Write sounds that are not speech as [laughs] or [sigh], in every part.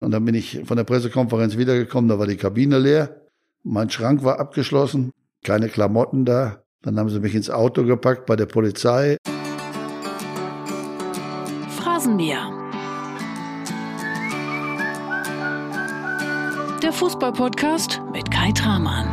Und dann bin ich von der Pressekonferenz wiedergekommen, da war die Kabine leer. Mein Schrank war abgeschlossen, keine Klamotten da. Dann haben sie mich ins Auto gepackt bei der Polizei. Phrasenmäher. Der Fußballpodcast mit Kai Tramann.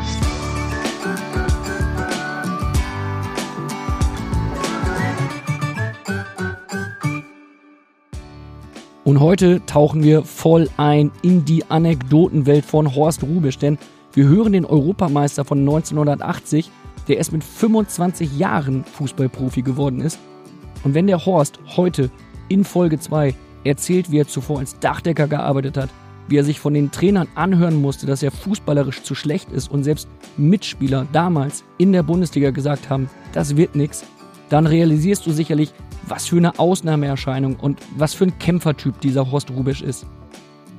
Und heute tauchen wir voll ein in die Anekdotenwelt von Horst Rubisch, denn wir hören den Europameister von 1980, der erst mit 25 Jahren Fußballprofi geworden ist. Und wenn der Horst heute in Folge 2 erzählt, wie er zuvor als Dachdecker gearbeitet hat, wie er sich von den Trainern anhören musste, dass er fußballerisch zu schlecht ist und selbst Mitspieler damals in der Bundesliga gesagt haben, das wird nichts, dann realisierst du sicherlich, was für eine Ausnahmeerscheinung und was für ein Kämpfertyp dieser Horst Rubisch ist.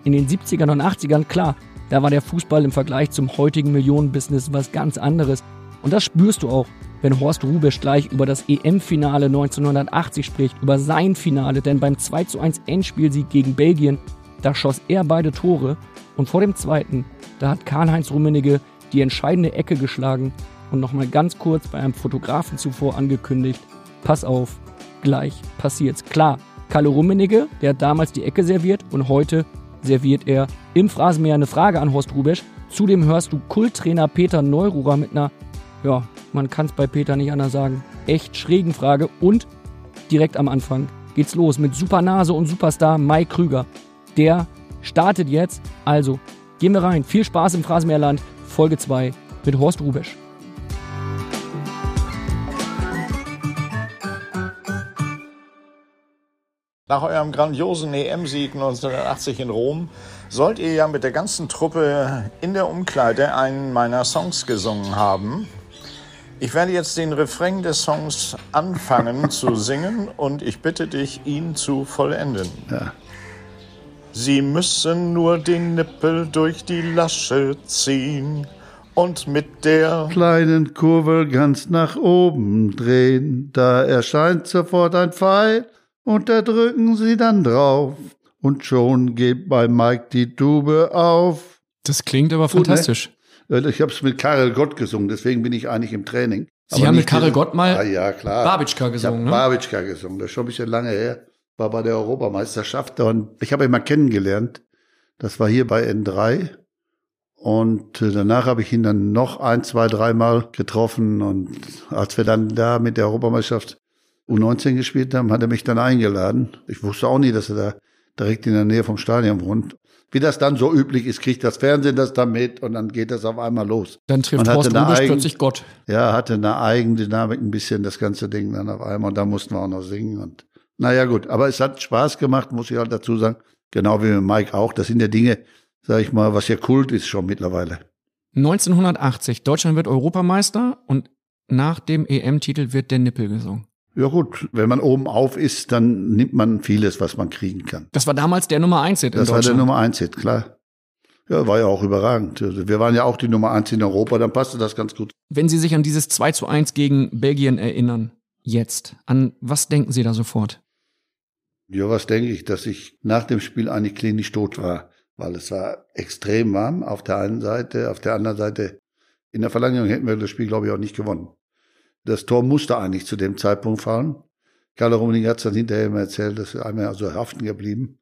In den 70ern und 80ern, klar, da war der Fußball im Vergleich zum heutigen Millionenbusiness was ganz anderes. Und das spürst du auch, wenn Horst Rubisch gleich über das EM-Finale 1980 spricht, über sein Finale, denn beim 2 zu 1 Endspielsieg gegen Belgien, da schoss er beide Tore und vor dem zweiten, da hat Karl-Heinz Rummenigge die entscheidende Ecke geschlagen und nochmal ganz kurz bei einem Fotografen zuvor angekündigt, pass auf, gleich passiert's. Klar, Kalle Rummenigge, der hat damals die Ecke serviert und heute serviert er im Phrasenmäher eine Frage an Horst Rubesch. Zudem hörst du Kulttrainer Peter Neururer mit einer, ja, man kann es bei Peter nicht anders sagen, echt schrägen Frage und direkt am Anfang geht's los mit Supernase und Superstar Mike Krüger. Der startet jetzt, also gehen wir rein. Viel Spaß im Phrasenmäherland, Folge 2 mit Horst Rubesch. Nach eurem grandiosen EM-Sieg 1980 in Rom sollt ihr ja mit der ganzen Truppe in der Umkleide einen meiner Songs gesungen haben. Ich werde jetzt den Refrain des Songs anfangen zu singen und ich bitte dich, ihn zu vollenden. Ja. Sie müssen nur den Nippel durch die Lasche ziehen und mit der Kleinen Kurve ganz nach oben drehen, da erscheint sofort ein Pfeil und da drücken sie dann drauf. Und schon geht bei Mike die Tube auf. Das klingt aber Gut, ne? fantastisch. Äh, Ich habe es mit Karel Gott gesungen, deswegen bin ich eigentlich im Training. Sie Aber haben mit Karel Gott mal ah, ja, klar. Babitschka Ich gesungen, habe ne? Babitschka gesungen, das ist schon ein bisschen lange her. War bei der Europameisterschaft und ich habe ihn mal kennengelernt. Das war hier bei N3. Und äh, danach habe ich ihn dann noch ein, zwei, dreimal getroffen. Und als wir dann da mit der Europameisterschaft U19 gespielt haben, hat er mich dann eingeladen. Ich wusste auch nie, dass er da direkt in der Nähe vom Stadion wohnt. Wie das dann so üblich ist, kriegt das Fernsehen das dann mit und dann geht das auf einmal los. Dann trifft Man Horst Rubisch plötzlich Gott. Ja, hatte eine Eigendynamik ein bisschen, das ganze Ding dann auf einmal. Und da mussten wir auch noch singen. Und naja, gut. Aber es hat Spaß gemacht, muss ich halt dazu sagen. Genau wie mit Mike auch. Das sind ja Dinge, sag ich mal, was ja Kult ist schon mittlerweile. 1980, Deutschland wird Europameister und nach dem EM-Titel wird der Nippel gesungen. Ja gut, wenn man oben auf ist, dann nimmt man vieles, was man kriegen kann. Das war damals der Nummer 1 Hit in Das war der. Nummer eins Hit, klar. Ja, war ja auch überragend. Also Wir waren ja auch die Nummer eins in Europa, dann passte das ganz gut. Wenn Sie sich an dieses 2 zu 1 gegen Belgien erinnern, jetzt, an was denken Sie da sofort? Ja, was denke ich, dass ich nach dem Spiel eigentlich klinisch tot war, weil es war extrem warm auf der einen Seite, auf der anderen Seite in der Verlängerung hätten wir das Spiel, glaube ich, auch nicht gewonnen. Das Tor musste eigentlich zu dem Zeitpunkt fallen. Karl Rummenigge hat es dann hinterher immer erzählt, dass er einmal also haften geblieben,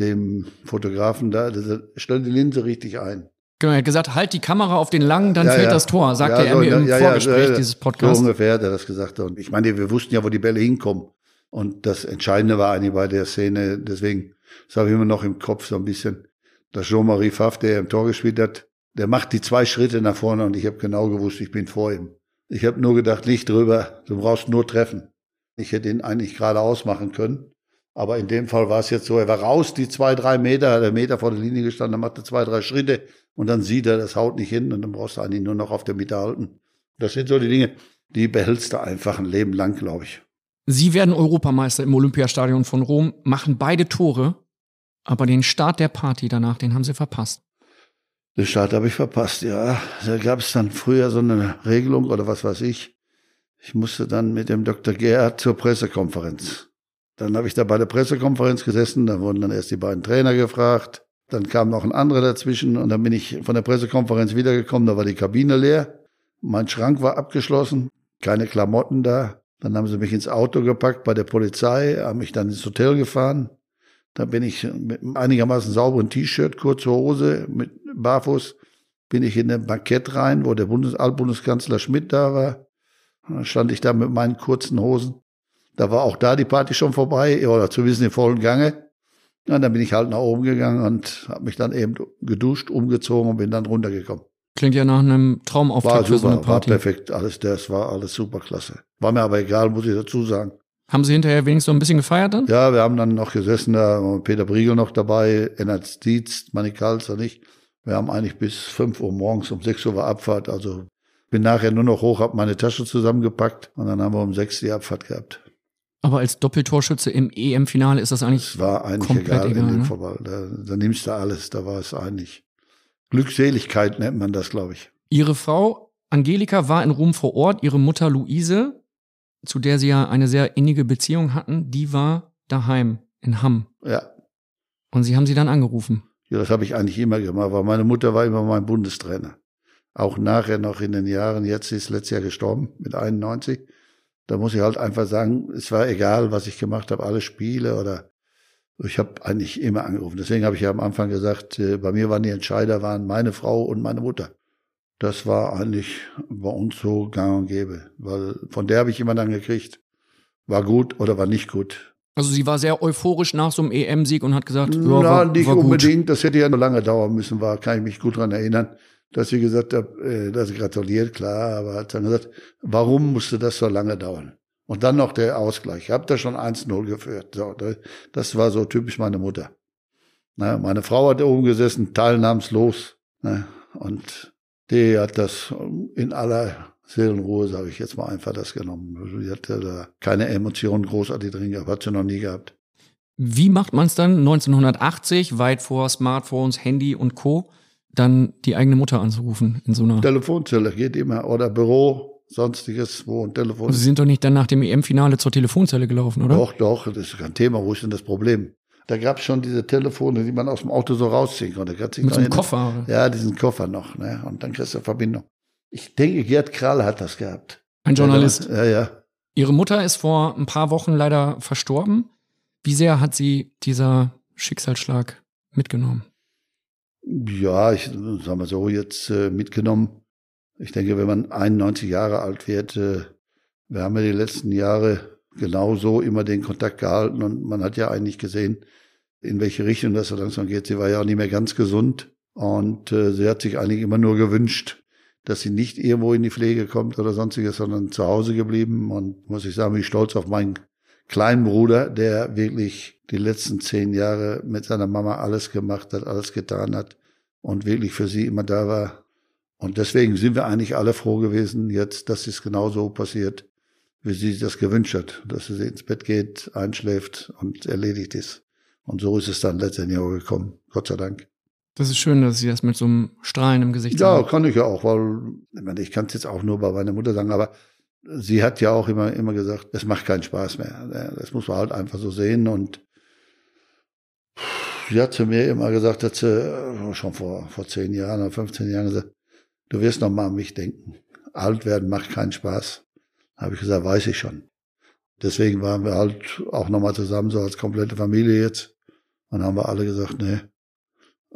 dem Fotografen da, der stellt die Linse richtig ein. Genau, er hat gesagt, halt die Kamera auf den langen, dann Ja, fällt ja. das Tor, sagte Ja, er so, mir im ja, ja, Vorgespräch so, dieses So Podcasts. ungefähr hat er das gesagt. Und ich meine, wir wussten ja, wo die Bälle hinkommen. Und das Entscheidende war eigentlich bei der Szene, deswegen, das habe ich immer noch im Kopf so ein bisschen, dass Jean-Marie Pfaff, der im Tor gespielt hat, der macht die zwei Schritte nach vorne und ich habe genau gewusst, ich bin vor ihm. Ich habe nur gedacht, nicht drüber, du brauchst nur treffen. Ich hätte ihn eigentlich geradeaus machen können. Aber in dem Fall war es jetzt so, er war raus, die zwei, drei Meter, der Meter vor der Linie gestanden, er machte zwei, drei Schritte und dann sieht er, das haut nicht hin und dann brauchst du eigentlich nur noch auf der Mitte halten. Das sind so die Dinge, die behältst du einfach ein Leben lang, glaube ich. Sie werden Europameister im Olympiastadion von Rom, machen beide Tore, aber den Start der Party danach, den haben Sie verpasst. Den Start habe ich verpasst, ja. Da gab es dann früher so eine Regelung oder was weiß ich. Ich musste dann mit dem Dr. Gerhard zur Pressekonferenz. Dann habe ich da bei der Pressekonferenz gesessen, da wurden dann erst die beiden Trainer gefragt. Dann kam noch ein anderer dazwischen und dann bin ich von der Pressekonferenz wiedergekommen, da war die Kabine leer. Mein Schrank war abgeschlossen, keine Klamotten da. Dann haben sie mich ins Auto gepackt bei der Polizei, haben mich dann ins Hotel gefahren. Dann bin ich mit einem einigermaßen sauberen T-Shirt, kurze Hose, mit Barfuß, bin ich in den Bankett rein, wo der Bundes Altbundeskanzler Schmidt da war. Dann stand ich da mit meinen kurzen Hosen. Da war auch da die Party schon vorbei, oder zumindest in vollen Gange. Und dann bin ich halt nach oben gegangen und habe mich dann eben geduscht, umgezogen und bin dann runtergekommen. Klingt ja nach einem Traumauftakt war für so eine super, war Party. perfekt, alles, das war alles super klasse. War mir aber egal, muss ich dazu sagen. Haben Sie hinterher wenigstens so ein bisschen gefeiert dann? Ja, wir haben dann noch gesessen, da war Peter Briegel noch dabei, Ennard Dietz, Manny Karlsson nicht. Wir haben eigentlich bis fünf Uhr morgens, um sechs Uhr war Abfahrt, also bin nachher nur noch hoch, habe meine Tasche zusammengepackt und dann haben wir um sechs die Abfahrt gehabt. Aber als Doppeltorschütze im EM-Finale ist das eigentlich Es war eigentlich komplett egal, egal, in dem ne? Verball. Da, da nimmst du alles, da war es eigentlich. Glückseligkeit nennt man das, glaube ich. Ihre Frau Angelika war in Rom vor Ort, ihre Mutter Luise, zu der sie ja eine sehr innige Beziehung hatten, die war daheim in Hamm. Ja, Und sie haben sie dann angerufen. Ja, das habe ich eigentlich immer gemacht, weil meine Mutter war immer mein Bundestrainer. Auch nachher noch in den Jahren, jetzt ist letztes Jahr gestorben mit 91. Da muss ich halt einfach sagen, es war egal, was ich gemacht habe, alle Spiele oder ich habe eigentlich immer angerufen. Deswegen habe ich ja am Anfang gesagt, äh, bei mir waren die Entscheider waren meine Frau und meine Mutter. Das war eigentlich bei uns so gang und gäbe, weil von der habe ich immer dann gekriegt, war gut oder war nicht gut. Also sie war sehr euphorisch nach so einem EM-Sieg und hat gesagt, ja, Na, war, nicht war unbedingt. Das hätte ja noch lange dauern müssen, war, kann ich mich gut dran erinnern, dass sie gesagt hat, äh, dass sie gratuliert, klar, aber hat dann gesagt, warum musste das so lange dauern? Und dann noch der Ausgleich. Ich habe da schon 1-0 geführt. So, da- das war so typisch meine Mutter. Na, meine Frau hat da oben gesessen, teilnahmslos. Ne, und die hat das in aller Seelenruhe, sage ich jetzt mal einfach, das genommen. Also Die hatte da keine Emotionen großartig drin gehabt, hat sie noch nie gehabt. Wie macht man es dann 1980, weit vor Smartphones, Handy und Co., dann die eigene Mutter anzurufen in so einer... Telefonzelle geht immer oder Büro, sonstiges, wo ein Telefon. Also Sie sind doch nicht dann nach dem EM-Finale zur Telefonzelle gelaufen, oder? Doch, doch, das ist kein Thema. Wo ist denn das Problem? Da gab es schon diese Telefone, die man aus dem Auto so rausziehen konnte. Mit so einem? Koffer. Oder? Ja, diesen Koffer noch, ne? Und dann kriegst du Verbindung. Ich denke, Gerd Krall hat das gehabt. Ein Journalist. Ja, ja. Ihre Mutter ist vor ein paar Wochen leider verstorben. Wie sehr hat sie dieser Schicksalsschlag mitgenommen? Ja, ich sag mal so, jetzt äh, mitgenommen. Ich denke, wenn man 91 Jahre alt wird, äh, wir haben ja die letzten Jahre genauso immer den Kontakt gehalten und man hat ja eigentlich gesehen, in welche Richtung das so langsam geht. Sie war ja auch nicht mehr ganz gesund und äh, sie hat sich eigentlich immer nur gewünscht, dass sie nicht irgendwo in die Pflege kommt oder sonstiges, sondern zu Hause geblieben und muss ich sagen, bin ich stolz auf meinen kleinen Bruder, der wirklich die letzten zehn Jahre mit seiner Mama alles gemacht hat, alles getan hat und wirklich für sie immer da war. Und deswegen sind wir eigentlich alle froh gewesen jetzt, dass es genauso passiert, wie sie das gewünscht hat, dass sie ins Bett geht, einschläft und erledigt ist. Und so ist es dann letztendlich auch gekommen, Gott sei Dank. Das ist schön, dass Sie das mit so einem Strahlen im Gesicht Ja, sagen. kann ich ja auch, weil ich, meine, ich kann es jetzt auch nur bei meiner Mutter sagen, aber sie hat ja auch immer, immer gesagt, es macht keinen Spaß mehr. Das muss man halt einfach so sehen. Und sie hat zu mir immer gesagt, dass sie äh, schon vor, vor zehn Jahren oder 15 Jahren gesagt, du wirst noch mal an mich denken. Alt werden macht keinen Spaß. Habe ich gesagt, weiß ich schon. Deswegen waren wir halt auch noch mal zusammen, so als komplette Familie jetzt. Und haben wir alle gesagt, nee,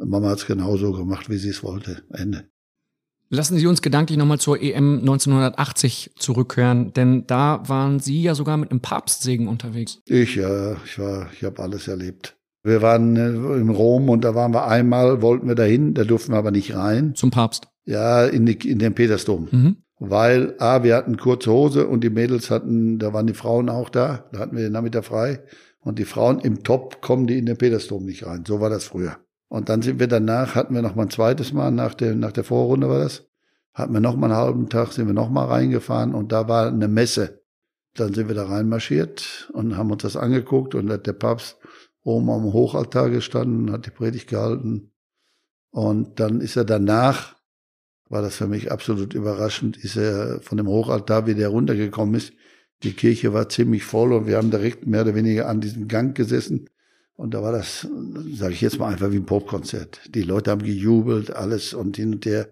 Mama hat's genauso gemacht, wie sie es wollte. Ende. Lassen Sie uns gedanklich nochmal zur EM 1980 zurückkehren, denn da waren Sie ja sogar mit einem Papstsegen unterwegs. Ich, ja, ich war, ich habe alles erlebt. Wir waren äh, in Rom und da waren wir einmal, wollten wir dahin, da durften wir aber nicht rein. Zum Papst. Ja, in, die, in den Petersdom. Mhm. Weil, A, wir hatten kurze Hose und die Mädels hatten, da waren die Frauen auch da, da hatten wir den Nachmittag frei. Und die Frauen im Top kommen die in den Petersdom nicht rein. So war das früher. Und dann sind wir danach, hatten wir noch mal ein zweites Mal, nach der, nach der Vorrunde war das, hatten wir noch mal einen halben Tag, sind wir noch mal reingefahren und da war eine Messe. Dann sind wir da reinmarschiert und haben uns das angeguckt und hat der Papst oben am Hochaltar gestanden, hat die Predigt gehalten. Und dann ist er danach, war das für mich absolut überraschend, ist er von dem Hochaltar, wie der runtergekommen ist. Die Kirche war ziemlich voll und wir haben direkt mehr oder weniger an diesem Gang gesessen. Und da war das, sage ich jetzt mal einfach wie ein Popkonzert. Die Leute haben gejubelt, alles und hin und her.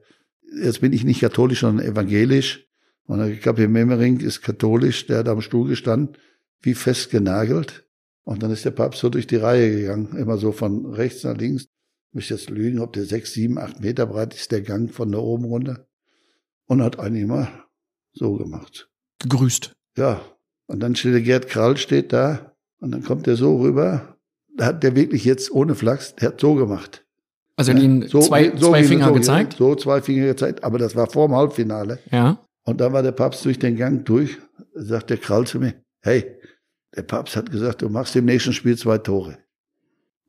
Jetzt bin ich nicht katholisch, sondern evangelisch. Und ich glaube, Memmering ist katholisch, der hat am Stuhl gestanden, wie fest genagelt. Und dann ist der Papst so durch die Reihe gegangen, immer so von rechts nach links. Ich muss jetzt lügen, ob der sechs, sieben, acht Meter breit ist, der Gang von da oben runter. Und hat eigentlich immer so gemacht. Gegrüßt. Ja. Und dann steht der Gerd Krall steht da und dann kommt der so rüber. Da hat der wirklich jetzt ohne Flachs, der hat so gemacht. Also ja, Ihnen so, zwei, so zwei Finger so, gezeigt? So zwei Finger gezeigt, aber das war vor dem Halbfinale. Ja. Und dann war der Papst durch den Gang durch, sagt der Krall zu mir, hey, der Papst hat gesagt, du machst im nächsten Spiel zwei Tore.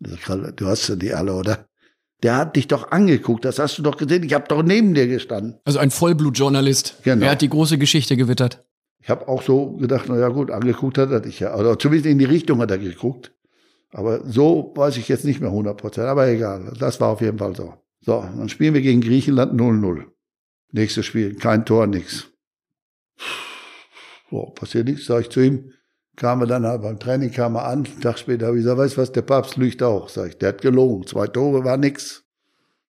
Du hast ja die alle, oder? Der hat dich doch angeguckt, das hast du doch gesehen. Ich habe doch neben dir gestanden. Also ein Vollblutjournalist. Genau. Er hat die große Geschichte gewittert. Ich habe auch so gedacht, na ja gut, angeguckt hat er dich ja. Oder zumindest in die Richtung hat er geguckt. Aber so weiß ich jetzt nicht mehr 100 Prozent. Aber egal, das war auf jeden Fall so. So, dann spielen wir gegen Griechenland 0-0. Nächstes Spiel, kein Tor, nix. Boah, passiert nichts, sag ich zu ihm kam er dann halt beim Training, kam er an, einen Tag später habe ich gesagt, weißt du was, der Papst lügt auch. Sag ich, der hat gelogen. Zwei Tore war nix.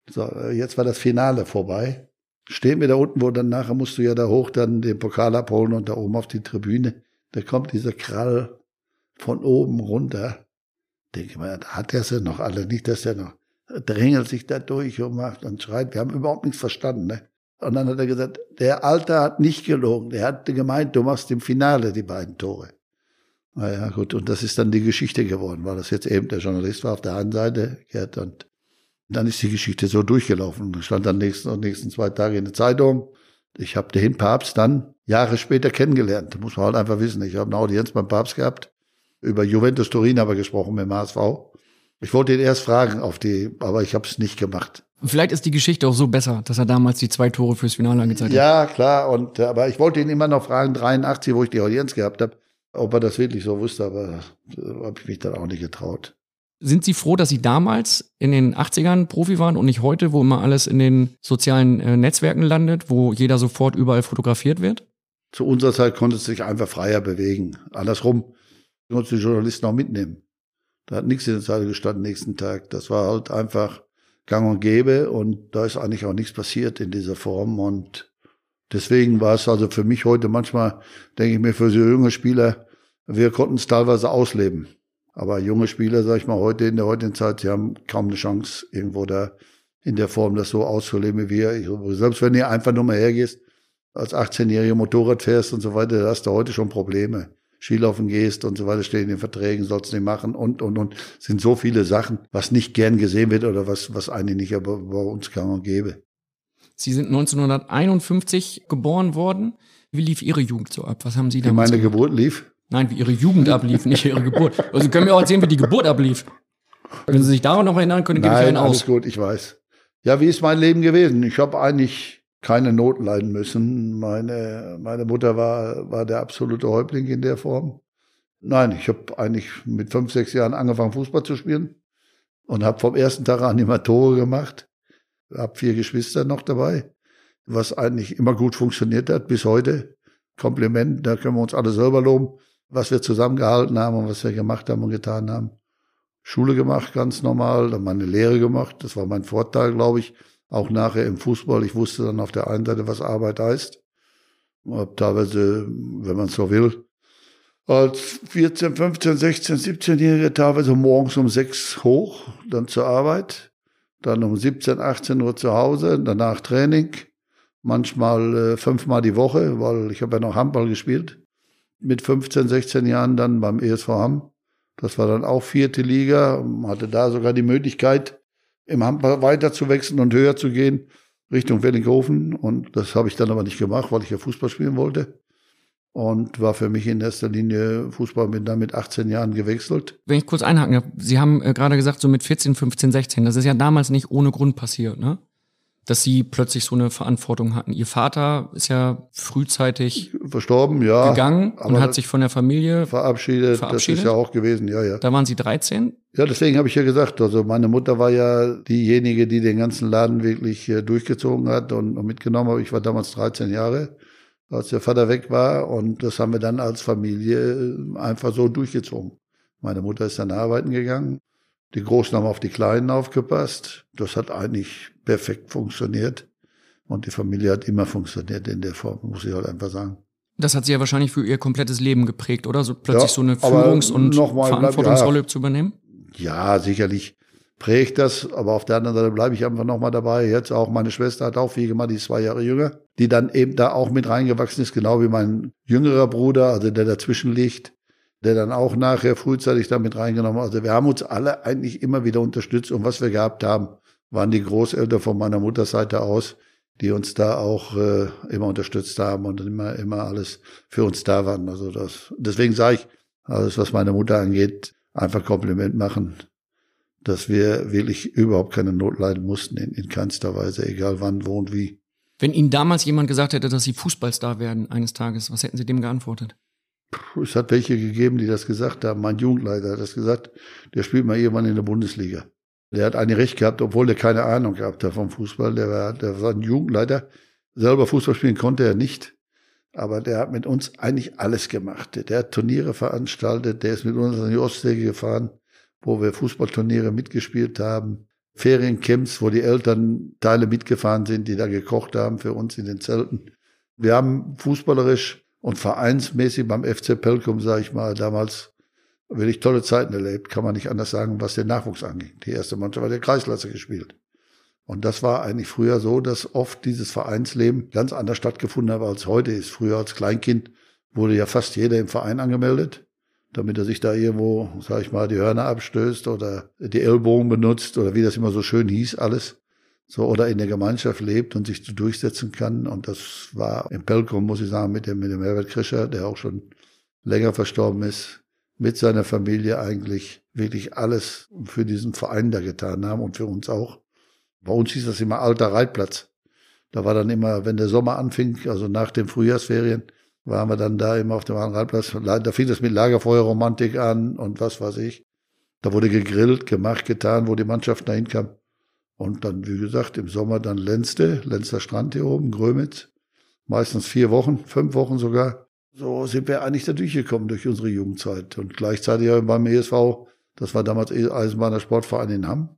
So, jetzt war das Finale vorbei. Stehen wir da unten, wo dann nachher musst du ja da hoch dann den Pokal abholen und da oben auf die Tribüne. Da kommt dieser Krall von oben runter. Denke mal, da hat er sie noch alle, nicht, dass er noch drängelt sich da durch und macht und schreit. Wir haben überhaupt nichts verstanden, ne? Und dann hat er gesagt, der Alte hat nicht gelogen. Der hat gemeint, du machst im Finale die beiden Tore. Naja, gut, und das ist dann die Geschichte geworden, weil das jetzt eben der Journalist war auf der einen Seite, Gerd, und dann ist die Geschichte so durchgelaufen. Da stand dann nächsten, nächsten zwei Tage in der Zeitung. Ich habe den Papst dann Jahre später kennengelernt. Das muss man halt einfach wissen. Ich habe eine Audienz beim Papst gehabt. Über Juventus Turin aber gesprochen mit dem HSV. Ich wollte ihn erst fragen auf die, aber ich habe es nicht gemacht. Vielleicht ist die Geschichte auch so besser, dass er damals die zwei Tore fürs Finale angezeigt hat. Ja, klar. Und aber ich wollte ihn immer noch fragen, 83, wo ich die Audienz gehabt habe. Ob er das wirklich so wusste, aber habe ich mich dann auch nicht getraut. Sind Sie froh, dass Sie damals in den 80ern Profi waren und nicht heute, wo immer alles in den sozialen äh, Netzwerken landet, wo jeder sofort überall fotografiert wird? Zu unserer Zeit konnte es sich einfach freier bewegen. Andersrum konnte die Journalisten auch mitnehmen. Da hat nichts in der Zeitung gestanden nächsten Tag. Das war halt einfach gang und gäbe und da ist eigentlich auch nichts passiert in dieser Form und deswegen war es also für mich heute manchmal, denke ich mir, für so junge Spieler wir konnten es teilweise ausleben. Aber junge Spieler, sag ich mal, heute in der heutigen Zeit, sie haben kaum eine Chance, irgendwo da in der Form das so auszuleben wie wir. Selbst wenn du einfach nur mal hergehst, als 18-jähriger Motorrad fährst und so weiter, da hast du heute schon Probleme. Skilaufen gehst und so weiter, stehen in den Verträgen, sollst nicht machen und, und, und. sind so viele Sachen, was nicht gern gesehen wird oder was, was eigentlich nicht aber bei uns kann und gäbe. Sie sind 1951 geboren worden. Wie lief Ihre Jugend so ab? Was haben Sie damals Wie meine Geburt lief? Nein, wie ihre Jugend ablief, nicht ihre Geburt. Also Sie können mir auch erzählen, wie die Geburt ablief. Wenn Sie sich daran noch erinnern können, gebe ich einen aus. Alles gut, ich weiß. Ja, wie ist mein Leben gewesen? Ich habe eigentlich keine Not leiden müssen. Meine, meine Mutter war, war der absolute Häuptling in der Form. Nein, ich habe eigentlich mit fünf, sechs Jahren angefangen, Fußball zu spielen und habe vom ersten Tag an immer Tore gemacht. Hab vier Geschwister noch dabei, was eigentlich immer gut funktioniert hat bis heute. Kompliment, da können wir uns alle selber loben was wir zusammengehalten haben und was wir gemacht haben und getan haben. Schule gemacht, ganz normal, dann meine Lehre gemacht. Das war mein Vorteil, glaube ich. Auch nachher im Fußball. Ich wusste dann auf der einen Seite, was Arbeit heißt. Hab teilweise, wenn man so will, als 14, 15, 16, 17-Jährige teilweise morgens um sechs hoch, dann zur Arbeit, dann um 17, 18 Uhr zu Hause, danach Training, manchmal äh, fünfmal die Woche, weil ich habe ja noch Handball gespielt mit 15, 16 Jahren dann beim ESV Hamm. Das war dann auch vierte Liga, hatte da sogar die Möglichkeit, im Handball weiter zu wechseln und höher zu gehen, Richtung Wellinghofen. Und das habe ich dann aber nicht gemacht, weil ich ja Fußball spielen wollte. Und war für mich in erster Linie Fußball, bin dann mit 18 Jahren gewechselt. Wenn ich kurz einhaken darf, Sie haben äh, gerade gesagt, so mit 14, 15, 16, das ist ja damals nicht ohne Grund passiert, ne? Dass sie plötzlich so eine Verantwortung hatten. Ihr Vater ist ja frühzeitig verstorben, ja, gegangen und hat sich von der Familie verabschiedet. verabschiedet. Das ist ja auch gewesen, ja, ja. Da waren Sie 13? Ja, deswegen habe ich ja gesagt, also meine Mutter war ja diejenige, die den ganzen Laden wirklich äh, durchgezogen hat und, und mitgenommen hat. Ich war damals 13 Jahre, als der Vater weg war und das haben wir dann als Familie äh, einfach so durchgezogen. Meine Mutter ist dann arbeiten gegangen Die Großen haben auf die Kleinen aufgepasst. Das hat eigentlich perfekt funktioniert. Und die Familie hat immer funktioniert in der Form, muss ich halt einfach sagen. Das hat sie ja wahrscheinlich für ihr komplettes Leben geprägt, oder? So plötzlich ja, so eine Führungs- und mal, Verantwortungsrolle ja, zu übernehmen? Ja, sicherlich prägt das, aber auf der anderen Seite bleibe ich einfach nochmal dabei. Jetzt auch meine Schwester hat auch viel gemacht, die ist zwei Jahre jünger, die dann eben da auch mit reingewachsen ist, genau wie mein jüngerer Bruder, also der dazwischen liegt, der dann auch nachher frühzeitig damit reingenommen hat. Also wir haben uns alle eigentlich immer wieder unterstützt und was wir gehabt haben, waren die Großeltern von meiner Mutterseite aus, die uns da auch äh, immer unterstützt haben und immer, immer alles für uns da waren. Also das, deswegen sage ich, alles, was meine Mutter angeht, einfach Kompliment machen, dass wir wirklich überhaupt keine Not leiden mussten, in, in keinster Weise, egal wann, wo und wie. Wenn Ihnen damals jemand gesagt hätte, dass Sie Fußballstar werden eines Tages, was hätten Sie dem geantwortet? Es hat welche gegeben, die das gesagt haben. Mein Jugendleiter hat das gesagt, der spielt mal irgendwann in der Bundesliga. Der hat eigentlich recht gehabt, obwohl der keine Ahnung gehabt hat vom Fußball. Der war, der war ein Jugendleiter. Selber Fußball spielen konnte er nicht. Aber der hat mit uns eigentlich alles gemacht. Der hat Turniere veranstaltet, der ist mit uns an die Ostsee gefahren, wo wir Fußballturniere mitgespielt haben. Feriencamps, wo die Eltern Teile mitgefahren sind, die da gekocht haben für uns in den Zelten. Wir haben fußballerisch und vereinsmäßig beim FC Pelkum, sage ich mal, damals wirklich tolle Zeiten erlebt, kann man nicht anders sagen, was den Nachwuchs anging. Die erste Mannschaft war der Kreisklasse gespielt. Und das war eigentlich früher so, dass oft dieses Vereinsleben ganz anders stattgefunden hat, als heute ist. Früher als Kleinkind wurde ja fast jeder im Verein angemeldet, damit er sich da irgendwo, sag ich mal, die Hörner abstößt oder die Ellbogen benutzt oder wie das immer so schön hieß, alles. So, oder in der Gemeinschaft lebt und sich durchsetzen kann. Und das war im Pelkom, muss ich sagen, mit dem, mit dem Herbert Krischer, der auch schon länger verstorben ist, mit seiner Familie eigentlich wirklich alles für diesen Verein da getan haben und für uns auch. Bei uns hieß das immer alter Reitplatz. Da war dann immer, wenn der Sommer anfing, also nach den Frühjahrsferien, waren wir dann da immer auf dem alten Reitplatz. Da fing das mit Lagerfeuerromantik an und was weiß ich. Da wurde gegrillt, gemacht, getan, wo die Mannschaft dahin kam. Und dann, wie gesagt, im Sommer dann Lenste, Lenster Strand hier oben, Grömitz. Meistens vier Wochen, fünf Wochen sogar. So sind wir eigentlich da durchgekommen durch unsere Jugendzeit. Und gleichzeitig beim ESV, das war damals Eisenbahner Sportverein in Hamm,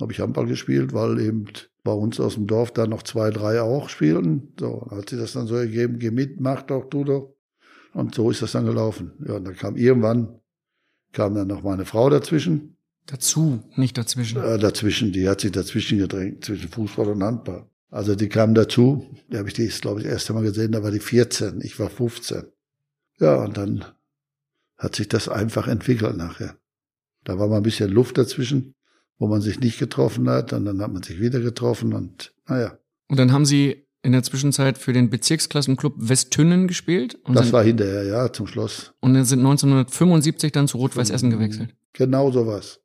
habe ich Handball gespielt, weil eben bei uns aus dem Dorf da noch zwei, drei auch spielten. So, hat sich das dann so ergeben, geh mit, mach doch, tu doch. Und so ist das dann gelaufen. Ja, und dann kam irgendwann, kam dann noch meine Frau dazwischen. Dazu, nicht dazwischen. Äh, dazwischen, die hat sich dazwischen gedrängt, zwischen Fußball und Handball. Also die kam dazu, die habe ich die, glaube ich, das erste Mal gesehen, da war die 14, ich war 15. Ja, und dann hat sich das einfach entwickelt nachher. Da war mal ein bisschen Luft dazwischen, wo man sich nicht getroffen hat, und dann hat man sich wieder getroffen und naja. Und dann haben Sie in der Zwischenzeit für den Bezirksklassenclub Westtünnen gespielt? das war hinterher, ja, zum Schluss. Und dann sind 1975 dann zu Rot-Weiß Essen gewechselt? Genau so was.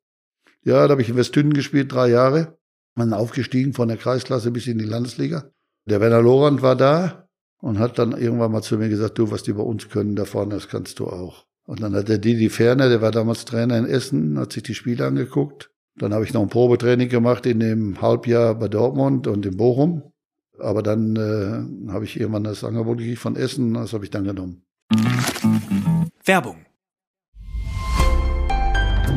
Ja, da habe ich in Westtünnen gespielt, drei Jahre. Man aufgestiegen von der Kreisklasse bis in die Landesliga. Der Werner Lorand war da und hat dann irgendwann mal zu mir gesagt, du, was die bei uns können da vorne, das kannst du auch. Und dann hat der Didi Ferner, der war damals Trainer in Essen, hat sich die Spiele angeguckt. Dann habe ich noch ein Probetraining gemacht in dem Halbjahr bei Dortmund und in Bochum. Aber dann äh, habe ich irgendwann das Angebot gekriegt von Essen, das habe ich dann genommen. Werbung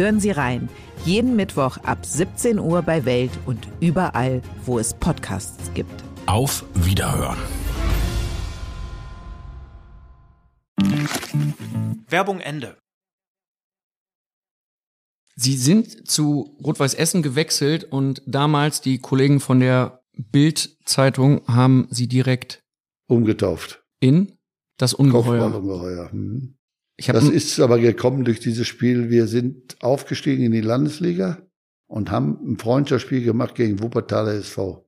Hören Sie rein. Jeden Mittwoch ab 17 Uhr bei Welt und überall, wo es Podcasts gibt. Auf Wiederhören. Werbung Ende. Sie sind zu Rot-Weiß Essen gewechselt und damals die Kollegen von der Bild-Zeitung haben sie direkt umgetauft. In das Ungeheuer. Ungeheuer. Hm. Das ist aber gekommen durch dieses Spiel. Wir sind aufgestiegen in die Landesliga und haben ein Freundschaftsspiel gemacht gegen Wuppertaler SV.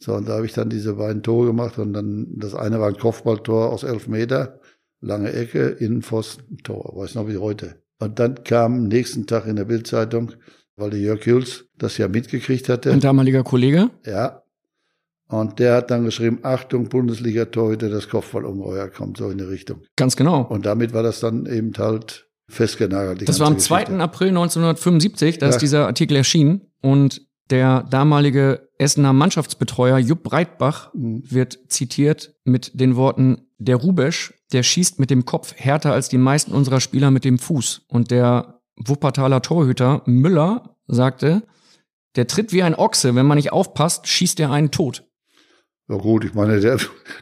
So, und da habe ich dann diese beiden Tore gemacht und dann, das eine war ein Kopfballtor aus elf Meter, lange Ecke, Innenpfosten, Tor, weiß noch wie heute. Und dann kam nächsten Tag in der Bildzeitung, weil der Jörg Hüls das ja mitgekriegt hatte. Ein damaliger Kollege. Ja. Und der hat dann geschrieben, Achtung, Bundesliga-Torhüter, das Kopfballungeheuer kommt so in die Richtung. Ganz genau. Und damit war das dann eben halt festgenagelt. Das war am Geschichte. 2. April 1975, da ist Ja. dieser Artikel erschienen. Und der damalige Essener Mannschaftsbetreuer Jupp Breitbach Mhm. wird zitiert mit den Worten, der Rubesch, der schießt mit dem Kopf härter als die meisten unserer Spieler mit dem Fuß. Und der Wuppertaler Torhüter Müller sagte, der tritt wie ein Ochse, wenn man nicht aufpasst, schießt er einen tot. Ja gut, ich meine, der,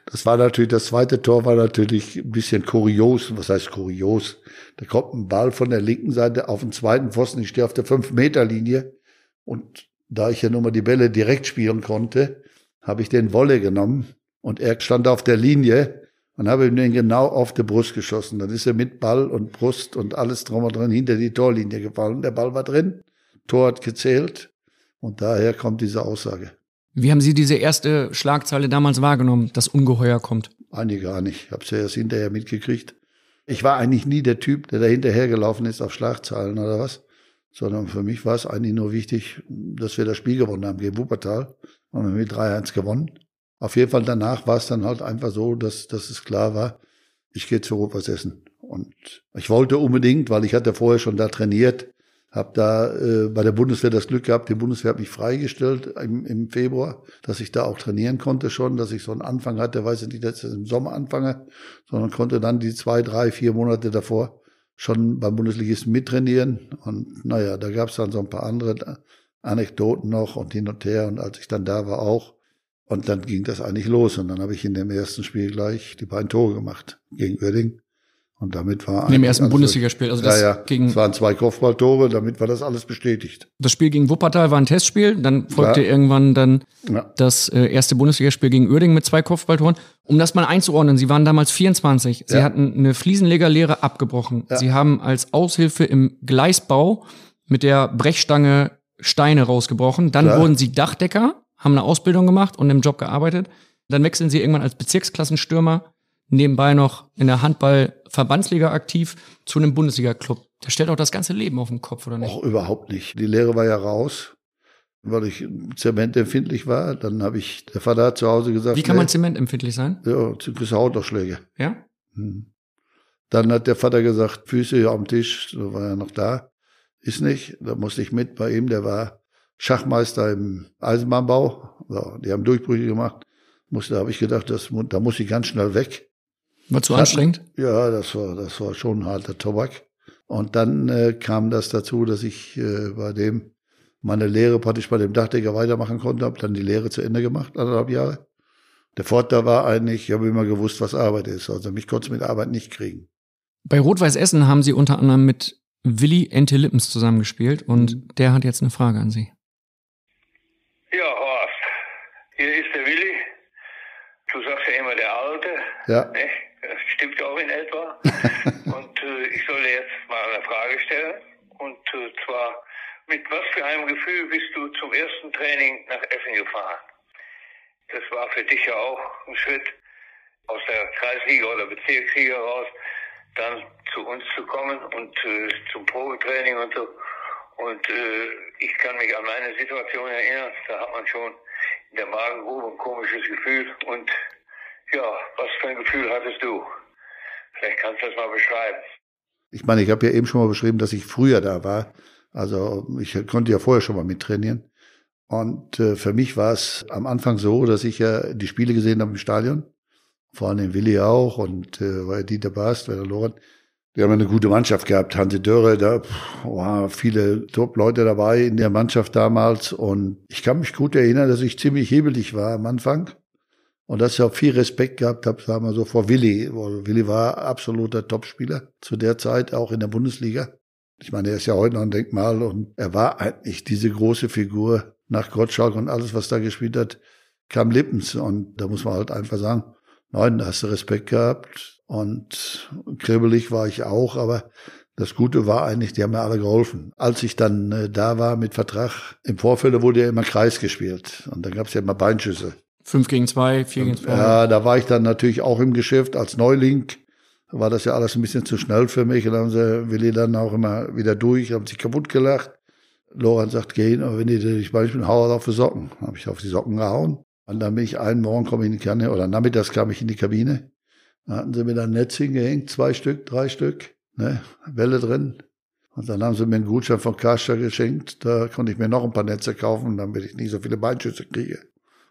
das war natürlich, das zweite Tor war natürlich ein bisschen kurios. Was heißt kurios? Da kommt ein Ball von der linken Seite auf den zweiten Pfosten. Ich stehe auf der 5-Meter-Linie. Und da ich ja nun mal die Bälle direkt spielen konnte, habe ich den Wolle genommen. Und er stand auf der Linie und habe ihm den genau auf die Brust geschossen. Dann ist er mit Ball und Brust und alles drum und dran hinter die Torlinie gefallen. Der Ball war drin. Tor hat gezählt. Und daher kommt diese Aussage. Wie haben Sie diese erste Schlagzeile damals wahrgenommen, das Ungeheuer kommt? Einige gar nicht. Ich habe es ja erst hinterher mitgekriegt. Ich war eigentlich nie der Typ, der da hinterhergelaufen ist auf Schlagzeilen oder was, sondern für mich war es eigentlich nur wichtig, dass wir das Spiel gewonnen haben gegen Wuppertal. Und wir haben mit 3-1 gewonnen. Auf jeden Fall danach war es dann halt einfach so, dass, dass es klar war, ich gehe zu Rot-Weiß Essen. Und ich wollte unbedingt, weil ich hatte vorher schon da trainiert, habe da äh, bei der Bundeswehr das Glück gehabt, die Bundeswehr hat mich freigestellt im, im Februar, dass ich da auch trainieren konnte schon, dass ich so einen Anfang hatte, weiß ich nicht, dass ich im Sommer anfange, sondern konnte dann die zwei, drei, vier Monate davor schon beim Bundesligisten mittrainieren. Und naja, da gab es dann so ein paar andere Anekdoten noch und hin und her. Und als ich dann da war auch. Und dann ging das eigentlich los. Und dann habe ich in dem ersten Spiel gleich die beiden Tore gemacht gegen Uerding. Und damit war In dem ersten Bundesligaspiel. Also das, ja, ja. Gegen, Es waren zwei Kopfballtore, damit war das alles bestätigt. das Spiel gegen Wuppertal war ein Testspiel. Dann folgte Ja. irgendwann dann das äh, erste Bundesligaspiel gegen Uerdingen mit zwei Kopfballtoren. Um das mal einzuordnen, Sie waren damals 24. Sie hatten eine Fliesenlegerlehre abgebrochen. Sie haben als Aushilfe im Gleisbau mit der Brechstange Steine rausgebrochen. Dann Klar. wurden Sie Dachdecker, haben eine Ausbildung gemacht und im Job gearbeitet. Dann wechseln Sie irgendwann als Bezirksklassenstürmer nebenbei noch in der Handball-Verbandsliga aktiv zu einem Bundesliga-Club. Der stellt auch das ganze Leben auf den Kopf, oder nicht? Auch überhaupt nicht. Die Lehre war ja raus, weil ich zementempfindlich war. Dann habe ich, der Vater hat zu Hause gesagt, Wie kann man nee, zementempfindlich sein? ja, kriegst Hautausschläge. Ja? Hm. Dann hat der Vater gesagt, Füße hier am Tisch, so war er noch da. Ist nicht, da musste ich mit bei ihm, der war Schachmeister im Eisenbahnbau. So, die haben Durchbrüche gemacht. Musste, da habe ich gedacht, das, da muss ich ganz schnell weg. War zu anstrengend? Ja, das war, das war schon ein harter Tobak. Und dann äh, kam das dazu, dass ich äh, bei dem meine Lehre praktisch bei dem Dachdecker weitermachen konnte, habe dann die Lehre zu Ende gemacht, anderthalb Jahre. Der Vorteil war eigentlich, ich habe immer gewusst, was Arbeit ist. Also mich konnte es mit Arbeit nicht kriegen. Bei Rot-Weiß Essen haben Sie unter anderem mit Willi Ente Lippens zusammengespielt und Mhm. der hat jetzt eine Frage an Sie. Ja, Horst, hier ist der Willi. Du sagst ja immer der Alte, Ja, ne? Stimmt ja auch in etwa. [laughs] und äh, ich soll dir jetzt mal eine Frage stellen. Und äh, zwar, mit was für einem Gefühl bist du zum ersten Training nach Essen gefahren? Das war für dich ja auch ein Schritt aus der Kreisliga oder Bezirksliga raus, dann zu uns zu kommen und äh, zum Probetraining und so. Und äh, ich kann mich an meine Situation erinnern, da hat man schon in der Magengrube ein komisches Gefühl. Und ja, was für ein Gefühl hattest du? Vielleicht kannst du das mal beschreiben. ich meine, ich habe ja eben schon mal beschrieben, dass ich früher da war. Also ich konnte ja vorher schon mal mittrainieren. Und äh, für mich war es am Anfang so, dass ich ja die Spiele gesehen habe im Stadion. Vor allem Willi auch und äh, war ja Dieter Bast, Werner Lorenz. Die haben eine gute Mannschaft gehabt. Hansi Dörre, da waren viele Top-Leute dabei in der Mannschaft damals. Und ich kann mich gut erinnern, dass ich ziemlich hebelig war am Anfang. Und dass ich auch viel Respekt gehabt habe, sagen wir so, vor Willi. Willi war absoluter Topspieler zu der Zeit, auch in der Bundesliga. Ich meine, er ist ja heute noch ein Denkmal und er war eigentlich diese große Figur nach Gottschalk und alles, was da gespielt hat, kam Lippens. Und da muss man halt einfach sagen, nein, da hast du Respekt gehabt und kribbelig war ich auch, aber das Gute war eigentlich, die haben mir alle geholfen. Als ich dann äh, da war mit Vertrag, im Vorfeld wurde ja immer Kreis gespielt und dann gab es ja immer Beinschüsse. Fünf gegen zwei, vier gegen zwei. Ja, da war ich dann natürlich auch im Geschäft als Neuling. War das ja alles ein bisschen zu schnell für mich. Und dann haben sie Willi dann auch immer wieder durch, haben sich kaputt gelacht. Loran sagt, gehen, aber wenn die dich beispielsweise hau auf die Socken. Habe ich auf die Socken gehauen. Und dann bin ich einen Morgen komme ich in die Kanne, oder nachmittags kam ich in die Kabine. Da hatten sie mir dann Netz hingehängt, zwei Stück, drei Stück, ne, Welle drin. Und dann haben sie mir einen Gutschein von Karstadt geschenkt. Da konnte ich mir noch ein paar Netze kaufen, damit ich nicht so viele Beinschüsse kriege.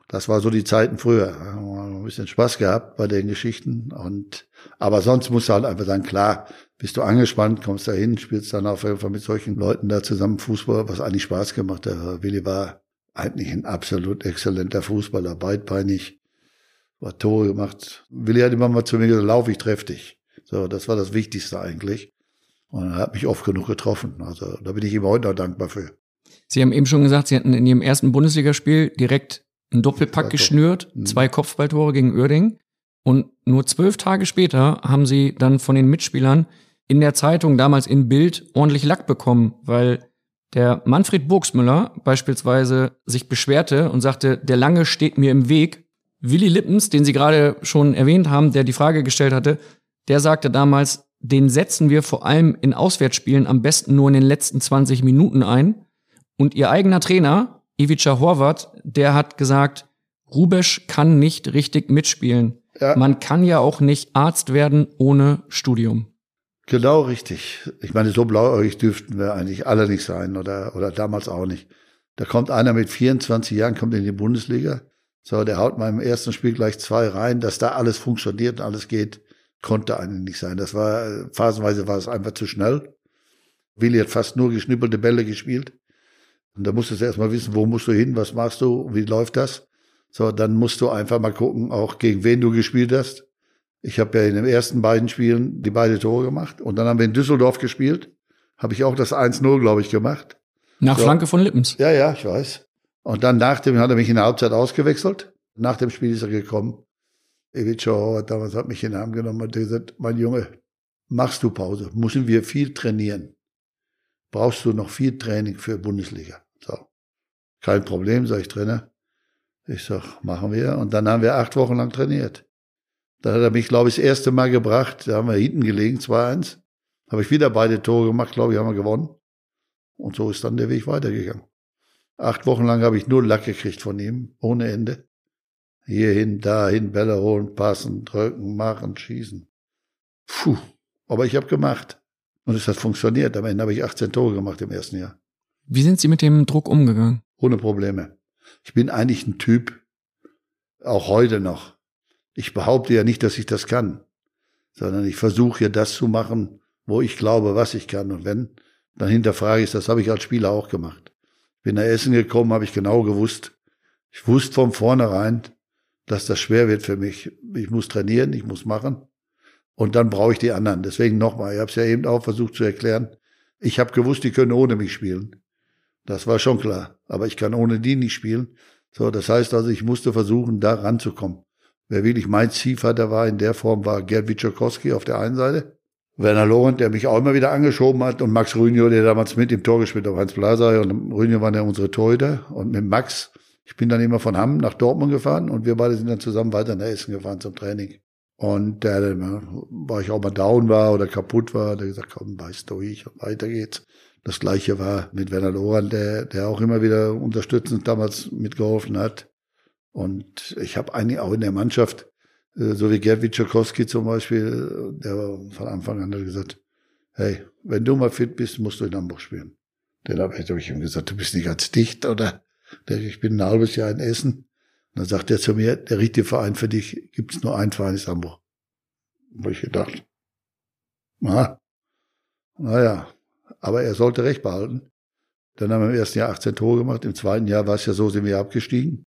Das war so die Zeiten früher. Ein bisschen Spaß gehabt bei den Geschichten. Und, aber sonst musst du halt einfach sagen, klar, bist du angespannt, kommst da hin, spielst dann auf jeden Fall mit solchen Leuten da zusammen Fußball, was eigentlich Spaß gemacht hat. Willi war eigentlich ein absolut exzellenter Fußballer, beidbeinig, war Tore gemacht. Willi hat immer mal zu mir gesagt, lauf, ich treff dich. So, das war das Wichtigste eigentlich. Und er hat mich oft genug getroffen. Also da bin ich ihm heute noch dankbar für. Sie haben eben schon gesagt, Sie hatten in Ihrem ersten Bundesligaspiel direkt einen Doppelpack geschnürt, mhm. zwei Kopfballtore gegen Uerding. Und nur zwölf Tage später haben Sie dann von den Mitspielern in der Zeitung, damals in Bild, ordentlich Lack bekommen, weil der Manfred Burgsmüller beispielsweise sich beschwerte und sagte, der Lange steht mir im Weg. Willi Lippens, den Sie gerade schon erwähnt haben, der die Frage gestellt hatte, der sagte damals, den setzen wir vor allem in Auswärtsspielen am besten nur in den letzten 20 Minuten ein. Und ihr eigener Trainer, Ivica Horvath, der hat gesagt, Rubesch kann nicht richtig mitspielen. Ja. Man kann ja auch nicht Arzt werden ohne Studium. Genau richtig. Ich meine, so blauäugig dürften wir eigentlich alle nicht sein oder, oder damals auch nicht. Da kommt einer mit 24 Jahren, kommt in die Bundesliga. So, der haut mal im ersten Spiel gleich zwei rein, dass da alles funktioniert und alles geht, konnte eigentlich nicht sein. Das war, phasenweise war es einfach zu schnell. Willi hat fast nur geschnippelte Bälle gespielt. Und da musstest du erstmal wissen, wo musst du hin, was machst du, wie läuft das. So, dann musst du einfach mal gucken, auch gegen wen du gespielt hast. Ich habe ja in den ersten beiden Spielen die beiden Tore gemacht und dann haben wir in Düsseldorf gespielt. Habe ich auch das 1-0, glaube ich, gemacht. Nach so. Flanke von Lippens. Ja, ja, ich weiß. Und dann nach dem hat er mich in der Halbzeit ausgewechselt. Nach dem Spiel ist er gekommen. Ivica Howard damals hat mich in den Arm genommen und gesagt, mein Junge, machst du Pause? Müssen wir viel trainieren? Brauchst du noch viel Training für Bundesliga? So. Kein Problem, sage ich Trainer. Ich sag, machen wir. Und dann haben wir acht Wochen lang trainiert. Da hat er mich, glaube ich, das erste Mal gebracht. Da haben wir hinten gelegen, 2-1. Habe ich wieder beide Tore gemacht, glaube ich, haben wir gewonnen. Und so ist dann der Weg weitergegangen. Acht Wochen lang habe ich nur Lack gekriegt von ihm, ohne Ende. Hierhin, dahin, Bälle holen, passen, drücken, machen, schießen. Puh, aber ich habe gemacht. Und es hat funktioniert. Am Ende habe ich 18 Tore gemacht im ersten Jahr. Wie sind Sie mit dem Druck umgegangen? Ohne Probleme. Ich bin eigentlich ein Typ, auch heute noch, ich behaupte ja nicht, dass ich das kann, sondern ich versuche ja das zu machen, wo ich glaube, was ich kann. Und wenn, dann hinterfrage ich, das habe ich als Spieler auch gemacht. Bin nach Essen gekommen, habe ich genau gewusst. Ich wusste von vornherein, dass das schwer wird für mich. Ich muss trainieren, ich muss machen. Und dann brauche ich die anderen. Deswegen nochmal, ich habe es ja eben auch versucht zu erklären. Ich habe gewusst, die können ohne mich spielen. Das war schon klar. Aber ich kann ohne die nicht spielen. So, das heißt also, ich musste versuchen, da ranzukommen. Wer wirklich mein Ziehvater war in der Form, war Gerd Witschakowski auf der einen Seite. Werner Lorenz, der mich auch immer wieder angeschoben hat, und Max Rünio, der damals mit im Tor gespielt hat, Heinz Blaser, und Rünio waren ja unsere Torhüter. Und mit Max, ich bin dann immer von Hamm nach Dortmund gefahren und wir beide sind dann zusammen weiter nach Essen gefahren zum Training. Und der, der war ich auch mal down war oder kaputt war, der gesagt, komm, beiß durch und weiter geht's. Das gleiche war mit Werner Lorenz, der, der auch immer wieder unterstützend damals mitgeholfen hat. Und ich habe eigentlich auch in der Mannschaft, äh, so wie Gerd Witschakowski zum Beispiel, der war von Anfang an gesagt, hey, wenn du mal fit bist, musst du in Hamburg spielen. Dann habe ich ihm gesagt, du bist nicht ganz dicht, oder? Ich bin ein halbes Jahr in Essen. Und dann sagt er zu mir, der richtige Verein für dich gibt's nur einen Verein, ist Hamburg. Habe ich gedacht, na, naja, aber er sollte recht behalten. Dann haben wir im ersten Jahr 18 Tore gemacht, im zweiten Jahr war es ja so, sind wir abgestiegen.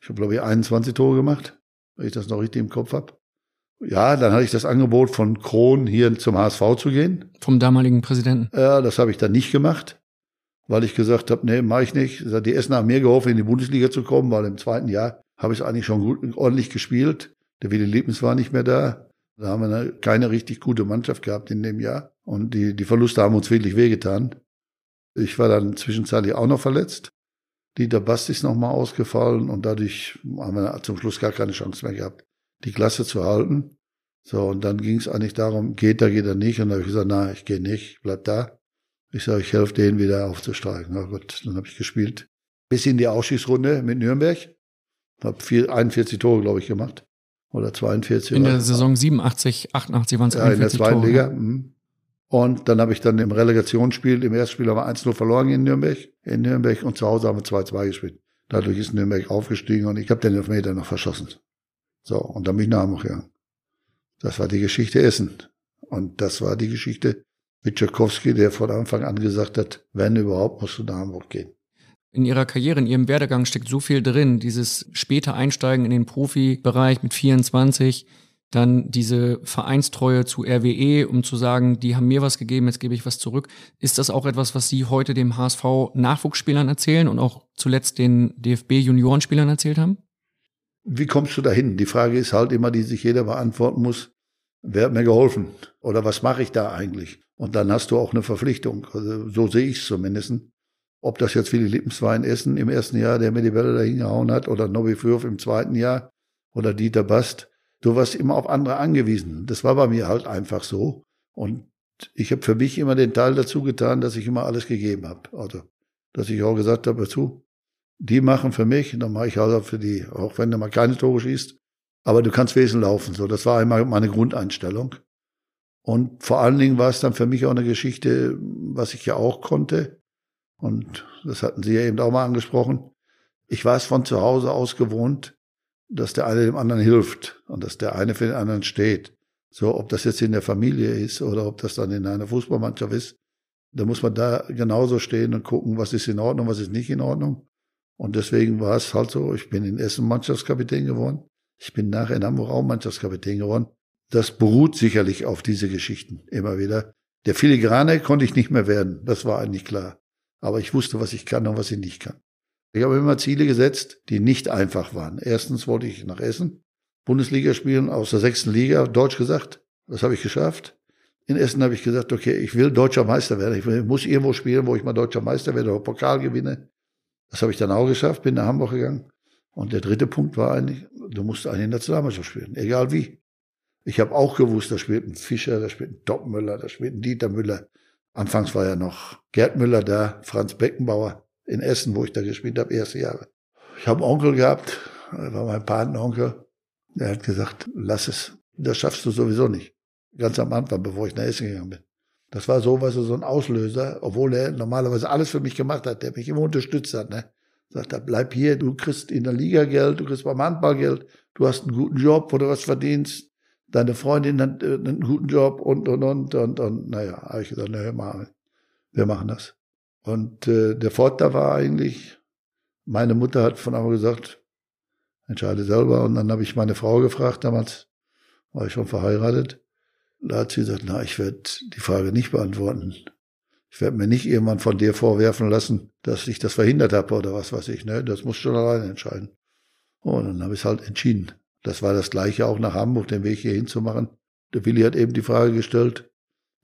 Ich habe, glaube ich, 21 Tore gemacht, wenn ich das noch richtig im Kopf habe. Ja, dann hatte ich das Angebot von Kron hier zum HSV zu gehen. Vom damaligen Präsidenten. Ja, das habe ich dann nicht gemacht, weil ich gesagt habe, nee, mache ich nicht. Die Essen haben mir geholfen, in die Bundesliga zu kommen, weil im zweiten Jahr habe ich eigentlich schon gut, ordentlich gespielt. Der Willi Liebens war nicht mehr da. Da haben wir keine richtig gute Mannschaft gehabt in dem Jahr. Und die, die Verluste haben uns wirklich wehgetan. Ich war dann zwischenzeitlich auch noch verletzt. Dieter Bast ist nochmal ausgefallen und dadurch haben wir zum Schluss gar keine Chance mehr gehabt, die Klasse zu halten. So, und dann ging es eigentlich darum, geht er, geht er nicht. Und da habe ich gesagt, na, ich gehe nicht, bleib da. Ich sage, ich helfe denen wieder aufzusteigen. Na gut, dann habe ich gespielt. Bis in die Ausschießrunde mit Nürnberg. Habe 41 Tore, glaube ich, gemacht. Oder 42. In der Saison 87, 88 waren es ja, in der zweiten Tore. Liga. Mhm. Und dann habe ich dann im Relegationsspiel, im ersten Spiel haben wir 1-0 verloren in Nürnberg, in Nürnberg und zu Hause haben wir 2-2 gespielt. Dadurch ist Nürnberg aufgestiegen und ich habe den Elfmeter noch verschossen. So, und dann bin ich nach Hamburg gegangen. Das war die Geschichte Essen. Und das war die Geschichte mit Tchaikovsky, der von Anfang an gesagt hat, wenn überhaupt, musst du nach Hamburg gehen. In ihrer Karriere, in ihrem Werdegang steckt so viel drin. Dieses späte Einsteigen in den Profibereich mit 24, dann diese Vereinstreue zu RWE, um zu sagen, die haben mir was gegeben, jetzt gebe ich was zurück. Ist das auch etwas, was Sie heute dem HSV Nachwuchsspielern erzählen und auch zuletzt den DFB Juniorenspielern erzählt haben? Wie kommst du dahin? Die Frage ist halt immer, die sich jeder beantworten muss. Wer hat mir geholfen? Oder was mache ich da eigentlich? Und dann hast du auch eine Verpflichtung. Also, so sehe ich es zumindest. Ob das jetzt Willi Lippens war in Essen im ersten Jahr, der mir die Bälle da hingehauen hat, oder Nobby Fürth im zweiten Jahr, oder Dieter Bast. Du warst immer auf andere angewiesen. Das war bei mir halt einfach so. Und ich habe für mich immer den Teil dazu getan, dass ich immer alles gegeben habe. Also, dass ich auch gesagt habe, dazu, die machen für mich, dann mache ich halt auch für die, auch wenn du mal keine Tore schießt. Aber du kannst wesen laufen. So, das war immer meine Grundeinstellung. Und vor allen Dingen war es dann für mich auch eine Geschichte, was ich ja auch konnte. Und das hatten Sie ja eben auch mal angesprochen. Ich war es von zu Hause aus gewohnt, dass der eine dem anderen hilft und dass der eine für den anderen steht. So, ob das jetzt in der Familie ist oder ob das dann in einer Fußballmannschaft ist, da muss man da genauso stehen und gucken, was ist in Ordnung, was ist nicht in Ordnung. Und deswegen war es halt so, ich bin in Essen Mannschaftskapitän geworden. Ich bin nachher in Hamburg auch Mannschaftskapitän geworden. Das beruht sicherlich auf diese Geschichten immer wieder. Der Filigrane konnte ich nicht mehr werden, das war eigentlich klar. Aber ich wusste, was ich kann und was ich nicht kann. Ich habe immer Ziele gesetzt, die nicht einfach waren. Erstens wollte ich nach Essen, Bundesliga spielen, aus der sechsten Liga, Deutsch gesagt. Das habe ich geschafft. In Essen habe ich gesagt, okay, ich will deutscher Meister werden. Ich muss irgendwo spielen, wo ich mal deutscher Meister werde oder Pokal gewinne. Das habe ich dann auch geschafft, bin nach Hamburg gegangen. Und der dritte Punkt war eigentlich, du musst der Nationalmannschaft spielen, egal wie. Ich habe auch gewusst, da spielt ein Fischer, da spielt ein Topmüller, da spielt ein Dieter Müller. Anfangs war ja noch Gerd Müller da, Franz Beckenbauer in Essen, wo ich da gespielt habe, erste Jahre. Ich habe einen Onkel gehabt, das war mein Patenonkel, der hat gesagt, lass es, das schaffst du sowieso nicht. Ganz am Anfang, bevor ich nach Essen gegangen bin. Das war so, du, so ein Auslöser, obwohl er normalerweise alles für mich gemacht hat, der mich immer unterstützt hat. Ne? Sagt er, bleib hier, du kriegst in der Liga Geld, du kriegst beim Handball Geld, du hast einen guten Job, wo du was verdienst, deine Freundin hat äh, einen guten Job und, und, und, und, und, naja, habe ich gesagt, naja, mal, wir machen das. Und äh, der Vorteil war eigentlich, meine Mutter hat von einmal gesagt, entscheide selber. Und dann habe ich meine Frau gefragt, damals war ich schon verheiratet. Da hat sie gesagt, na, ich werde die Frage nicht beantworten. Ich werde mir nicht irgendwann von dir vorwerfen lassen, dass ich das verhindert habe oder was weiß ich. Ne? Das muss schon alleine entscheiden. Und dann habe ich es halt entschieden. Das war das Gleiche auch nach Hamburg, den Weg hier hinzumachen. Der Willi hat eben die Frage gestellt,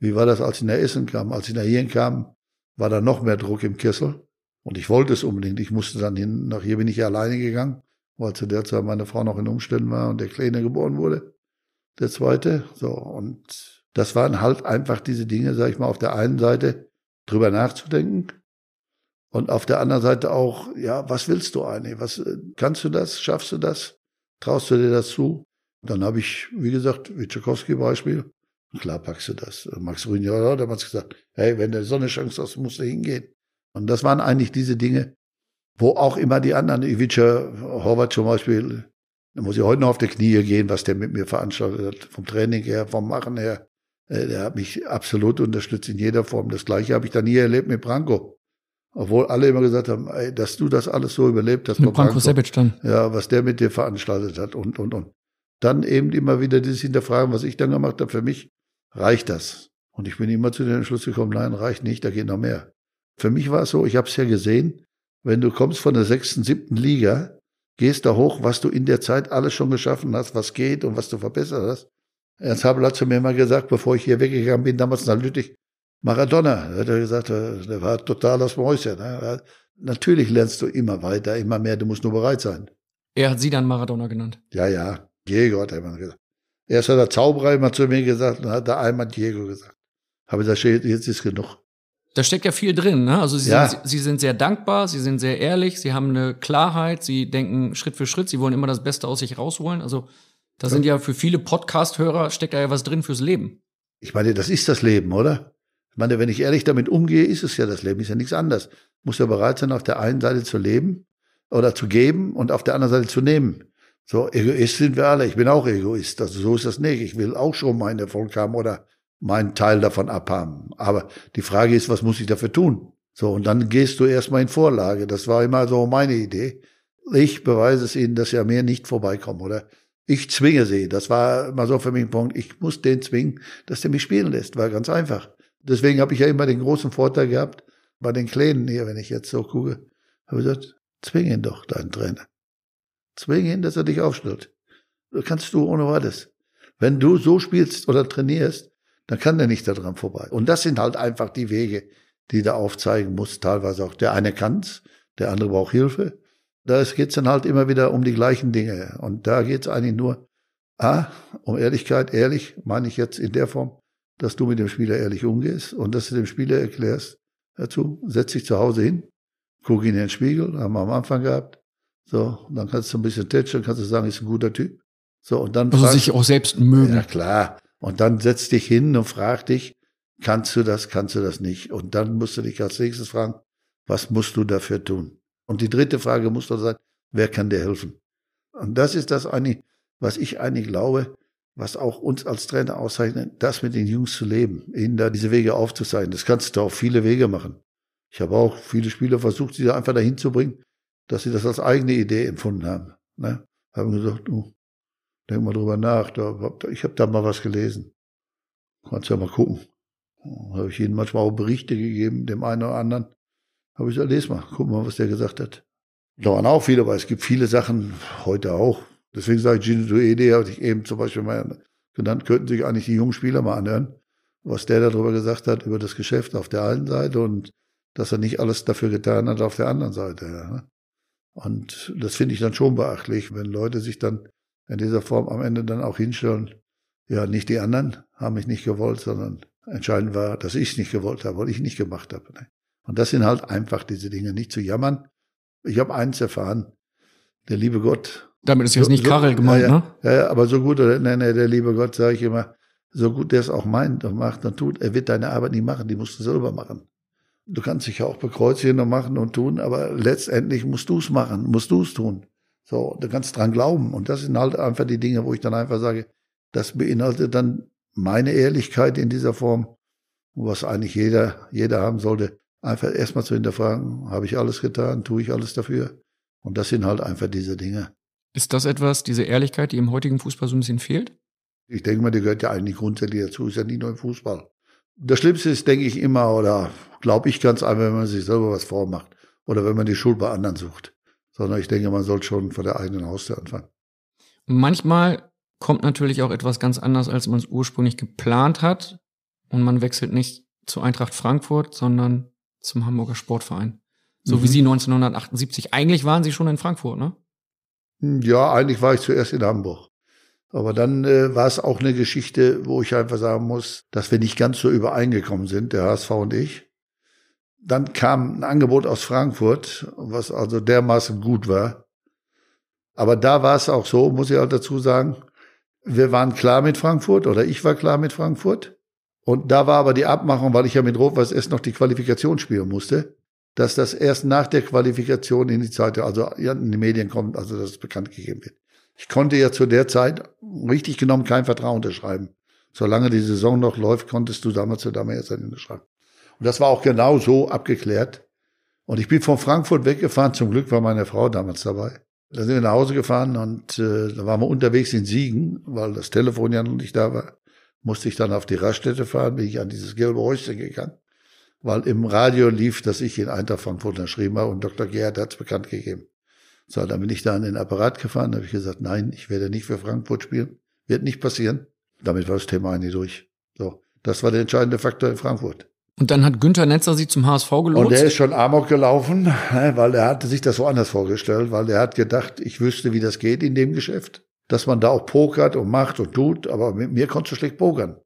wie war das, als ich nach Essen kam? Als ich nach hier kam, war da noch mehr Druck im Kessel. Und ich wollte es unbedingt. Ich musste dann hin, nach hier bin ich alleine gegangen, weil zu der Zeit meine Frau noch in Umständen war und der Kleine geboren wurde. Der zweite. So. Und das waren halt einfach diese Dinge, sag ich mal, auf der einen Seite drüber nachzudenken. Und auf der anderen Seite auch, ja, was willst du eigentlich? Was, kannst du das? Schaffst du das? Traust du dir das zu? Dann habe ich, wie gesagt, wie Tchaikovsky-Beispiel, klar packst du das. Max Rüdiger hat damals gesagt, hey, wenn du so eine Chance hast, musst du hingehen. Und das waren eigentlich diese Dinge, wo auch immer die anderen, Ivica Horvath zum Beispiel, da muss ich heute noch auf die Knie gehen, was der mit mir veranstaltet hat, vom Training her, vom Machen her. Äh, der hat mich absolut unterstützt in jeder Form. Das Gleiche habe ich dann nie erlebt mit Branko. Obwohl alle immer gesagt haben, ey, dass du das alles so überlebt hast. Mit Branko Sebic dann. Ja, was der mit dir veranstaltet hat und, und, und. Dann eben immer wieder dieses Hinterfragen, was ich dann gemacht habe. Für mich reicht das. Und ich bin immer zu dem Entschluss gekommen, nein, reicht nicht, da geht noch mehr. Für mich war es so, ich habe es ja gesehen, wenn du kommst von der sechsten, siebten Liga, gehst da hoch, was du in der Zeit alles schon geschaffen hast, was geht und was du verbessert hast. Ernst Habel hat zu mir mal gesagt, bevor ich hier weggegangen bin, damals nach Lüttich, Maradona, hat er gesagt, äh, der war total aus Mäuschen. Ne? Natürlich lernst du immer weiter, immer mehr, du musst nur bereit sein. Er hat sie dann Maradona genannt. Ja, ja, Diego hat er immer gesagt. Erst hat der Zauberer immer zu mir gesagt und hat der einmal Diego gesagt. Habe ich gesagt, jetzt ist genug. Da steckt ja viel drin, ne? Also sie, Ja. sind, sie sind sehr dankbar, sie sind sehr ehrlich, sie haben eine Klarheit, sie denken Schritt für Schritt, sie wollen immer das Beste aus sich rausholen. Also da sind ja für viele Podcast-Hörer steckt da ja was drin fürs Leben. Ich meine, das ist das Leben, oder? Ich meine, wenn ich ehrlich damit umgehe, ist es ja das Leben, ist ja nichts anderes. Muss ja bereit sein, auf der einen Seite zu leben oder zu geben und auf der anderen Seite zu nehmen. So, Egoist sind wir alle. Ich bin auch Egoist. Also so ist das nicht. Ich will auch schon meinen Erfolg haben oder meinen Teil davon abhaben. Aber die Frage ist, was muss ich dafür tun? So, und dann gehst du erstmal in Vorlage. Das war immer so meine Idee. Ich beweise es ihnen, dass sie an mir nicht vorbeikommen, oder? Ich zwinge sie. Das war immer so für mich ein Punkt. Ich muss den zwingen, dass der mich spielen lässt. War ganz einfach. Deswegen habe ich ja immer den großen Vorteil gehabt, bei den Kleinen hier, wenn ich jetzt so gucke, habe ich gesagt, zwing ihn doch, deinen Trainer. Zwing ihn, dass er dich aufstellt. Das kannst du ohne weiteres. Wenn du so spielst oder trainierst, dann kann der nicht daran vorbei. Und das sind halt einfach die Wege, die da aufzeigen muss. Teilweise auch der eine kann's, der andere braucht Hilfe. Da geht's dann halt immer wieder um die gleichen Dinge. Und da geht's eigentlich nur, ah, um Ehrlichkeit. Ehrlich meine ich jetzt in der Form, dass du mit dem Spieler ehrlich umgehst und dass du dem Spieler erklärst, dazu, setz dich zu Hause hin, guck ihn in den Spiegel, haben wir am Anfang gehabt. So, und dann kannst du ein bisschen tätscheln, kannst du sagen, ist ein guter Typ. So, und dann Also fragst- sich auch selbst mögen. ja, klar. Und dann setz dich hin und frag dich, kannst du das, kannst du das nicht? Und dann musst du dich als nächstes fragen, was musst du dafür tun? Und die dritte Frage muss doch sein, wer kann dir helfen? Und das ist das eigentlich, was ich eigentlich glaube, was auch uns als Trainer auszeichnet, das mit den Jungs zu leben, ihnen da diese Wege aufzuzeigen. Das kannst du auf viele Wege machen. Ich habe auch viele Spieler versucht, sie da einfach dahin zu bringen, dass sie das als eigene Idee empfunden haben. Ne? Haben gesagt, du, denk mal drüber nach, da, ich habe da mal was gelesen. Kannst ja mal gucken. Habe ich ihnen manchmal auch Berichte gegeben, dem einen oder anderen. Habe ich gesagt, les mal, guck mal, was der gesagt hat. Da waren auch viele, aber es gibt viele Sachen, heute auch. Deswegen sage ich, Gino Duede hatte ich eben zum Beispiel mal genannt, könnten sich eigentlich die jungen Spieler mal anhören, was der darüber gesagt hat, über das Geschäft auf der einen Seite und dass er nicht alles dafür getan hat auf der anderen Seite. Ja. Und das finde ich dann schon beachtlich, wenn Leute sich dann in dieser Form am Ende dann auch hinstellen, ja, nicht die anderen haben mich nicht gewollt, sondern entscheidend war, dass ich es nicht gewollt habe, weil ich nicht gemacht habe. Ne? Und das sind halt einfach diese Dinge, nicht zu jammern. Ich habe eins erfahren, der liebe Gott. Damit ist jetzt nicht Karel gemeint, ja, ne? Ja, ja, aber so gut, oder, nee, nee, der liebe Gott, sage ich immer, so gut der es auch meint und macht und tut, er wird deine Arbeit nie machen, die musst du selber machen. Du kannst dich ja auch bekreuzigen und machen und tun, aber letztendlich musst du es machen, musst du es tun. So, du kannst dran glauben. Und das sind halt einfach die Dinge, wo ich dann einfach sage, das beinhaltet dann meine Ehrlichkeit in dieser Form, was eigentlich jeder, jeder haben sollte, einfach erstmal zu hinterfragen, habe ich alles getan, tue ich alles dafür? Und das sind halt einfach diese Dinge. Ist das etwas, diese Ehrlichkeit, die im heutigen Fußball so ein bisschen fehlt? Ich denke mal, die gehört ja eigentlich grundsätzlich dazu, ist ja nicht nur im Fußball. Das Schlimmste ist, denke ich immer, oder glaube ich ganz einfach, wenn man sich selber was vormacht oder wenn man die Schuld bei anderen sucht. Sondern ich denke, man sollte schon vor der eigenen Haustür anfangen. Manchmal kommt natürlich auch etwas ganz anders, als man es ursprünglich geplant hat. Und man wechselt nicht zu Eintracht Frankfurt, sondern zum Hamburger Sportverein. So Mhm. wie Sie 1978. Eigentlich waren Sie schon in Frankfurt, ne? Ja, eigentlich war ich zuerst in Hamburg. Aber dann äh, war es auch eine Geschichte, wo ich einfach sagen muss, dass wir nicht ganz so übereingekommen sind, der HSV und ich. Dann kam ein Angebot aus Frankfurt, was also dermaßen gut war. Aber da war es auch so, muss ich halt dazu sagen, wir waren klar mit Frankfurt oder ich war klar mit Frankfurt. Und da war aber die Abmachung, weil ich ja mit Rot-Weiß erst noch die Qualifikation spielen musste, dass das erst nach der Qualifikation in die Zeit, also in die Medien kommt, also dass es bekannt gegeben wird. Ich konnte ja zu der Zeit richtig genommen keinen Vertrag unterschreiben. Solange die Saison noch läuft, konntest du damals zu damals erst unterschreiben. Und das war auch genau so abgeklärt. Und ich bin von Frankfurt weggefahren. Zum Glück war meine Frau damals dabei. Da sind wir nach Hause gefahren und äh, da waren wir unterwegs in Siegen, weil das Telefon ja noch nicht da war. Musste ich dann auf die Raststätte fahren, bin ich an dieses gelbe Häuschen gegangen, weil im Radio lief, dass ich in Eintracht Frankfurt unterschrieben habe und Dr. Gerhard hat es bekannt gegeben. So, dann bin ich da an den Apparat gefahren, habe ich gesagt, nein, ich werde nicht für Frankfurt spielen. Wird nicht passieren. Damit war das Thema eigentlich durch. So, das war der entscheidende Faktor in Frankfurt. Und dann hat Günther Netzer Sie zum HSV Und gelotst? er ist schon Amok gelaufen, weil er hatte sich das woanders vorgestellt, weil er hat gedacht, ich wüsste, wie das geht in dem Geschäft. Dass man da auch pokert und macht und tut, aber mit mir konntest du schlecht pokern.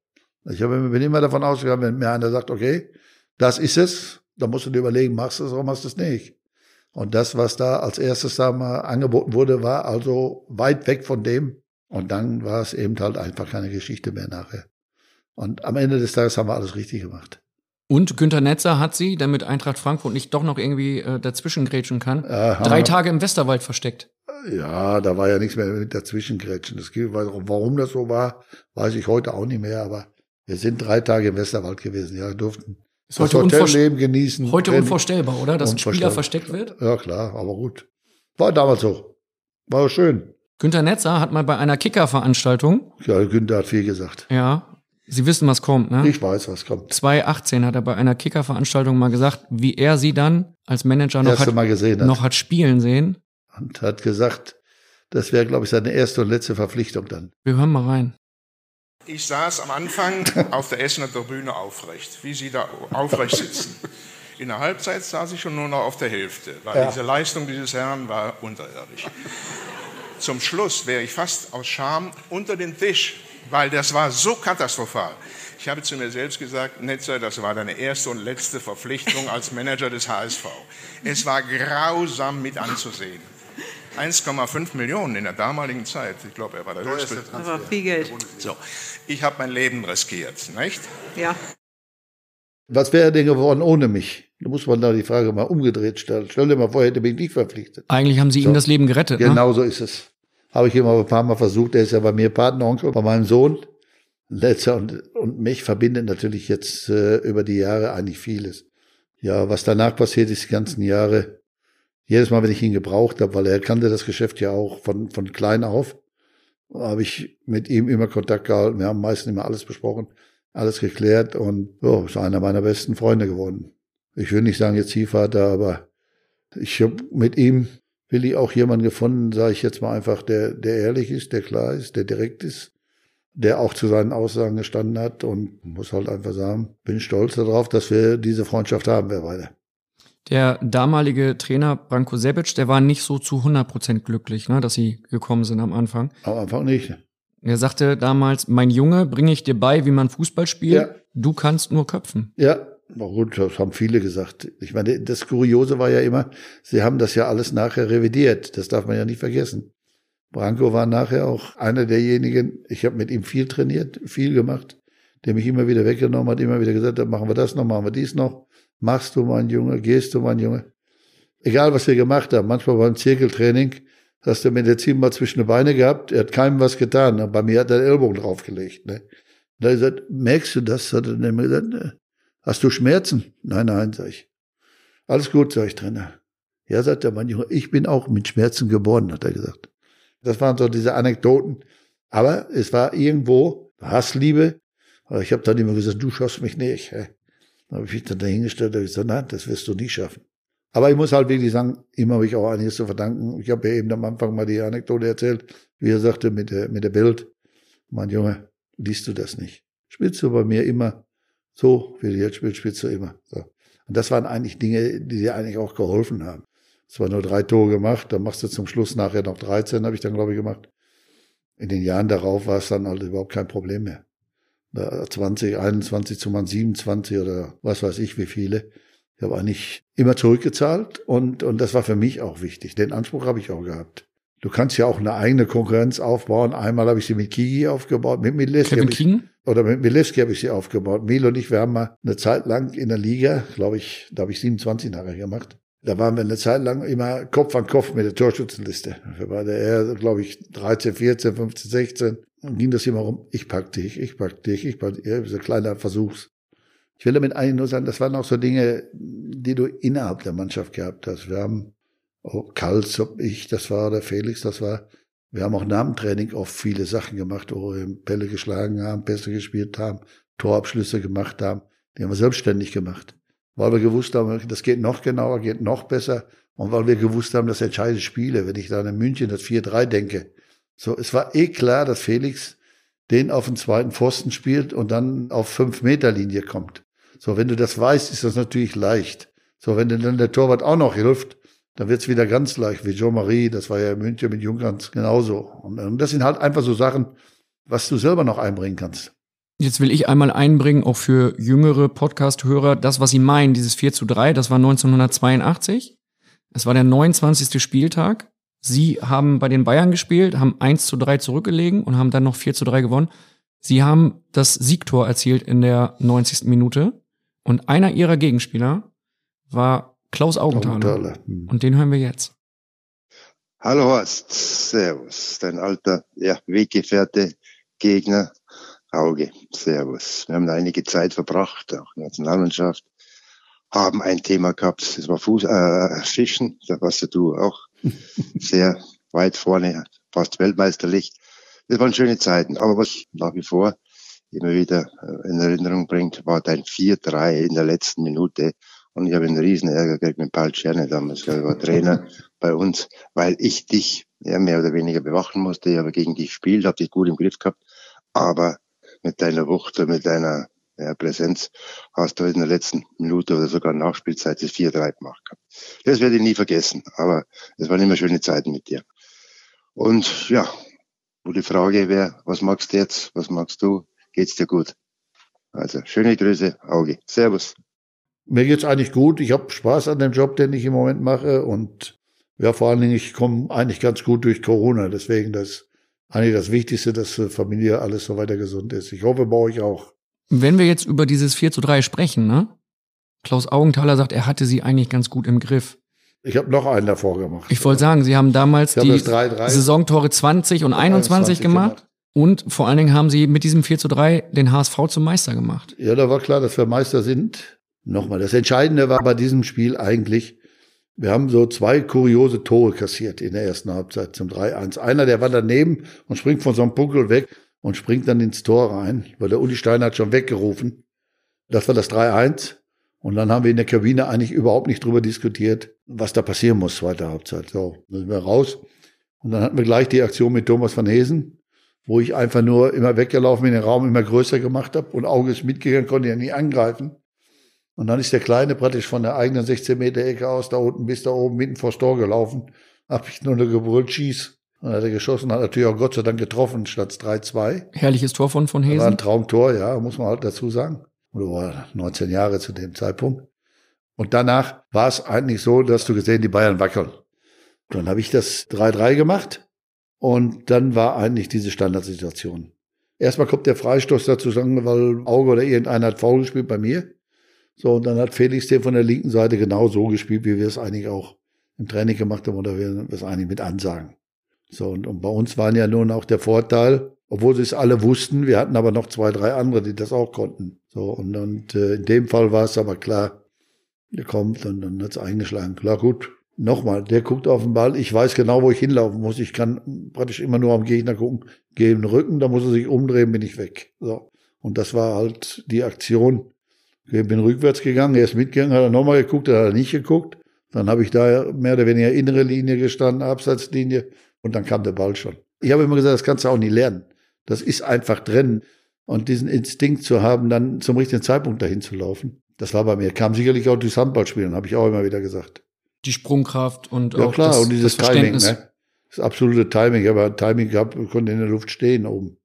Ich habe, bin immer davon ausgegangen, wenn mir einer sagt, okay, das ist es. Da musst du dir überlegen, machst du es oder machst du es nicht. Und das, was da als erstes da mal angeboten wurde, war also weit weg von dem. Und dann war es eben halt einfach keine Geschichte mehr nachher. Und am Ende des Tages haben wir alles richtig gemacht. Und Günter Netzer hat sie, damit Eintracht Frankfurt nicht doch noch irgendwie äh, dazwischen grätschen kann, haben drei Tage im Westerwald versteckt. Ja, da war ja nichts mehr mit dazwischengrätschen. Das warum das so war, weiß ich heute auch nicht mehr. Aber wir sind drei Tage im Westerwald gewesen. Ja, durften Ist das heute, Hotelleben genießen. heute Training. unvorstellbar, oder? Dass ein Spieler versteckt wird? Ja, klar, aber gut. War damals so. War schön. Günter Netzer hat mal bei einer Kicker-Veranstaltung, Ja, Günther hat viel gesagt. ja, Sie wissen, was kommt, ne? Ich weiß, was kommt. 2018 hat er bei einer Kicker-Veranstaltung mal gesagt, wie er sie dann als Manager noch hat, Mal gesehen hat. noch hat spielen sehen. Und hat gesagt, das wäre, glaube ich, seine erste und letzte Verpflichtung dann. Wir hören mal rein. Ich saß am Anfang auf der Essener Tribüne aufrecht, wie Sie da aufrecht sitzen. In der Halbzeit saß ich schon nur noch auf der Hälfte, weil diese Leistung dieses Herrn war unterirdisch. Zum Schluss wäre ich fast aus Scham unter den Tisch, weil das war so katastrophal. Ich habe zu mir selbst gesagt, Netzer, das war deine erste und letzte Verpflichtung als Manager des HSV. Es war grausam mit anzusehen. 1,5 Millionen in der damaligen Zeit. Ich glaube, er war der höchste. Aber viel Geld. So, ich habe mein Leben riskiert, nicht? Ja. Was wäre denn geworden ohne mich? Da muss man da die Frage mal umgedreht stellen. Stell dir mal vor, hätte mich nicht verpflichtet. Eigentlich haben Sie ihm das Leben gerettet, ne? Genau so ist es. Habe ich immer ein paar Mal versucht. Er ist ja bei mir Patenonkel, bei meinem Sohn. Letzter und, und mich verbindet natürlich jetzt äh, über die Jahre eigentlich vieles. Ja, was danach passiert ist, die ganzen Jahre, jedes Mal, wenn ich ihn gebraucht habe, weil er kannte das Geschäft ja auch von, von klein auf, habe ich mit ihm immer Kontakt gehalten. Wir haben meistens immer alles besprochen, alles geklärt und ja, ist einer meiner besten Freunde geworden. Ich will nicht sagen jetzt Ziehvater, aber ich habe mit ihm Willi auch jemanden gefunden, sage ich jetzt mal einfach, der, der ehrlich ist, der klar ist, der direkt ist, der auch zu seinen Aussagen gestanden hat und muss halt einfach sagen, bin stolz darauf, dass wir diese Freundschaft haben, wir beide. Der damalige Trainer Branko Sebic, der war nicht so zu 100% glücklich, ne, dass sie gekommen sind am Anfang. Am Anfang nicht. Er sagte damals, mein Junge, bringe ich dir bei, wie man Fußball spielt. Ja. Du kannst nur köpfen. Ja, na gut, das haben viele gesagt. Ich meine, das Kuriose war ja immer, sie haben das ja alles nachher revidiert. Das darf man ja nicht vergessen. Branko war nachher auch einer derjenigen, ich habe mit ihm viel trainiert, viel gemacht, der mich immer wieder weggenommen hat, immer wieder gesagt hat, machen wir das noch, machen wir dies noch. Machst du, mein Junge, gehst du, mein Junge. Egal, was wir gemacht haben, manchmal beim Zirkeltraining, hast du mir der Ziehen mal zwischen die Beine gehabt, er hat keinem was getan. Und bei mir hat er den Ellbogen draufgelegt. Ne? Da hat gesagt, merkst du das? Hat er dann gesagt, ne. Hast du Schmerzen? Nein, nein, sag ich. Alles gut, sag ich Trainer. Ja, sagt er, mein Junge, ich bin auch mit Schmerzen geboren, hat er gesagt. Das waren so diese Anekdoten. Aber es war irgendwo Hassliebe. Aber ich habe dann immer gesagt, du schaffst mich nicht. Da habe ich mich dann dahingestellt und gesagt, nein, das wirst du nie schaffen. Aber ich muss halt wirklich sagen, ihm habe ich auch einiges zu verdanken. Ich habe ja eben am Anfang mal die Anekdote erzählt, wie er sagte mit der, mit der Bild. Mein Junge, liest du das nicht? Spielst du bei mir immer so, wie du jetzt spielst, du immer. So. Und das waren eigentlich Dinge, die dir eigentlich auch geholfen haben. Zwar nur drei Tore gemacht, dann machst du zum Schluss nachher noch 13, habe ich dann, glaube ich, gemacht. In den Jahren darauf war es dann halt überhaupt kein Problem mehr. Da 20, 21 zu man 27 oder was weiß ich wie viele. Ich habe eigentlich immer zurückgezahlt und, und das war für mich auch wichtig. Den Anspruch habe ich auch gehabt. Du kannst ja auch eine eigene Konkurrenz aufbauen. Einmal habe ich sie mit Kigi aufgebaut, mit Milewski Kevin ich, Keegan? oder mit Milewski habe ich sie aufgebaut. Milo und ich, wir haben mal eine Zeit lang in der Liga, glaube ich, da habe ich 27 nachher gemacht. Da waren wir eine Zeit lang immer Kopf an Kopf mit der Torschützenliste. Da war der er, glaube ich, 13, 14, 15, 16. Dann ging das immer rum. Ich pack dich, ich pack dich, ich pack dich. Ja, so ein kleiner Versuchs. Ich will damit eigentlich nur sagen, das waren auch so Dinge, die du innerhalb der Mannschaft gehabt hast. Wir haben auch Kals, ob ich, das war der Felix, das war, wir haben auch nach dem oft viele Sachen gemacht, wo wir Bälle geschlagen haben, Pässe gespielt haben, Torabschlüsse gemacht haben. Die haben wir selbstständig gemacht. Weil wir gewusst haben, das geht noch genauer, geht noch besser. Und weil wir gewusst haben, das entscheidende Spiele, wenn ich da in München das 4-3 denke. So, es war eh klar, dass Felix den auf den zweiten Pfosten spielt und dann auf 5 Meter Linie kommt. So, wenn du das weißt, ist das natürlich leicht. So, wenn dir dann der Torwart auch noch hilft, dann wird's wieder ganz leicht, wie Jean-Marie, das war ja in München mit Junkerns genauso. Und das sind halt einfach so Sachen, was du selber noch einbringen kannst. Jetzt will ich einmal einbringen, auch für jüngere Podcast-Hörer, das, was Sie meinen, dieses 4 zu 3, das war 1982. Es war der 29. Spieltag. Sie haben bei den Bayern gespielt, haben 1 zu 3 zurückgelegen und haben dann noch 4 zu 3 gewonnen. Sie haben das Siegtor erzielt in der 90. Minute und einer ihrer Gegenspieler war Klaus Augenthaler. Augenthaler. Hm. Und den hören wir jetzt. Hallo Horst, Servus, dein alter ja, Weggefährte, Gegner, Auge, Servus. Wir haben da einige Zeit verbracht, auch Nationalmannschaft, haben ein Thema gehabt, das war Fuß, äh, Fischen, da warst du auch [laughs] sehr weit vorne, fast weltmeisterlich. Das waren schöne Zeiten, aber was nach wie vor immer wieder äh, in Erinnerung bringt, war dein 4-3 in der letzten Minute. Und ich habe einen riesen Ärger gekriegt mit Paul Czerne damals, er war Trainer bei uns, weil ich dich ja, mehr oder weniger bewachen musste. Ich habe gegen dich gespielt, habe dich gut im Griff gehabt, aber mit deiner Wucht und mit deiner ja, Präsenz hast du in der letzten Minute oder sogar Nachspielzeit das 4-3 gemacht. Das werde ich nie vergessen, aber es waren immer schöne Zeiten mit dir. Und ja, wo die Frage wäre, was magst du jetzt, was magst du, geht's dir gut? Also schöne Grüße, Auge. Servus. Mir geht's eigentlich gut. Ich habe Spaß an dem Job, den ich im Moment mache. Und ja, vor allen Dingen, ich komme eigentlich ganz gut durch Corona. Deswegen das eigentlich das Wichtigste, dass für Familie alles so weiter gesund ist. Ich hoffe bei euch auch. Wenn wir jetzt über dieses 4 zu 3 sprechen, ne? Klaus Augenthaler sagt, er hatte sie eigentlich ganz gut im Griff. Ich habe noch einen davor gemacht. Ich wollte sagen, sie haben damals hab die das 3-3. Saisontore 20 und 21 gemacht. Und vor allen Dingen haben sie mit diesem 4 zu 3 den HSV zum Meister gemacht. Ja, da war klar, dass wir Meister sind. Nochmal, das Entscheidende war bei diesem Spiel eigentlich, wir haben so zwei kuriose Tore kassiert in der ersten Halbzeit zum 3-1. Einer, der war daneben und springt von so einem Punkel weg und springt dann ins Tor rein, weil der Uli Steiner hat schon weggerufen. Das war das 3-1. Und dann haben wir in der Kabine eigentlich überhaupt nicht drüber diskutiert, was da passieren muss, zweite Halbzeit. So, dann sind wir raus. Und dann hatten wir gleich die Aktion mit Thomas van Hesen, wo ich einfach nur immer weggelaufen bin, den Raum immer größer gemacht habe und Auge ist mitgegangen, konnte ja nie angreifen. Und dann ist der Kleine praktisch von der eigenen 16 Meter Ecke aus da unten bis da oben mitten vor Tor gelaufen. Hab ich nur noch gebrüllt, schieß. Und dann hat er geschossen, hat natürlich auch Gott sei Dank getroffen, statt 3-2. Herrliches Tor von von War ein Hesen. Traumtor, ja, muss man halt dazu sagen. Oder war 19 Jahre zu dem Zeitpunkt. Und danach war es eigentlich so, dass du gesehen, die Bayern wackeln. Dann habe ich das 3-3 gemacht und dann war eigentlich diese Standardsituation. Erstmal kommt der Freistoß dazu, sagen, weil Auge oder irgendeiner hat faul gespielt bei mir. So, und dann hat Felix den von der linken Seite genau so gespielt, wie wir es eigentlich auch im Training gemacht haben oder wir es eigentlich mit Ansagen. So, und, und bei uns waren ja nun auch der Vorteil, obwohl sie es alle wussten, wir hatten aber noch zwei, drei andere, die das auch konnten. So, und, und äh, in dem Fall war es aber klar, der kommt und dann hat's eingeschlagen. Klar, gut. Nochmal, der guckt auf den Ball. Ich weiß genau, wo ich hinlaufen muss. Ich kann praktisch immer nur am Gegner gucken, gehe den Rücken, da muss er sich umdrehen, bin ich weg. So. Und das war halt die Aktion. Ich bin rückwärts gegangen, er ist mitgegangen, hat er nochmal geguckt, hat er nicht geguckt. Dann habe ich da mehr oder weniger innere Linie gestanden, Abseitslinie, und dann kam der Ball schon. Ich habe immer gesagt, das kannst du auch nie lernen. Das ist einfach drin. Und diesen Instinkt zu haben, dann zum richtigen Zeitpunkt dahin zu laufen, das war bei mir. Kam sicherlich auch durchs Handballspielen, habe ich auch immer wieder gesagt. Die Sprungkraft und Ja auch klar, das, und dieses das Timing, ne? Das absolute Timing. Ich habe Timing gehabt, konnte in der Luft stehen oben.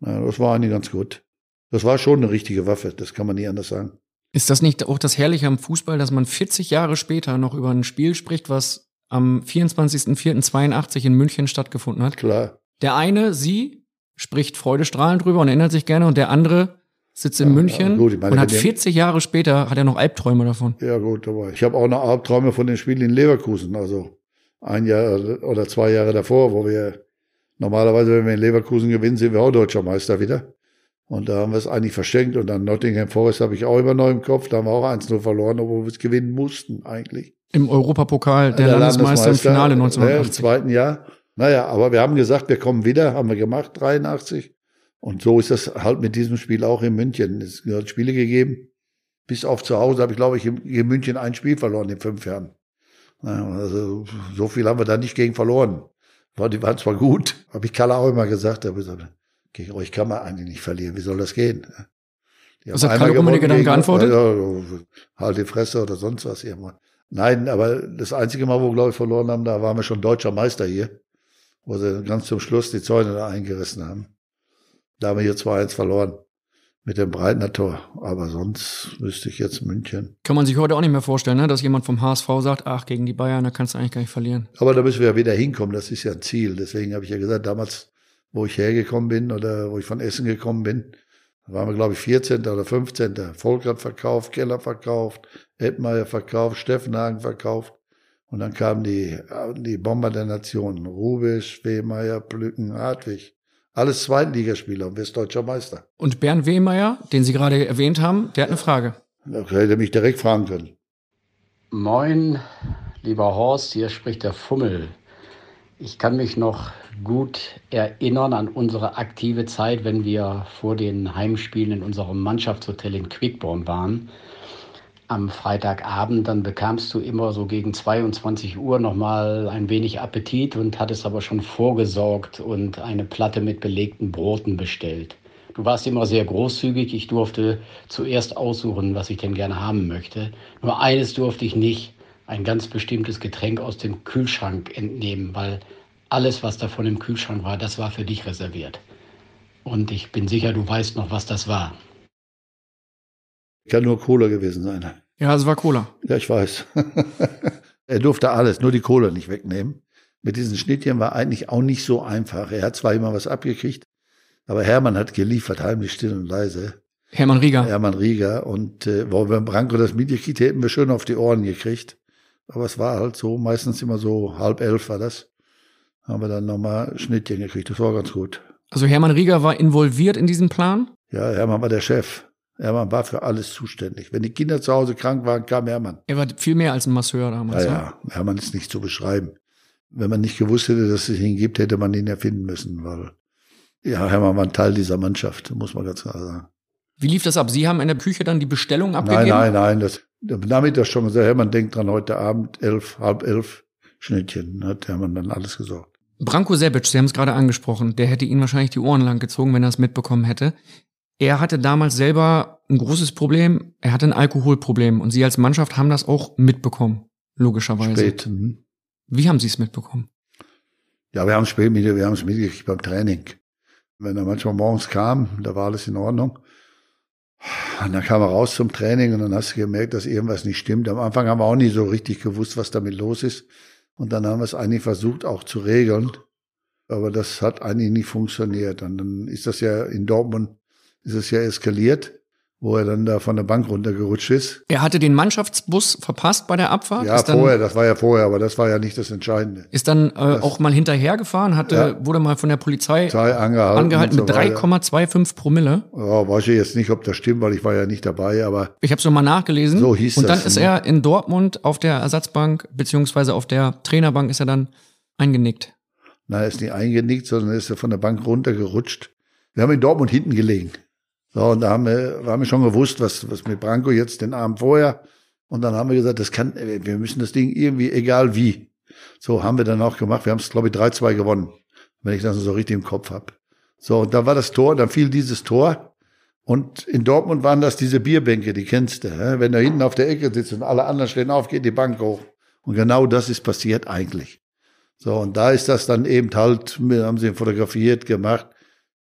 Ja, das war eigentlich ganz gut. Das war schon eine richtige Waffe, das kann man nie anders sagen. Ist das nicht auch das Herrliche am Fußball, dass man 40 Jahre später noch über ein Spiel spricht, was am 24.04.82 in München stattgefunden hat? Klar. Der eine, sie, spricht freudestrahlend drüber und erinnert sich gerne und der andere sitzt in Ja, München ja, gut, meine, und hat wenn der- 40 Jahre später hat er noch Albträume davon. Ja gut, aber ich habe auch noch Albträume von den Spielen in Leverkusen. Also ein Jahr oder zwei Jahre davor, wo wir normalerweise, wenn wir in Leverkusen gewinnen, sind wir auch deutscher Meister wieder. Und da haben wir es eigentlich verschenkt. Und dann Nottingham Forest habe ich auch immer noch im Kopf. Da haben wir auch 1-0 verloren, obwohl wir es gewinnen mussten eigentlich. Im Europapokal der, Landesmeister, im Finale Ja, Im 1980. zweiten Jahr. Naja, aber wir haben gesagt, wir kommen wieder, haben wir gemacht, 83. Und so ist das halt mit diesem Spiel auch in München. Es hat Spiele gegeben. Bis auf zu Hause habe ich, glaube ich, in München ein Spiel verloren in fünf Jahren. Naja, also so viel haben wir da nicht gegen verloren. War, die waren zwar gut, habe ich Kalle auch immer gesagt, aber ich gesagt, gegen euch kann man eigentlich nicht verlieren. Wie soll das gehen? Die Was haben hat Kalle Rummenigge dann geantwortet? Ja, halt die Fresse oder sonst was irgendwann. Nein, aber das einzige Mal, wo wir, glaube ich, verloren haben, da waren wir schon deutscher Meister hier, wo sie ganz zum Schluss die Zäune da eingerissen haben. Da haben wir hier 2-1 verloren. mit dem Breitner Tor. Aber sonst wüsste ich jetzt München. Kann man sich heute auch nicht mehr vorstellen, ne? dass jemand vom HSV sagt, ach, gegen die Bayern, da kannst du eigentlich gar nicht verlieren. Aber da müssen wir ja wieder hinkommen, das ist ja ein Ziel. Deswegen habe ich ja gesagt, damals, wo ich hergekommen bin oder wo ich von Essen gekommen bin, waren wir, glaube ich, 14. oder 15. Volkert verkauft, Keller verkauft, Edmeier verkauft, Steffenhagen verkauft. Und dann kamen die, die Bomber der Nationen. Rubisch, Wehmeier, Plücken, Hartwig. Alles Zweitligaspieler und westdeutscher Meister. Und Bernd Wehmeier, den Sie gerade erwähnt haben, der hat eine Frage. Da hätte mich direkt fragen können. Moin, lieber Horst, hier spricht der Fummel. Ich kann mich noch gut erinnern an unsere aktive Zeit, wenn wir vor den Heimspielen in unserem Mannschaftshotel in Quickborn waren am Freitagabend, dann bekamst du immer so gegen 22 Uhr nochmal ein wenig Appetit und hattest aber schon vorgesorgt und eine Platte mit belegten Broten bestellt. Du warst immer sehr großzügig. Ich durfte zuerst aussuchen, was ich denn gerne haben möchte. Nur eines durfte ich nicht, ein ganz bestimmtes Getränk aus dem Kühlschrank entnehmen, weil alles, was davon im Kühlschrank war, das war für dich reserviert. Und ich bin sicher, du weißt noch, was das war. Kann nur Cola gewesen sein. Ja, es war Cola. Ja, ich weiß. [laughs] er durfte alles, nur die Cola nicht wegnehmen. Mit diesen Schnittchen war eigentlich auch nicht so einfach. Er hat zwar immer was abgekriegt, aber Hermann hat geliefert, heimlich still und leise. Hermann Rieger. Hermann Rieger. Und äh, wo wir Branko das mitgekriegt hätten wir schön auf die Ohren gekriegt. Aber es war halt so, meistens immer so halb elf war das. Haben wir dann nochmal Schnittchen gekriegt. Das war ganz gut. Also Hermann Rieger war involviert in diesen Plan? Ja, Hermann war der Chef. Hermann war für alles zuständig. Wenn die Kinder zu Hause krank waren, kam Hermann. Er war viel mehr als ein Masseur damals. Ja, ja. Hermann ist nicht zu beschreiben. Wenn man nicht gewusst hätte, dass es ihn gibt, hätte man ihn erfinden müssen, weil ja, Hermann war ein Teil dieser Mannschaft, muss man ganz klar sagen. Wie lief das ab? Sie haben in der Küche dann die Bestellung abgegeben? Nein, nein, nein. Das, damit das schon gesagt, Hermann denkt dran, heute Abend elf, halb elf Schnittchen, hat Hermann dann alles gesorgt. Branko Sebic, Sie haben es gerade angesprochen, der hätte Ihnen wahrscheinlich die Ohren lang gezogen, wenn er es mitbekommen hätte. Er hatte damals selber ein großes Problem. Er hatte ein Alkoholproblem und Sie als Mannschaft haben das auch mitbekommen, logischerweise. Spät. Mhm. Wie haben Sie es mitbekommen? Ja, wir haben es spät mit, wir haben es mitgekriegt beim Training. Wenn er manchmal morgens kam, da war alles in Ordnung. Und dann kam er raus zum Training und dann hast du gemerkt, dass irgendwas nicht stimmt. Am Anfang haben wir auch nicht so richtig gewusst, was damit los ist. Und dann haben wir es eigentlich versucht auch zu regeln. Aber das hat eigentlich nicht funktioniert. Und dann ist das ja in Dortmund ist es ja eskaliert, wo er dann da von der Bank runtergerutscht ist. Er hatte den Mannschaftsbus verpasst bei der Abfahrt? Ja, vorher, das war ja vorher, aber das war ja nicht das Entscheidende. Ist dann äh, auch mal hinterhergefahren, hatte, ja, wurde mal von der Polizei, angehalten, angehalten mit so 3,25 Promille. Ja, weiß ich jetzt nicht, ob das stimmt, weil ich war ja nicht dabei, aber. Ich habe es nochmal nachgelesen. So hieß Und dann das, ist er in Dortmund auf der Ersatzbank, beziehungsweise auf der Trainerbank ist er dann eingenickt. Nein, er ist nicht eingenickt, sondern ist er von der Bank runtergerutscht. Wir haben in Dortmund hinten gelegen. So, und da haben wir, haben wir schon gewusst, was, was mit Branko jetzt den Abend vorher. Und dann haben wir gesagt, das kann, wir müssen das Ding irgendwie, egal wie. So haben wir dann auch gemacht. Wir haben es, glaube ich, 3-2 gewonnen, wenn ich das so richtig im Kopf habe. So, und da war das Tor, dann fiel dieses Tor. Und in Dortmund waren das diese Bierbänke, die kennst du. Wenn da hinten auf der Ecke sitzt und alle anderen stehen auf, geht die Bank hoch. Und genau das ist passiert eigentlich. So, und da ist das dann eben halt, wir haben sie fotografiert, gemacht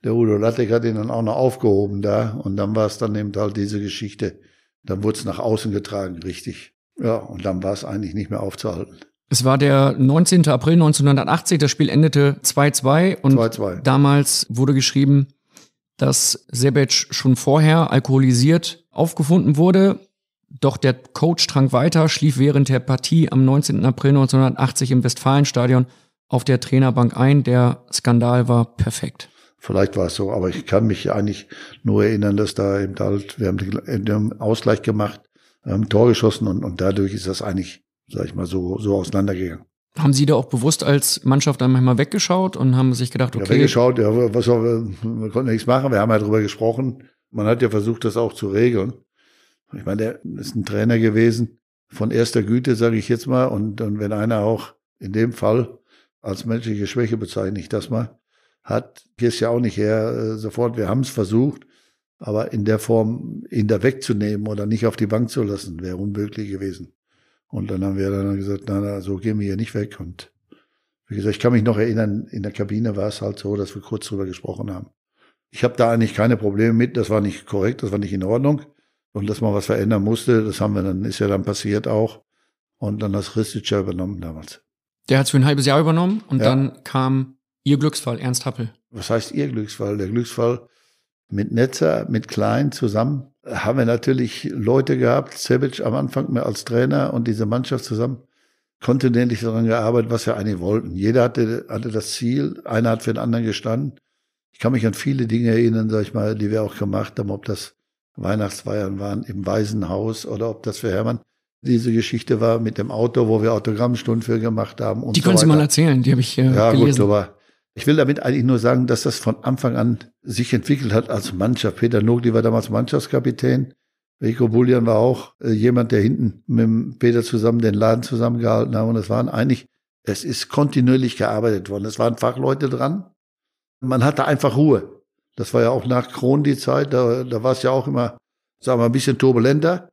der Udo Lattek hat ihn dann auch noch aufgehoben da und dann war es dann eben halt diese Geschichte. Dann wurde es nach außen getragen, richtig. Ja, und dann war es eigentlich nicht mehr aufzuhalten. Es war der 19. April 1980, das Spiel endete 2-2 und 2-2. damals wurde geschrieben, dass Sebec schon vorher alkoholisiert aufgefunden wurde. Doch der Coach trank weiter, schlief während der Partie am 19. April 1980 im Westfalenstadion auf der Trainerbank ein. Der Skandal war perfekt. Vielleicht war es so, aber ich kann mich eigentlich nur erinnern, dass da eben halt, wir haben den Ausgleich gemacht, haben ein Tor geschossen und, und dadurch ist das eigentlich, sag ich mal, so, so auseinandergegangen. Haben Sie da auch bewusst als Mannschaft dann manchmal weggeschaut und haben sich gedacht, okay. Ja, weggeschaut, ja, was soll, wir konnten nichts machen, wir haben ja drüber gesprochen. Man hat ja versucht, das auch zu regeln. Ich meine, der ist ein Trainer gewesen von erster Güte, sage ich jetzt mal. Und, und wenn einer auch in dem Fall als menschliche Schwäche bezeichne ich das mal, hat, gehst ja auch nicht her äh, sofort, wir haben es versucht, aber in der Form ihn da wegzunehmen oder nicht auf die Bank zu lassen, wäre unmöglich gewesen. Und dann haben wir dann gesagt, na, na, so gehen wir hier nicht weg. Und wie gesagt, ich kann mich noch erinnern, in der Kabine war es halt so, dass wir kurz drüber gesprochen haben. Ich habe da eigentlich keine Probleme mit. Das war nicht korrekt, das war nicht in Ordnung. Und dass man was verändern musste, das haben wir dann, ist ja dann passiert auch. Und dann hat Ristica übernommen damals. Der hat es für ein halbes Jahr übernommen und ja. dann kam Ihr Glücksfall, Ernst Happel. Was heißt Ihr Glücksfall? Der Glücksfall mit Netzer, mit Klein zusammen haben wir natürlich Leute gehabt, Sebic am Anfang mehr als Trainer und diese Mannschaft zusammen kontinuierlich daran gearbeitet, was wir eigentlich wollten. Jeder hatte, hatte das Ziel, einer hat für den anderen gestanden. Ich kann mich an viele Dinge erinnern, sag ich mal, die wir auch gemacht haben, ob das Weihnachtsfeiern waren im Waisenhaus oder ob das für Hermann diese Geschichte war mit dem Auto, wo wir Autogrammstunden für gemacht haben. Und die so können Sie mal erzählen, die habe ich äh, ja, gelesen. Gut, aber ich will damit eigentlich nur sagen, dass das von Anfang an sich entwickelt hat als Mannschaft. Peter Nogli war damals Mannschaftskapitän. Rico Bullian war auch äh, jemand, der hinten mit Peter zusammen den Laden zusammengehalten hat. Und es waren eigentlich, es ist kontinuierlich gearbeitet worden. Es waren Fachleute dran. Man hatte einfach Ruhe. Das war ja auch nach Kron die Zeit. Da, da war es ja auch immer, sagen wir, ein bisschen turbulenter.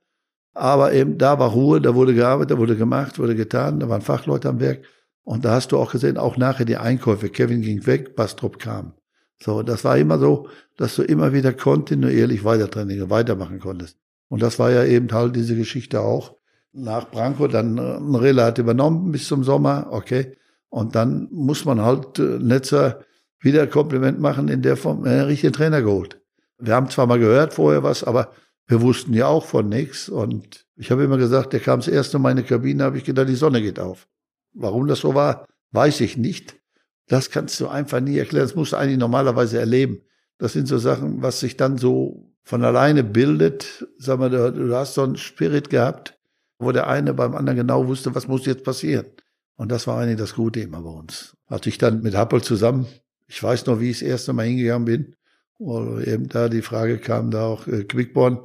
Aber eben da war Ruhe, da wurde gearbeitet, da wurde gemacht, wurde getan, da waren Fachleute am Werk. Und da hast du auch gesehen, auch nachher die Einkäufe. Kevin ging weg, Bastrop kam. So, das war immer so, dass du immer wieder kontinuierlich weiter Training weitermachen konntest. Und das war ja eben halt diese Geschichte auch. Nach Branko dann äh, Rela hat übernommen bis zum Sommer, okay. Und dann muss man halt äh, Netzer wieder Kompliment machen in der Form, einen richtigen Trainer geholt. Wir haben zwar mal gehört vorher was, aber wir wussten ja auch von nichts. Und ich habe immer gesagt, der kam das erste Mal in meine Kabine, habe ich gedacht, die Sonne geht auf. Warum das so war, weiß ich nicht. Das kannst du einfach nie erklären. Das musst du eigentlich normalerweise erleben. Das sind so Sachen, was sich dann so von alleine bildet. Sag mal, du, hast so einen Spirit gehabt, wo der eine beim anderen genau wusste, was muss jetzt passieren. Und das war eigentlich das Gute immer bei uns. Als ich dann mit Happel zusammen, ich weiß noch, wie ich das erste Mal hingegangen bin, wo eben da die Frage kam, da auch äh, Quickborn,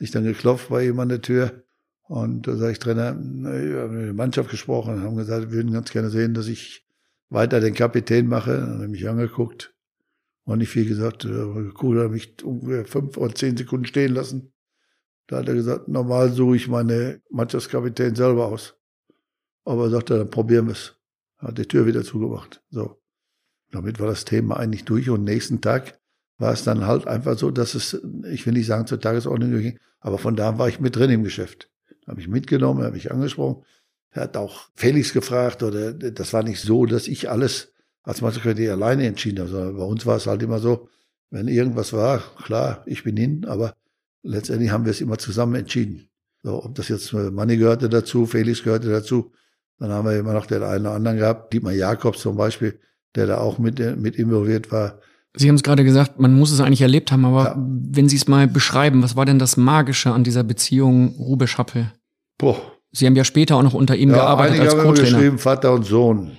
ich dann geklopft bei ihm an der Tür. Und da sage ich Trainer, wir haben mit der Mannschaft gesprochen haben gesagt, wir würden ganz gerne sehen, dass ich weiter den Kapitän mache. Dann hat er mich angeguckt und nicht viel gesagt. Cool, hat mich ungefähr fünf oder zehn Sekunden stehen lassen. Da hat er gesagt, normal suche ich meine Mannschaftskapitän selber aus. Aber er sagte, dann probieren wir es. Hat die Tür wieder zugemacht. So. Damit war das Thema eigentlich durch und nächsten Tag war es dann halt einfach so, dass es, ich will nicht sagen zur Tagesordnung ging, aber von da war ich mit drin im Geschäft. Habe ich mitgenommen, habe ich angesprochen. Er hat auch Felix gefragt oder das war nicht so, dass ich alles als Mathe alleine entschieden habe, sondern bei uns war es halt immer so, wenn irgendwas war, klar, ich bin hin, aber letztendlich haben wir es immer zusammen entschieden. So, ob das jetzt Manni gehörte dazu, Felix gehörte dazu, dann haben wir immer noch den einen oder anderen gehabt, Dietmar Jakobs zum Beispiel, der da auch mit, mit involviert war. Sie haben es gerade gesagt, man muss es eigentlich erlebt haben, aber ja. wenn Sie es mal beschreiben, was war denn das Magische an dieser Beziehung Rubisch-Happel? Boah. Sie haben ja später auch noch unter ihm ja, gearbeitet als Co-Trainer. geschrieben, Vater und Sohn.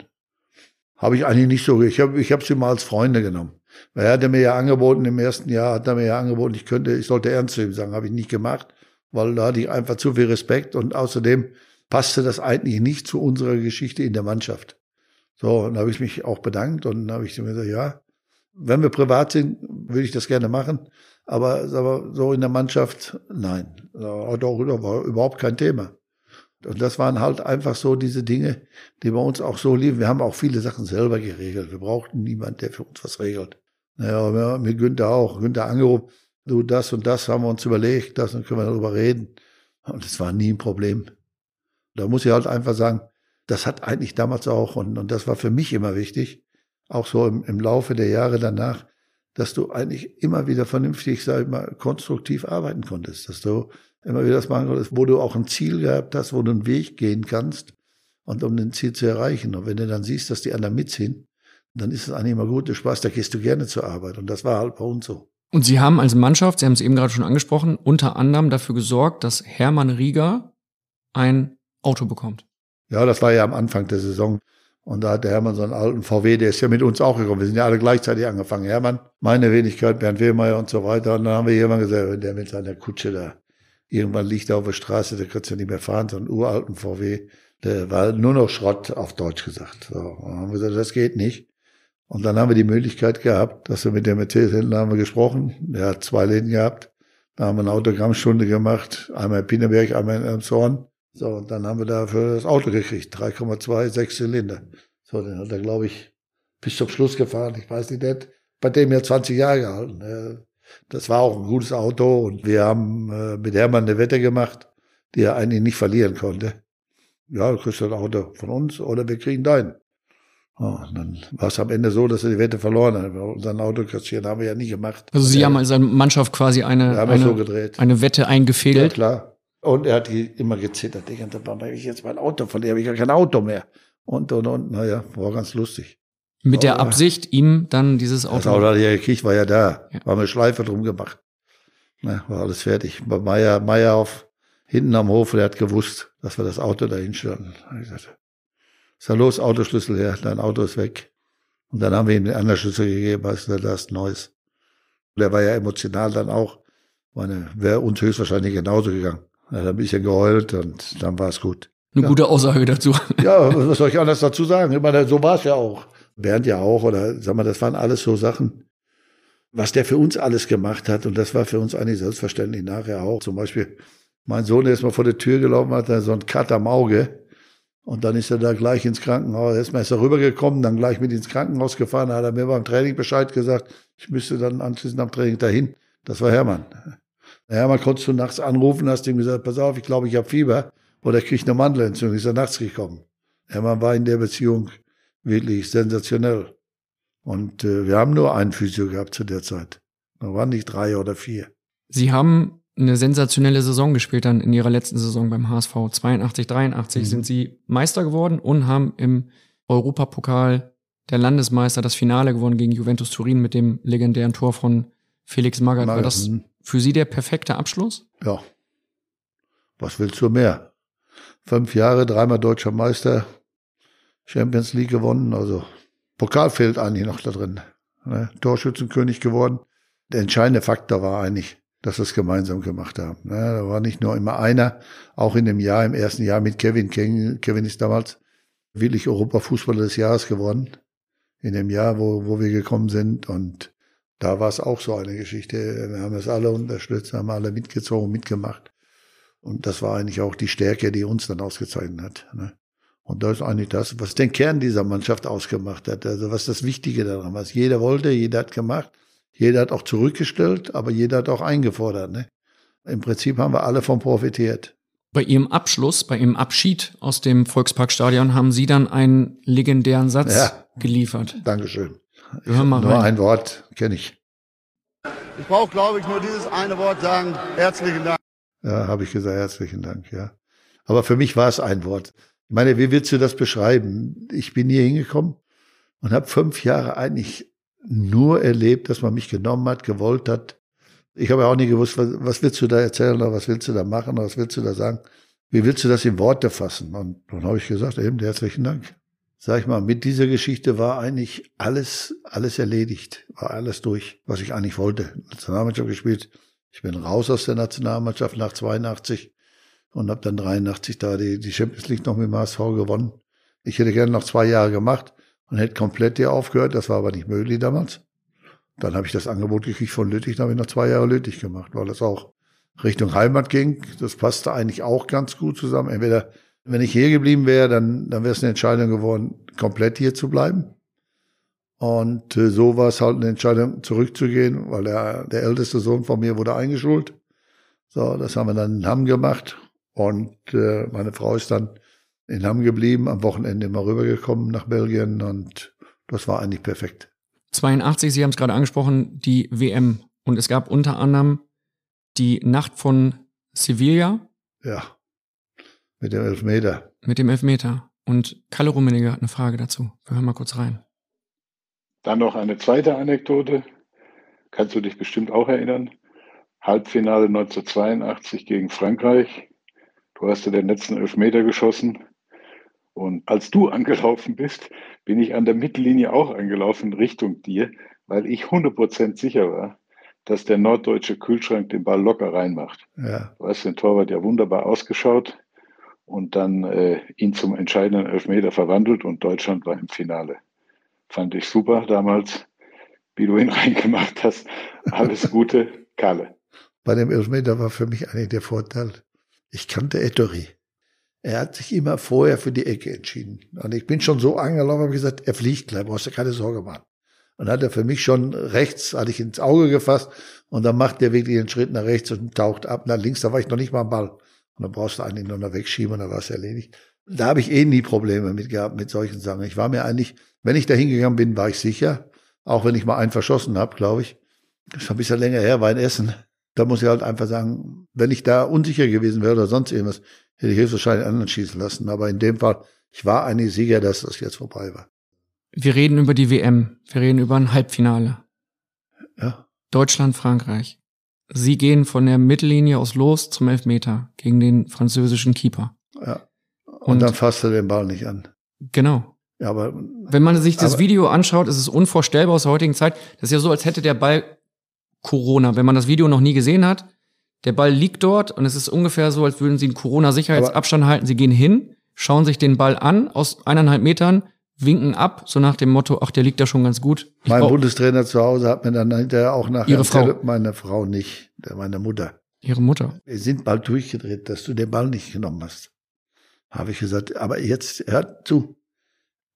Habe ich eigentlich nicht so, ich habe ich hab sie mal als Freunde genommen. Weil er hatte mir ja angeboten, im ersten Jahr hat er mir ja angeboten, ich könnte, ich sollte ernst zu ihm sagen, habe ich nicht gemacht, weil da hatte ich einfach zu viel Respekt und außerdem passte das eigentlich nicht zu unserer Geschichte in der Mannschaft. So, und da habe ich mich auch bedankt und dann habe ich mir gesagt, ja, wenn wir privat sind, würde ich das gerne machen. Aber, so in der Mannschaft, nein. Da hat auch war überhaupt kein Thema. Und das waren halt einfach so diese Dinge, die bei uns auch so liefen. Wir haben auch viele Sachen selber geregelt. Wir brauchten niemanden, der für uns was regelt. Naja, mit Günther auch. Günther angerufen, du, das und das haben wir uns überlegt, das und können wir darüber reden. Und es war nie ein Problem. Da muss ich halt einfach sagen, das hat eigentlich damals auch, und, und das war für mich immer wichtig, auch so im, im Laufe der Jahre danach, dass du eigentlich immer wieder vernünftig, sag ich mal, konstruktiv arbeiten konntest, dass du immer wieder das machen konntest, wo du auch ein Ziel gehabt hast, wo du einen Weg gehen kannst und um den Ziel zu erreichen. Und wenn du dann siehst, dass die anderen mitziehen, dann ist es eigentlich immer gut, Spaß, da gehst du gerne zur Arbeit. Und das war halt bei uns so. Und Sie haben als Mannschaft, Sie haben es eben gerade schon angesprochen, unter anderem dafür gesorgt, dass Hermann Rieger ein Auto bekommt. Ja, das war ja am Anfang der Saison. Und da hat der Hermann so einen alten VW, der ist ja mit uns auch gekommen. Wir sind ja alle gleichzeitig angefangen. Hermann, meine Wenigkeit, Bernd Wehmeier und so weiter. Und dann haben wir jemand gesagt, wenn der mit seiner Kutsche da irgendwann liegt auf der Straße, der kannst du nicht mehr fahren, so einen uralten VW. Der war nur noch Schrott, auf Deutsch gesagt. So, und dann haben wir gesagt, das geht nicht. Und dann haben wir die Möglichkeit gehabt, dass wir mit dem Mercedes-Händler haben gesprochen. Der hat zwei Läden gehabt. Da haben wir eine Autogrammstunde gemacht. Einmal in Pinneberg, einmal in Elmshorn. So, und dann haben wir dafür das Auto gekriegt. 3,2, sechs Zylinder. So, den hat er, glaube ich, bis zum Schluss gefahren. Ich weiß nicht, bei dem ja 20 Jahre gehalten. Das war auch ein gutes Auto und wir haben äh, mit Hermann eine Wette gemacht, die er eigentlich nicht verlieren konnte. Ja, du kriegst ein Auto von uns oder wir kriegen deinen. Oh, dann war es am Ende so, dass er die Wette verloren hat. Unseren Auto kassieren haben wir ja nie gemacht. Also Sie haben als Mannschaft quasi eine, eine, so eine Wette eingefädelt. Ja, klar. Und er hat immer gezittert. Ich wenn ich jetzt mein Auto verliere, habe ich ja kein Auto mehr. Und, und, und. Naja, war ganz lustig. Mit der Absicht, ihm dann dieses Auto. Das Auto hat er gekriegt, war ja da. Ja. War eine Schleife drum gemacht. Na, war alles fertig. Bei Meier, Meier auf, hinten am Hof, der hat gewusst, dass wir das Auto dahin stellen. Ich sagte, ist ja los, Autoschlüssel her, dein Auto ist weg. Und dann haben wir ihm den anderen Schlüssel gegeben, weißt du, das ist Neues. Der war ja emotional dann auch. Meine, wäre uns höchstwahrscheinlich genauso gegangen. Er hat ein bisschen geheult und dann war es gut. Eine ja. gute Aussage dazu. [laughs] Ja, was soll ich anders dazu sagen? Ich meine, so war es ja auch. Bernd ja auch, oder sag mal, das waren alles so Sachen, was der für uns alles gemacht hat. Und das war für uns eigentlich selbstverständlich nachher auch. Zum Beispiel, mein Sohn, der ist mal vor der Tür gelaufen, hat so einen Cut am Auge. Und dann ist er da gleich ins Krankenhaus. Erstmal ist er rübergekommen, dann gleich mit ins Krankenhaus gefahren. Da hat er mir beim Training Bescheid gesagt. Ich müsste dann anschließend am Training dahin. Das war Hermann. Hermann konntest du nachts anrufen, hast ihm gesagt, pass auf, ich glaube, ich habe Fieber. Oder krieg eine Mandelentzündung. Ist er nachts gekommen. Hermann war in der Beziehung wirklich sensationell. Und äh, wir haben nur einen Physio gehabt zu der Zeit. Da waren nicht drei oder vier. Sie haben eine sensationelle Saison gespielt dann in ihrer letzten Saison beim HSV. 82, 83 mhm. sind sie Meister geworden und haben im Europapokal der Landesmeister das Finale gewonnen gegen Juventus Turin mit dem legendären Tor von Felix Magath. War das mhm. Für Sie der perfekte Abschluss? Ja. Was willst du mehr? Fünf Jahre, dreimal deutscher Meister, Champions League gewonnen, also Pokal fehlt eigentlich noch da drin. Ne? Torschützenkönig geworden. Der entscheidende Faktor war eigentlich, dass wir es gemeinsam gemacht haben. Ne? Da war nicht nur immer einer, auch in dem Jahr, im ersten Jahr mit Kevin. Kevin ist damals wirklich Europafußballer des Jahres geworden. In dem Jahr, wo, wo wir gekommen sind. Und da war es auch so eine Geschichte. Wir haben es alle unterstützt, haben alle mitgezogen, mitgemacht. Und das war eigentlich auch die Stärke, die uns dann ausgezeichnet hat. Ne? Und das ist eigentlich das, was den Kern dieser Mannschaft ausgemacht hat. Also was das Wichtige daran war. Jeder wollte, jeder hat gemacht, jeder hat auch zurückgestellt, aber jeder hat auch eingefordert. Ne? Im Prinzip haben wir alle von profitiert. Bei Ihrem Abschluss, bei Ihrem Abschied aus dem Volksparkstadion haben Sie dann einen legendären Satz ja, geliefert. Dankeschön. Hören mal nur rein. ein Wort kenne ich. Ich brauche, glaube ich, nur dieses eine Wort sagen. Herzlichen Dank. Ja, habe ich gesagt, herzlichen Dank, ja. Aber für mich war es ein Wort. Ich meine, wie willst du das beschreiben? Ich bin hier hingekommen und habe fünf Jahre eigentlich nur erlebt, dass man mich genommen hat, gewollt hat. Ich habe auch nie gewusst, was, was willst du da erzählen oder was willst du da machen oder was willst du da sagen? Wie willst du das in Worte fassen? Und dann habe ich gesagt, eben herzlichen Dank. Sag ich mal, mit dieser Geschichte war eigentlich alles, alles erledigt, war alles durch, was ich eigentlich wollte. Nationalmannschaft gespielt. Ich bin raus aus der Nationalmannschaft nach 82 und habe dann 83 da die, die Champions League noch mit dem HSV gewonnen. Ich hätte gerne noch zwei Jahre gemacht und hätte komplett hier aufgehört. Das war aber nicht möglich damals. Dann habe ich das Angebot gekriegt von Lüttich, dann habe ich noch zwei Jahre Lüttich gemacht, weil das auch Richtung Heimat ging. Das passte eigentlich auch ganz gut zusammen. Entweder, wenn ich hier geblieben wäre, dann, dann wäre es eine Entscheidung geworden, komplett hier zu bleiben. Und äh, so war es halt eine Entscheidung, zurückzugehen, weil der, der älteste Sohn von mir wurde eingeschult. So, das haben wir dann in Hamm gemacht. Und äh, meine Frau ist dann in Hamm geblieben, am Wochenende immer rübergekommen nach Belgien und das war eigentlich perfekt. 82, Sie haben es gerade angesprochen, die WM. Und es gab unter anderem die Nacht von Sevilla. Ja, mit dem Elfmeter. Mit dem Elfmeter. Und Kalle Rummeniger hat eine Frage dazu. Wir hören mal kurz rein. Dann noch eine zweite Anekdote. Kannst du dich bestimmt auch erinnern? Halbfinale 1982 gegen Frankreich. Du hast ja den letzten Elfmeter geschossen. Und als du [laughs] angelaufen bist, bin ich an der Mittellinie auch angelaufen Richtung dir, weil ich 100% sicher war, dass der norddeutsche Kühlschrank den Ball locker reinmacht. Ja. Du hast den Torwart ja wunderbar ausgeschaut und dann äh, ihn zum entscheidenden Elfmeter verwandelt und Deutschland war im Finale. Fand ich super damals, wie du ihn [laughs] reingemacht hast. Alles Gute, Kalle. Bei dem Elfmeter war für mich eigentlich der Vorteil, ich kannte Ettori. Er hat sich immer vorher für die Ecke entschieden. Und ich bin schon so angelaufen, habe gesagt, er fliegt gleich, brauchst du keine Sorge machen. Und hat er für mich schon rechts, hatte ich ins Auge gefasst und dann macht der wirklich einen Schritt nach rechts und taucht ab nach links. Da war ich noch nicht mal am Ball. Und dann brauchst du eigentlich nur noch wegschieben und dann war es erledigt. Da habe ich eh nie Probleme mit gehabt, mit solchen Sachen. Ich war mir eigentlich, wenn ich da hingegangen bin, war ich sicher. Auch wenn ich mal einen verschossen habe, glaube ich. Das ist schon ein bisschen länger her, war in Essen. Da muss ich halt einfach sagen, wenn ich da unsicher gewesen wäre oder sonst irgendwas, hätte ich höchstwahrscheinlich anderen schießen lassen. Aber in dem Fall, ich war eigentlich sicher, dass das jetzt vorbei war. Wir reden über die WM. Wir reden über ein Halbfinale. Ja. Deutschland, Frankreich. Sie gehen von der Mittellinie aus los zum Elfmeter gegen den französischen Keeper. Ja. Und, und dann fasst er den Ball nicht an. Genau. Ja, aber wenn man sich das Video anschaut, ist es unvorstellbar aus der heutigen Zeit. Das ist ja so, als hätte der Ball Corona. Wenn man das Video noch nie gesehen hat, der Ball liegt dort und es ist ungefähr so, als würden sie einen Corona-Sicherheitsabstand halten. Sie gehen hin, schauen sich den Ball an aus eineinhalb Metern, winken ab, so nach dem Motto, ach, der liegt da schon ganz gut. Ich mein Bundestrainer zu Hause hat mir dann hinterher auch nach Ihre Frau. meine Frau nicht, meine Mutter. Ihre Mutter. Wir sind bald durchgedreht, dass du den Ball nicht genommen hast. Habe ich gesagt, aber jetzt hört zu.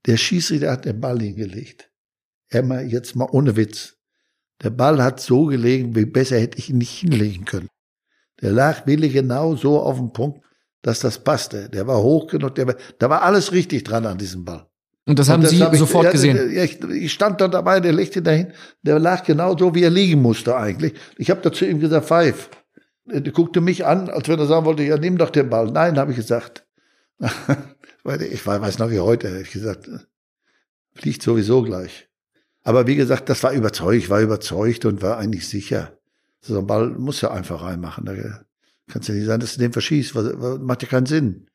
Der Schießrichter hat den Ball hingelegt. Emma, jetzt mal ohne Witz. Der Ball hat so gelegen, wie besser hätte ich ihn nicht hinlegen können. Der lag wirklich genau so auf dem Punkt, dass das passte. Der war hoch genug, der war, da war alles richtig dran an diesem Ball. Und das haben Und das Sie hab sofort ich, gesehen? Ich, ich, stand da dabei, der legte dahin, der lag genau so, wie er liegen musste eigentlich. Ich habe da zu ihm gesagt, pfeif. Der guckte mich an, als wenn er sagen wollte, ja, nimm doch den Ball. Nein, habe ich gesagt. [laughs] ich weiß noch wie heute, habe ich gesagt, fliegt sowieso gleich. Aber wie gesagt, das war überzeugt, war überzeugt und war eigentlich sicher. So ein Ball muss ja einfach reinmachen. Da kannst ja nicht sein, dass du den verschießt. Macht ja keinen Sinn.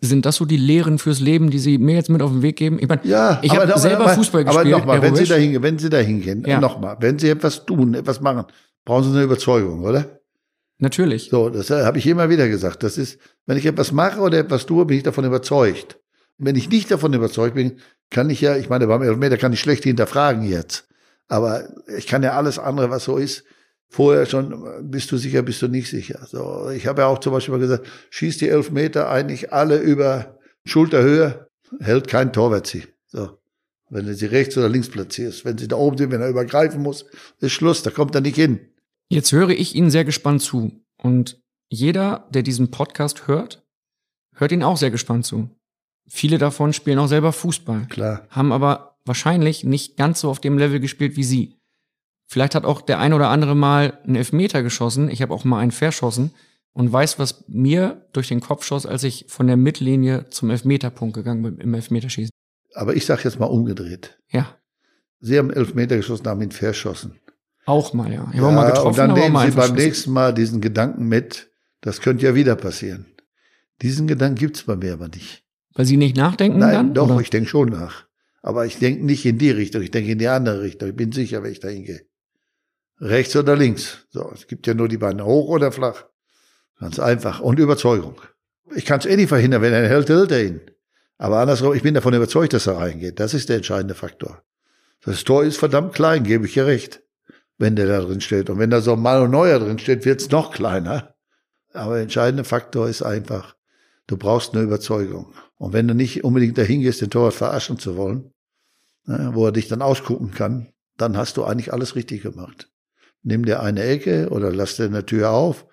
Sind das so die Lehren fürs Leben, die Sie mir jetzt mit auf den Weg geben? Ich meine, ja, ich habe selber aber, Fußball gespielt. Aber nochmal, wenn Sie da hingehen, wenn Sie da hingehen, ja. nochmal, wenn Sie etwas tun, etwas machen, brauchen Sie eine Überzeugung, oder? Natürlich. So, das habe ich immer wieder gesagt. Das ist, wenn ich etwas mache oder etwas tue, bin ich davon überzeugt. Wenn ich nicht davon überzeugt bin, kann ich ja, ich meine, beim Elfmeter kann ich schlecht hinterfragen jetzt. Aber ich kann ja alles andere, was so ist, vorher schon, bist du sicher, bist du nicht sicher. So, ich habe ja auch zum Beispiel mal gesagt, schießt die Elfmeter eigentlich alle über Schulterhöhe, hält kein Torwart sie. So. Wenn du sie rechts oder links platzierst. Wenn sie da oben sind, wenn er übergreifen muss, ist Schluss, da kommt er nicht hin. Jetzt höre ich Ihnen sehr gespannt zu. Und jeder, der diesen Podcast hört, hört ihn auch sehr gespannt zu. Viele davon spielen auch selber Fußball. Klar. Haben aber wahrscheinlich nicht ganz so auf dem Level gespielt wie Sie. Vielleicht hat auch der ein oder andere mal einen Elfmeter geschossen. Ich habe auch mal einen verschossen und weiß, was mir durch den Kopf schoss, als ich von der Mittellinie zum Elfmeterpunkt gegangen bin im Elfmeterschießen. Aber ich sage jetzt mal umgedreht. Ja. Sie haben Elfmeter geschossen, haben ihn verschossen. Auch mal, ja. Ich ja, mal getroffen, und dann nehmen Sie beim nächsten Mal diesen Gedanken mit, das könnte ja wieder passieren. Diesen Gedanken gibt's bei mir aber nicht. Weil Sie nicht nachdenken Nein, dann? doch, oder? ich denke schon nach. Aber ich denke nicht in die Richtung, ich denke in die andere Richtung. Ich bin sicher, wenn ich da hingehe. Rechts oder links. So, es gibt ja nur die Beine hoch oder flach. Ganz einfach. Und Überzeugung. Ich kann es eh nicht verhindern, wenn er hält, hält er ihn. Aber andersrum, ich bin davon überzeugt, dass er reingeht. Das ist der entscheidende Faktor. Das Tor ist verdammt klein, gebe ich dir recht, wenn der da drin steht. Und wenn da so ein Mano Neuer drin steht, wird's noch kleiner. Aber der entscheidende Faktor ist einfach, du brauchst eine Überzeugung. Und wenn du nicht unbedingt dahin gehst, den Torwart verarschen zu wollen, ne, wo er dich dann ausgucken kann, dann hast du eigentlich alles richtig gemacht. Nimm dir eine Ecke oder lass dir eine Tür auf,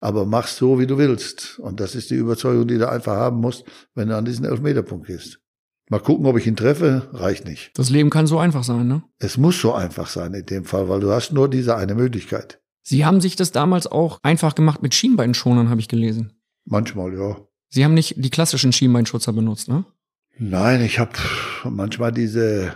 aber mach's so, wie du willst. Und das ist die Überzeugung, die du einfach haben musst, wenn du an diesen Elfmeterpunkt gehst. Mal gucken, ob ich ihn treffe, reicht nicht. Das Leben kann so einfach sein, ne? Es muss so einfach sein in dem Fall, weil du hast nur diese eine Möglichkeit. Sie haben sich das damals auch einfach gemacht mit Schienbeinschonern, habe ich gelesen. Manchmal, ja. Sie haben nicht die klassischen Schienbeinschutzer benutzt, ne? Nein, ich habe manchmal diese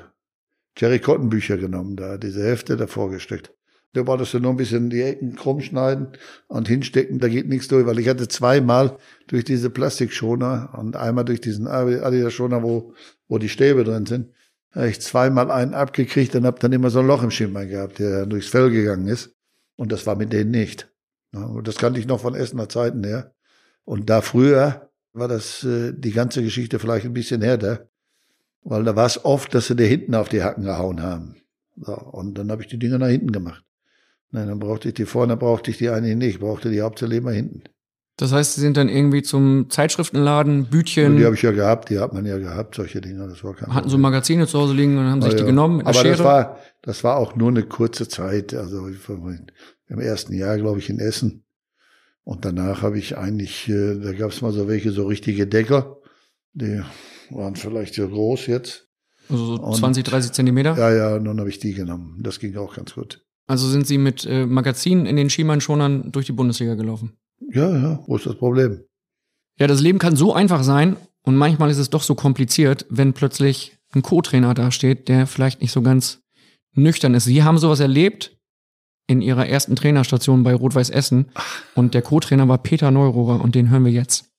Jerry Cotton Bücher genommen, da diese Hefte davor gesteckt. Da war das ja nur ein bisschen die Ecken krumm schneiden und hinstecken, da geht nichts durch, weil ich hatte zweimal durch diese Plastikschoner und einmal durch diesen Adidas Schoner, wo, wo die Stäbe drin sind, habe ich zweimal einen abgekriegt und habe dann immer so ein Loch im Schienbein gehabt, der durchs Fell gegangen ist. Und das war mit denen nicht. Und das kannte ich noch von Essener Zeiten her. Und da früher war das äh, die ganze Geschichte vielleicht ein bisschen härter, weil da war es oft, dass sie dir hinten auf die Hacken gehauen haben. So, und dann habe ich die Dinger nach hinten gemacht. Nein, dann brauchte ich die vorne, brauchte ich die eigentlich nicht, ich brauchte die hauptsächlich immer hinten. Das heißt, Sie sind dann irgendwie zum Zeitschriftenladen, Bütchen. Die habe ich ja gehabt, die hat man ja gehabt, solche Dinge. Das war kein hatten so Magazine zu Hause liegen und haben sich Ah, die ja. genommen mit Aber Schere. das war, das war auch nur eine kurze Zeit. Also im ersten Jahr, glaube ich, in Essen. Und danach habe ich eigentlich, äh, da gab es mal so welche, so richtige Decker. Die waren vielleicht so groß jetzt. also so Und- 20, 30 Zentimeter. Ja, ja, und dann habe ich die genommen. Das ging auch ganz gut. Also sind Sie mit äh, Magazinen in den Schienbeinschonern durch die Bundesliga gelaufen. Ja, ja, wo ist das Problem? Ja, das Leben kann so einfach sein und manchmal ist es doch so kompliziert, wenn plötzlich ein Co-Trainer dasteht, der vielleicht nicht so ganz nüchtern ist. Sie haben sowas erlebt in Ihrer ersten Trainerstation bei Rot-Weiß Essen und der Co-Trainer war Peter Neurohrer und den hören wir jetzt.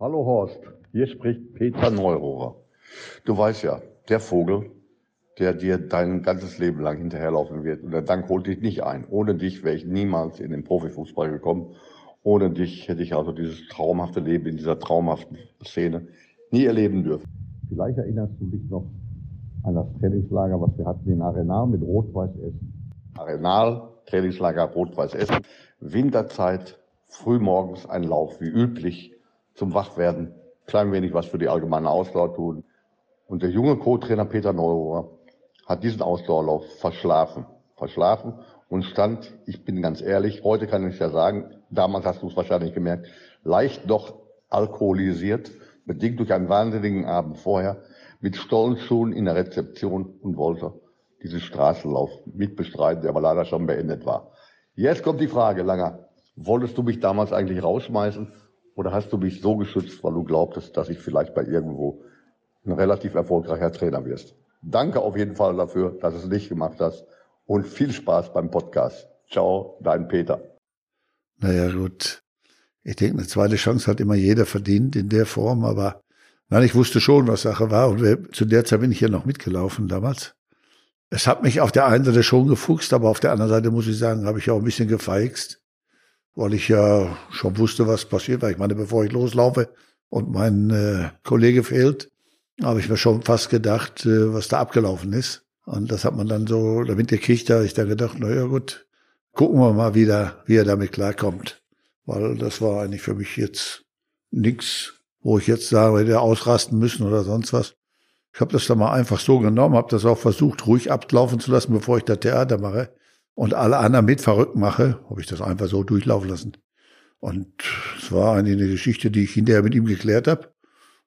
Hallo Horst, hier spricht Peter Neurohrer. Du weißt ja, der Vogel, der dir dein ganzes Leben lang hinterherlaufen wird. Und der Dank holt dich nicht ein. Ohne dich wäre ich niemals in den Profifußball gekommen. Ohne dich hätte ich also dieses traumhafte Leben in dieser traumhaften Szene nie erleben dürfen. Vielleicht erinnerst du dich noch an das Trainingslager, was wir hatten in Arenal mit Rot-Weiß Essen. Arenal, Trainingslager Rot-Weiß Essen. Winterzeit, frühmorgens ein Lauf wie üblich zum Wachwerden. Klein wenig was für die allgemeine Ausdauer tun. Und der junge Co-Trainer Peter Neurohrer hat diesen Ausdauerlauf verschlafen. Verschlafen und stand, ich bin ganz ehrlich, heute kann ich ja sagen, damals hast du es wahrscheinlich gemerkt, leicht doch alkoholisiert, bedingt durch einen wahnsinnigen Abend vorher, mit Stollenschuhen in der Rezeption und wollte diesen Straßenlauf mitbestreiten, der aber leider schon beendet war. Jetzt kommt die Frage, Langer, wolltest du mich damals eigentlich rausschmeißen oder hast du mich so geschützt, weil du glaubtest, dass ich vielleicht bei irgendwo ein relativ erfolgreicher Trainer wirst? Danke auf jeden Fall dafür, dass du es nicht gemacht hast und viel Spaß beim Podcast. Ciao, dein Peter. Naja, gut. Ich denke, eine zweite Chance hat immer jeder verdient in der Form, aber nein, ich wusste schon, was Sache war. Und wir, zu der Zeit bin ich ja noch mitgelaufen damals. Es hat mich auf der einen Seite schon gefuchst, aber auf der anderen Seite muss ich sagen, habe ich auch ein bisschen gefeixt, weil ich ja schon wusste, was passiert. Weil ich meine, bevor ich loslaufe und mein äh, Kollege fehlt, habe ich mir schon fast gedacht, äh, was da abgelaufen ist. Und das hat man dann so damit gekriegt, da habe ich dann gedacht, na ja gut, gucken wir mal wieder, wie er damit klarkommt. Weil das war eigentlich für mich jetzt nix, wo ich jetzt sage, hätte ausrasten müssen oder sonst was. Ich habe das dann mal einfach so genommen, habe das auch versucht, ruhig ablaufen zu lassen, bevor ich da Theater mache und alle anderen mit verrückt mache, habe ich das einfach so durchlaufen lassen. Und es war eigentlich eine Geschichte, die ich hinterher mit ihm geklärt habe.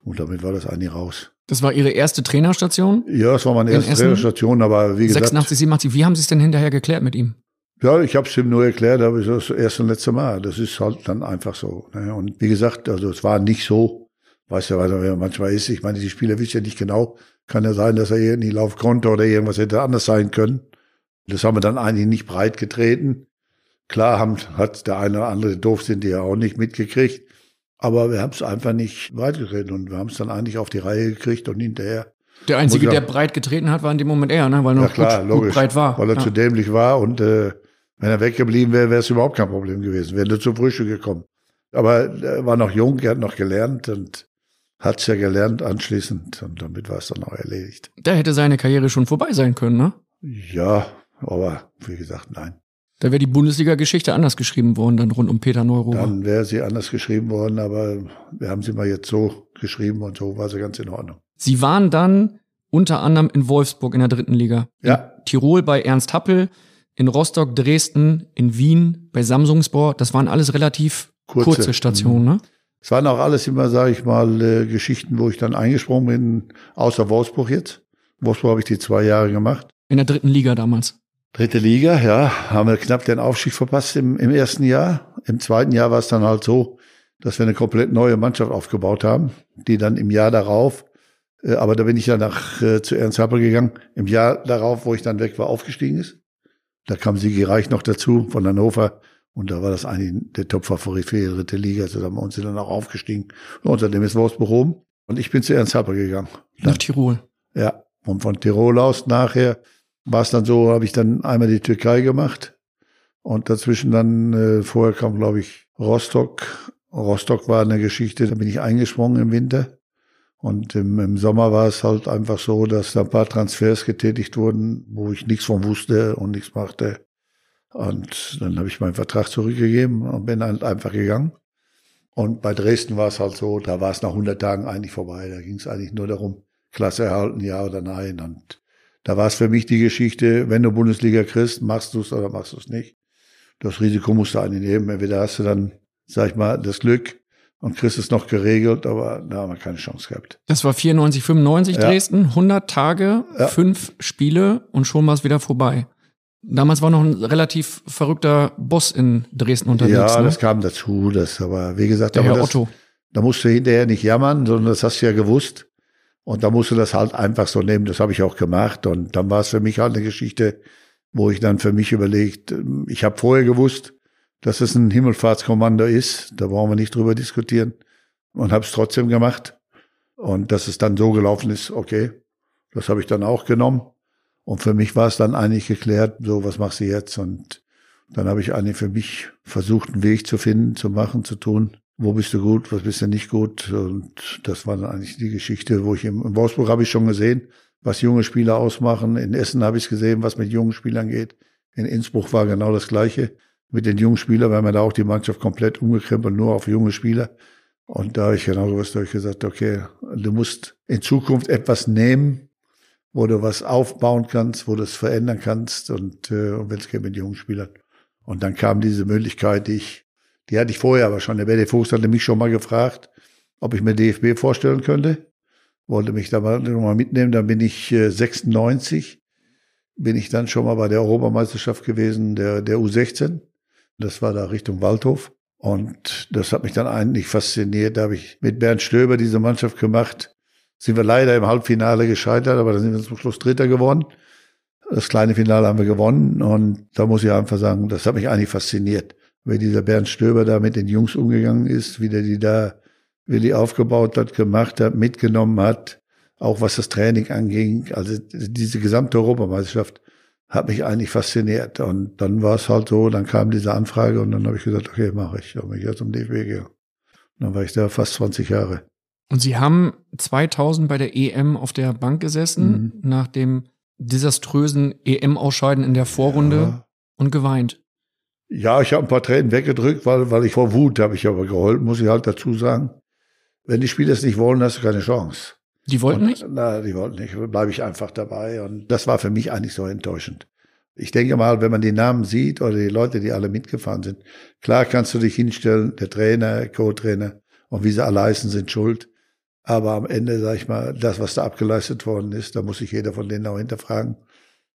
Und damit war das eigentlich raus. Das war Ihre erste Trainerstation? Ja, es war meine In erste? Trainerstation, aber wie gesagt. 86, 87. Wie haben Sie es denn hinterher geklärt mit ihm? Ja, ich habe es ihm nur erklärt, aber es ist das erste und letzte Mal. Das ist halt dann einfach so. Ne? Und wie gesagt, also es war nicht so, weißt ja, was er manchmal ist. Ich meine, die Spieler wissen ja nicht genau. Kann ja sein, dass er hier nie laufen konnte oder irgendwas hätte anders sein können. Das haben wir dann eigentlich nicht breit getreten. Klar haben, hat der eine oder andere doof sind, die ja auch nicht mitgekriegt. Aber wir haben es einfach nicht breit getreten und wir haben es dann eigentlich auf die Reihe gekriegt und hinterher. Der Einzige, der breit getreten hat, war in dem Moment er, ne? weil er Ja noch klar, gut, logisch. gut breit war. Weil er ja. zu dämlich war und äh, wenn er weggeblieben wäre, wäre es überhaupt kein Problem gewesen. Wäre nur zum Frühstück gekommen. Aber er war noch jung, er hat noch gelernt und hat's ja gelernt anschließend und damit war es dann auch erledigt. Da hätte seine Karriere schon vorbei sein können, ne? Ja, aber wie gesagt, nein. Da wäre die Bundesliga-Geschichte anders geschrieben worden, dann rund um Peter Neurohrer. Dann wäre sie anders geschrieben worden, aber wir haben sie mal jetzt so geschrieben und so war sie ganz in Ordnung. Sie waren dann unter anderem in Wolfsburg in der dritten Liga. Ja. In Tirol bei Ernst Happel, in Rostock, Dresden, in Wien bei Samsungspor. Das waren alles relativ kurze, Kurze. Stationen, ne? Es waren auch alles immer, sage ich mal, äh, Geschichten, wo ich dann eingesprungen bin, außer Wolfsburg jetzt. Wolfsburg habe ich die zwei Jahre gemacht. In der dritten Liga damals. Dritte Liga, ja, haben wir knapp den Aufstieg verpasst im, im ersten Jahr. Im zweiten Jahr war es dann halt so, dass wir eine komplett neue Mannschaft aufgebaut haben, die dann im Jahr darauf, äh, aber da bin ich ja nach äh, zu Ernst Happel gegangen, im Jahr darauf, wo ich dann weg war, aufgestiegen ist. Da kam Sigi Reich noch dazu von Hannover und da war das eigentlich der Top-Favorit für die dritte Liga. Also da haben wir uns dann auch aufgestiegen. Und außerdem ist Wolfsburg oben und ich bin zu Ernst Happel gegangen. Nach Tirol. Ja, und von Tirol aus nachher war es dann so, habe ich dann einmal die Türkei gemacht und dazwischen dann, äh, vorher kam, glaube ich, Rostock. Rostock war eine Geschichte, da bin ich eingesprungen im Winter. Und im, im Sommer war es halt einfach so, dass da ein paar Transfers getätigt wurden, wo ich nichts von wusste und nichts machte. Und dann habe ich meinen Vertrag zurückgegeben und bin halt einfach gegangen. Und bei Dresden war es halt so, da war es nach 100 Tagen eigentlich vorbei. Da ging es eigentlich nur darum, Klasse erhalten, ja oder nein. Und da war es für mich die Geschichte, wenn du Bundesliga kriegst, machst du es oder machst du es nicht. Das Risiko musst du eigentlich nehmen. Entweder hast du dann, sag ich mal, das Glück und kriegst es noch geregelt, aber da haben wir keine Chance gehabt. Das war 94, 95 Ja. Dresden, 100 Tage, Ja. fünf Spiele und schon war es wieder vorbei. Damals war noch ein relativ verrückter Boss in Dresden unterwegs. ja, ne? das kam dazu. Das, aber wie gesagt, Der Herr das, Otto. da musst du hinterher nicht jammern, sondern das hast du ja gewusst. Und da musst du das halt einfach so nehmen. Das habe ich auch gemacht. Und dann war es für mich halt eine Geschichte, wo ich dann für mich überlegt, ähm, ich habe vorher gewusst, dass es ein Himmelfahrtskommando ist. Da brauchen wir nicht drüber diskutieren. Und habe es trotzdem gemacht. Und dass es dann so gelaufen ist, okay, das habe ich dann auch genommen. Und für mich war es dann eigentlich geklärt, so, was machst du jetzt? Und dann habe ich eigentlich für mich versucht, einen Weg zu finden, zu machen, zu tun. Wo bist du gut, was bist du nicht gut? Und das war dann eigentlich die Geschichte, wo ich im, in Wolfsburg habe ich schon gesehen, was junge Spieler ausmachen. In Essen habe ich gesehen, was mit jungen Spielern geht. In Innsbruck war genau das Gleiche. Mit den jungen Spielern, weil wir da auch die Mannschaft komplett umgekrempelt, nur auf junge Spieler. Und da habe ich genau gewusst, habe ich gesagt, okay, du musst in Zukunft etwas nehmen, wo du was aufbauen kannst, wo du es verändern kannst und, äh, und wenn es geht mit jungen Spielern. Und dann kam diese Möglichkeit, die ich, die hatte ich vorher aber schon. Der BD Fuchs hatte mich schon mal gefragt, ob ich mir DFB vorstellen könnte. Wollte mich da mal, mitnehmen. Dann bin ich äh, 96, bin ich dann schon mal bei der Europameisterschaft gewesen, der, der U16. Das war da Richtung Waldhof. Und das hat mich dann eigentlich fasziniert. Da habe ich mit Bernd Stöber diese Mannschaft gemacht. Sind wir leider im Halbfinale gescheitert, aber dann sind wir zum Schluss Dritter geworden. Das kleine Finale haben wir gewonnen und da muss ich einfach sagen, das hat mich eigentlich fasziniert, wie dieser Bernd Stöber da mit den Jungs umgegangen ist, wie der die da, wie die aufgebaut hat, gemacht hat, mitgenommen hat, auch was das Training anging. Also diese gesamte Europameisterschaft hat mich eigentlich fasziniert. Und dann war es halt so, dann kam diese Anfrage und dann habe ich gesagt, okay, mache ich. Dann bin ich jetzt zum DFB gegangen. Dann war ich da fast 20 Jahre. Und Sie haben 2000 bei der EM auf der Bank gesessen, Mhm. nach dem desaströsen EM-Ausscheiden in der Vorrunde Ja. und geweint. Ja, ich habe ein paar Tränen weggedrückt, weil, weil ich vor Wut habe ich aber geheult, muss ich halt dazu sagen. Wenn die Spieler es nicht wollen, hast du keine Chance. Die wollten und, nicht? Na, die wollten nicht. Bleibe ich einfach dabei. Und das war für mich eigentlich so enttäuschend. Ich denke mal, wenn man die Namen sieht oder die Leute, die alle mitgefahren sind, klar kannst du dich hinstellen, der Trainer, Co-Trainer und wie sie alle heißen, sind schuld. Aber am Ende, sag ich mal, das, was da abgeleistet worden ist, da muss sich jeder von denen auch hinterfragen,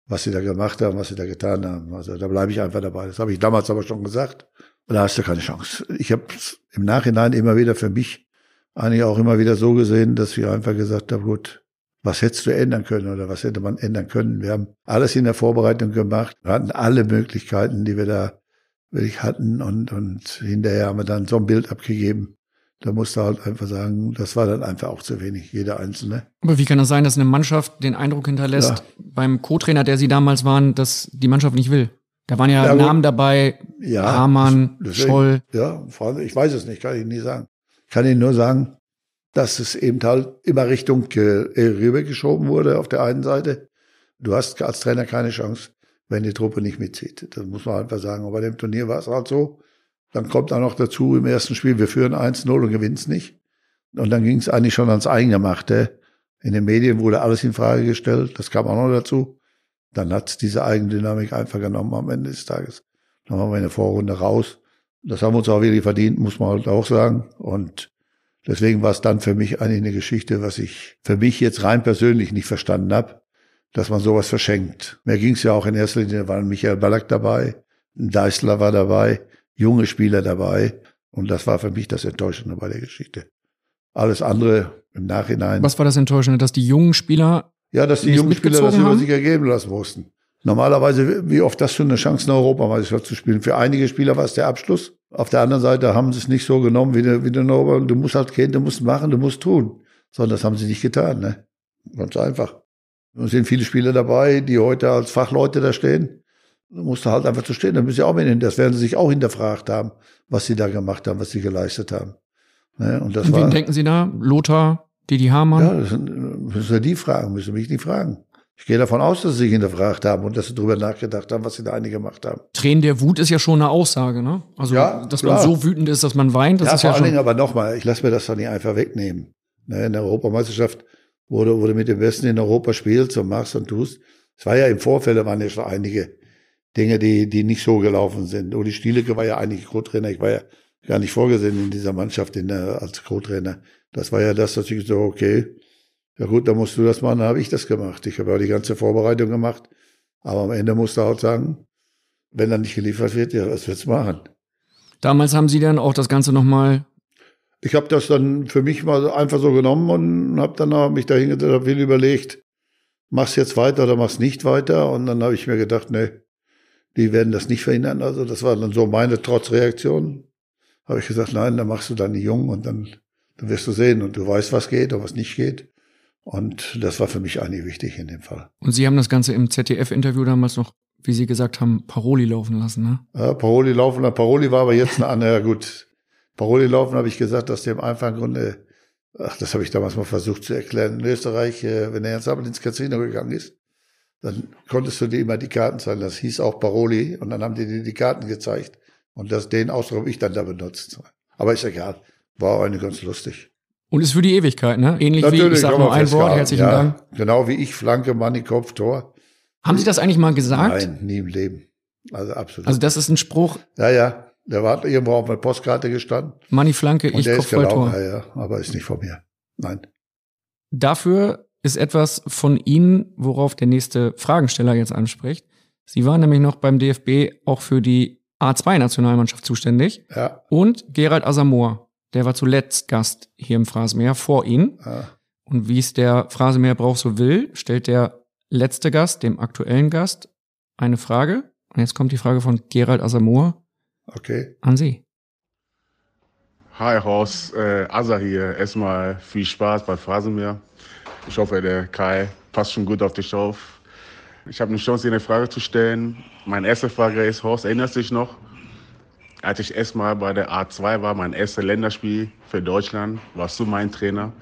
was sie da gemacht haben, was sie da getan haben. Also da bleibe ich einfach dabei. Das habe ich damals aber schon gesagt. Da hast du keine Chance. Ich habe im Nachhinein immer wieder für mich eigentlich auch immer wieder so gesehen, dass ich einfach gesagt habe, gut, was hättest du ändern können oder was hätte man ändern können? Wir haben alles in der Vorbereitung gemacht. Wir hatten alle Möglichkeiten, die wir da wirklich hatten und, und hinterher haben wir dann so ein Bild abgegeben. Da musste halt einfach sagen, das war dann einfach auch zu wenig, jeder Einzelne. Aber wie kann es sein, dass eine Mannschaft den Eindruck hinterlässt, Ja. beim Co-Trainer, der Sie damals waren, dass die Mannschaft nicht will? Da waren ja, Ja. Namen dabei, Ja, Hamann, deswegen- Scholl. Ja, ich weiß es nicht, kann ich nie sagen. Ich kann Ihnen nur sagen, dass es eben halt immer Richtung äh, rübergeschoben wurde auf der einen Seite. Du hast als Trainer keine Chance, wenn die Truppe nicht mitzieht. Das muss man einfach sagen. Und bei dem Turnier war es halt so. Dann kommt auch noch dazu im ersten Spiel, wir führen 1-0 und gewinnen es nicht. Und dann ging es eigentlich schon ans Eingemachte. In den Medien wurde alles in Frage gestellt. Das kam auch noch dazu. Dann hat diese Eigendynamik einfach genommen am Ende des Tages. Dann waren wir in der Vorrunde raus. Das haben wir uns auch wirklich verdient, muss man halt auch sagen. Und deswegen war es dann für mich eigentlich eine Geschichte, was ich für mich jetzt rein persönlich nicht verstanden habe, dass man sowas verschenkt. Mir ging es ja auch in erster Linie, da war Michael Ballack dabei, ein Deißler war dabei, junge Spieler dabei. Und das war für mich das Enttäuschende bei der Geschichte. Alles andere im Nachhinein. Was war das Enttäuschende, dass die jungen Spieler Ja, dass die jungen Spieler das über sich ergeben lassen mussten. Normalerweise, wie oft das schon eine Chance, eine Europameisterschaft zu spielen. Für einige Spieler war es der Abschluss. Auf der anderen Seite haben sie es nicht so genommen wie der, wie der Norbert. Du musst halt gehen, du musst machen, du musst tun. Sondern das haben sie nicht getan, ne? Ganz einfach. Es sind viele Spieler dabei, die heute als Fachleute da stehen. Du musst halt einfach zu stehen. Da müssen sie auch mit hin. Das werden sie sich auch hinterfragt haben, was sie da gemacht haben, was sie geleistet haben. Ne? Und das An wen war, denken Sie da? Lothar, Didi Hamann? ja, das sind, müssen wir die fragen, müssen mich die fragen. Ich gehe davon aus, dass sie sich hinterfragt haben und dass sie darüber nachgedacht haben, was sie da eigentlich gemacht haben. Tränen der Wut ist ja schon eine Aussage, ne? Also, Ja, dass klar. man so wütend ist, dass man weint, das ja, ist vor ja allen. Dingen aber nochmal, ich lasse mir das doch nicht einfach wegnehmen. Ne, in der Europameisterschaft, wo du mit dem Besten in Europa spielst und machst und tust. Es war ja im Vorfeld, da waren ja schon einige Dinge, die, die nicht so gelaufen sind. Uli Stielecke war ja eigentlich Co-Trainer. Ich war ja gar nicht vorgesehen in dieser Mannschaft in der, als Co-Trainer. Das war ja das, dass ich so, okay, ja gut, dann musst du das machen, dann habe ich das gemacht. Ich habe ja die ganze Vorbereitung gemacht. Aber am Ende musst du auch sagen, wenn dann nicht geliefert wird, ja, was wird's machen? Damals haben sie dann auch das Ganze nochmal. Ich habe das dann für mich mal einfach so genommen und habe dann auch mich dahingesetzt, habe viel überlegt, mach's jetzt weiter oder mach's nicht weiter. Und dann habe ich mir gedacht, nee, die werden das nicht verhindern. Also das war dann so meine Trotzreaktion. Habe ich gesagt, nein, dann machst du dann die Jungen und dann, dann wirst du sehen und du weißt, was geht und was nicht geht. Und das war für mich eigentlich wichtig in dem Fall. Und sie haben das Ganze im ZDF-Interview damals noch, wie sie gesagt haben, Paroli laufen lassen, ne? Ja, Paroli laufen, Paroli war aber jetzt eine andere, ja gut. Paroli laufen habe ich gesagt, aus dem einfachen Grunde, ach, das habe ich damals mal versucht zu erklären. In Österreich, äh, wenn er jetzt aber ins Casino gegangen ist, dann konntest du dir immer die Karten zeigen. Das hieß auch Paroli und dann haben die dir die Karten gezeigt. Und das, den Ausdruck habe ich dann da benutzt. Aber ist egal. War auch eine ganz lustig. Und ist für die Ewigkeit, ne? Ähnlich wie, ich sag nur ein Wort, herzlichen ja, Dank. Genau wie ich, Flanke, Manni, Kopf, Tor. Haben Sie das eigentlich mal gesagt? Nein, nie im Leben. Also absolut. Also das ist ein Spruch, ja, ja. Der war irgendwo auf einer Postkarte gestanden. Manni Flanke, Und ich der Kopf ist voll gelaufen, Tor. ja, ja, aber ist nicht von mir. Nein. Dafür ist etwas von Ihnen, worauf der nächste Fragensteller jetzt anspricht. Sie waren nämlich noch beim DFB auch für die A2-Nationalmannschaft zuständig. Ja. Und Gerald Asamoah, der war zuletzt Gast hier im Phrasenmäher vor Ihnen. Ja. Und wie es der Phrasenmäher braucht so will, stellt der letzte Gast, dem aktuellen Gast, eine Frage. Und jetzt kommt die Frage von Gerald Asamoah Okay. an Sie. Hi Horst, äh, Asa hier. Erstmal viel Spaß bei Phrasenmeer. Ich hoffe, der Kai passt schon gut auf dich auf. Ich habe eine Chance, dir eine Frage zu stellen. Meine erste Frage ist, Horst, erinnerst du dich noch, als ich erstmal bei der A2 war, mein erstes Länderspiel für Deutschland, warst du mein Trainer.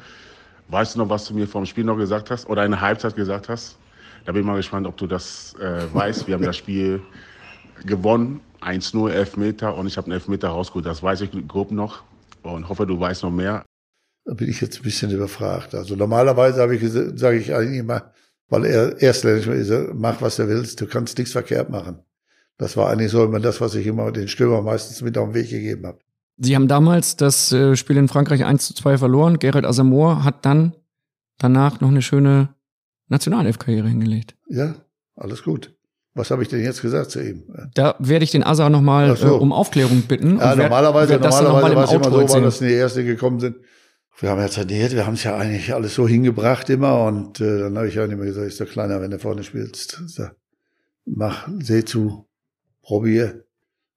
Weißt du noch, was du mir vom Spiel noch gesagt hast oder eine Halbzeit gesagt hast? Da bin ich mal gespannt, ob du das äh, weißt. Wir haben das Spiel gewonnen, 1-0, Elfmeter und ich habe einen Elfmeter rausgeholt. Das weiß ich grob noch und hoffe, du weißt noch mehr. Da bin ich jetzt ein bisschen überfragt. Also normalerweise habe ich sage ich eigentlich immer, weil er Erstländisch ist, mach was du willst, du kannst nichts verkehrt machen. Das war eigentlich so immer das, was ich immer den Stürmer meistens mit auf den Weg gegeben habe. Sie haben damals das äh, Spiel in Frankreich 1 zu 2 verloren. Gerald Asamoah hat dann danach noch eine schöne Nationalelf-Karriere hingelegt. Ja, alles gut. Was habe ich denn jetzt gesagt zu ihm? Da werde ich den Asa nochmal so. äh, um Aufklärung bitten. Ja, normalerweise, normalerweise mal war es im immer so, weil erzählen. das in die erste gekommen sind. Wir haben ja trainiert, wir haben es ja eigentlich alles so hingebracht immer und äh, dann habe ich ja immer gesagt, ist doch kleiner, wenn du vorne spielst. So, mach, seh zu, probier,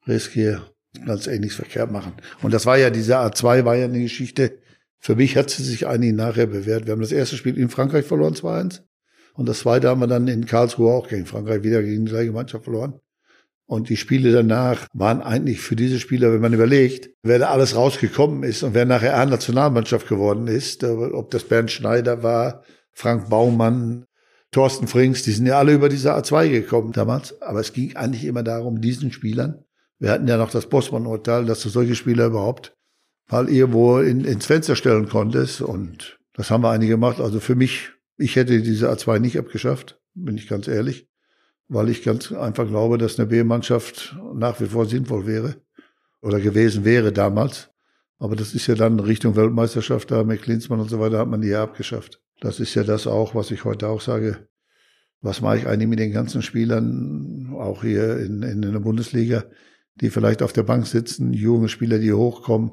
riskier, kannst eh nichts verkehrt machen. Und das war ja, diese A2 war ja eine Geschichte, für mich hat sie sich eigentlich nachher bewährt. Wir haben das erste Spiel in Frankreich verloren, 2-1. Und das zweite haben wir dann in Karlsruhe auch gegen Frankreich wieder gegen die gleiche Mannschaft verloren. Und die Spiele danach waren eigentlich für diese Spieler, wenn man überlegt, wer da alles rausgekommen ist und wer nachher A-Nationalmannschaft geworden ist, äh, ob das Bernd Schneider war, Frank Baumann, Thorsten Frings, die sind ja alle über diese A2 gekommen damals. Aber es ging eigentlich immer darum, diesen Spielern, wir hatten ja noch das Bossmann-Urteil, dass du solche Spieler überhaupt mal irgendwo in, ins Fenster stellen konntest. Und das haben wir einige gemacht. Also für mich, ich hätte diese A2 nicht abgeschafft, bin ich ganz ehrlich weil ich ganz einfach glaube, dass eine B-Mannschaft nach wie vor sinnvoll wäre oder gewesen wäre damals. Aber das ist ja dann Richtung Weltmeisterschaft da mit Klinsmann und so weiter hat man die ja abgeschafft. Das ist ja das auch, was ich heute auch sage. Was mache ich eigentlich mit den ganzen Spielern, auch hier in, in der Bundesliga, die vielleicht auf der Bank sitzen, junge Spieler, die hochkommen.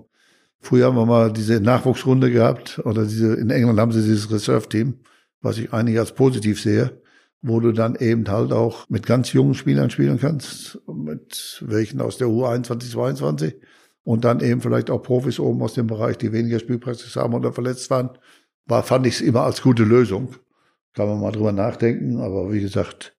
Früher haben wir mal diese Nachwuchsrunde gehabt oder diese, in England haben sie dieses Reserve-Team, was ich eigentlich als positiv sehe wo du dann eben halt auch mit ganz jungen Spielern spielen kannst, mit welchen aus der U21, 22 und dann eben vielleicht auch Profis oben aus dem Bereich, die weniger Spielpraxis haben oder verletzt waren, war, fand ich es immer als gute Lösung. Kann man mal drüber nachdenken, aber wie gesagt,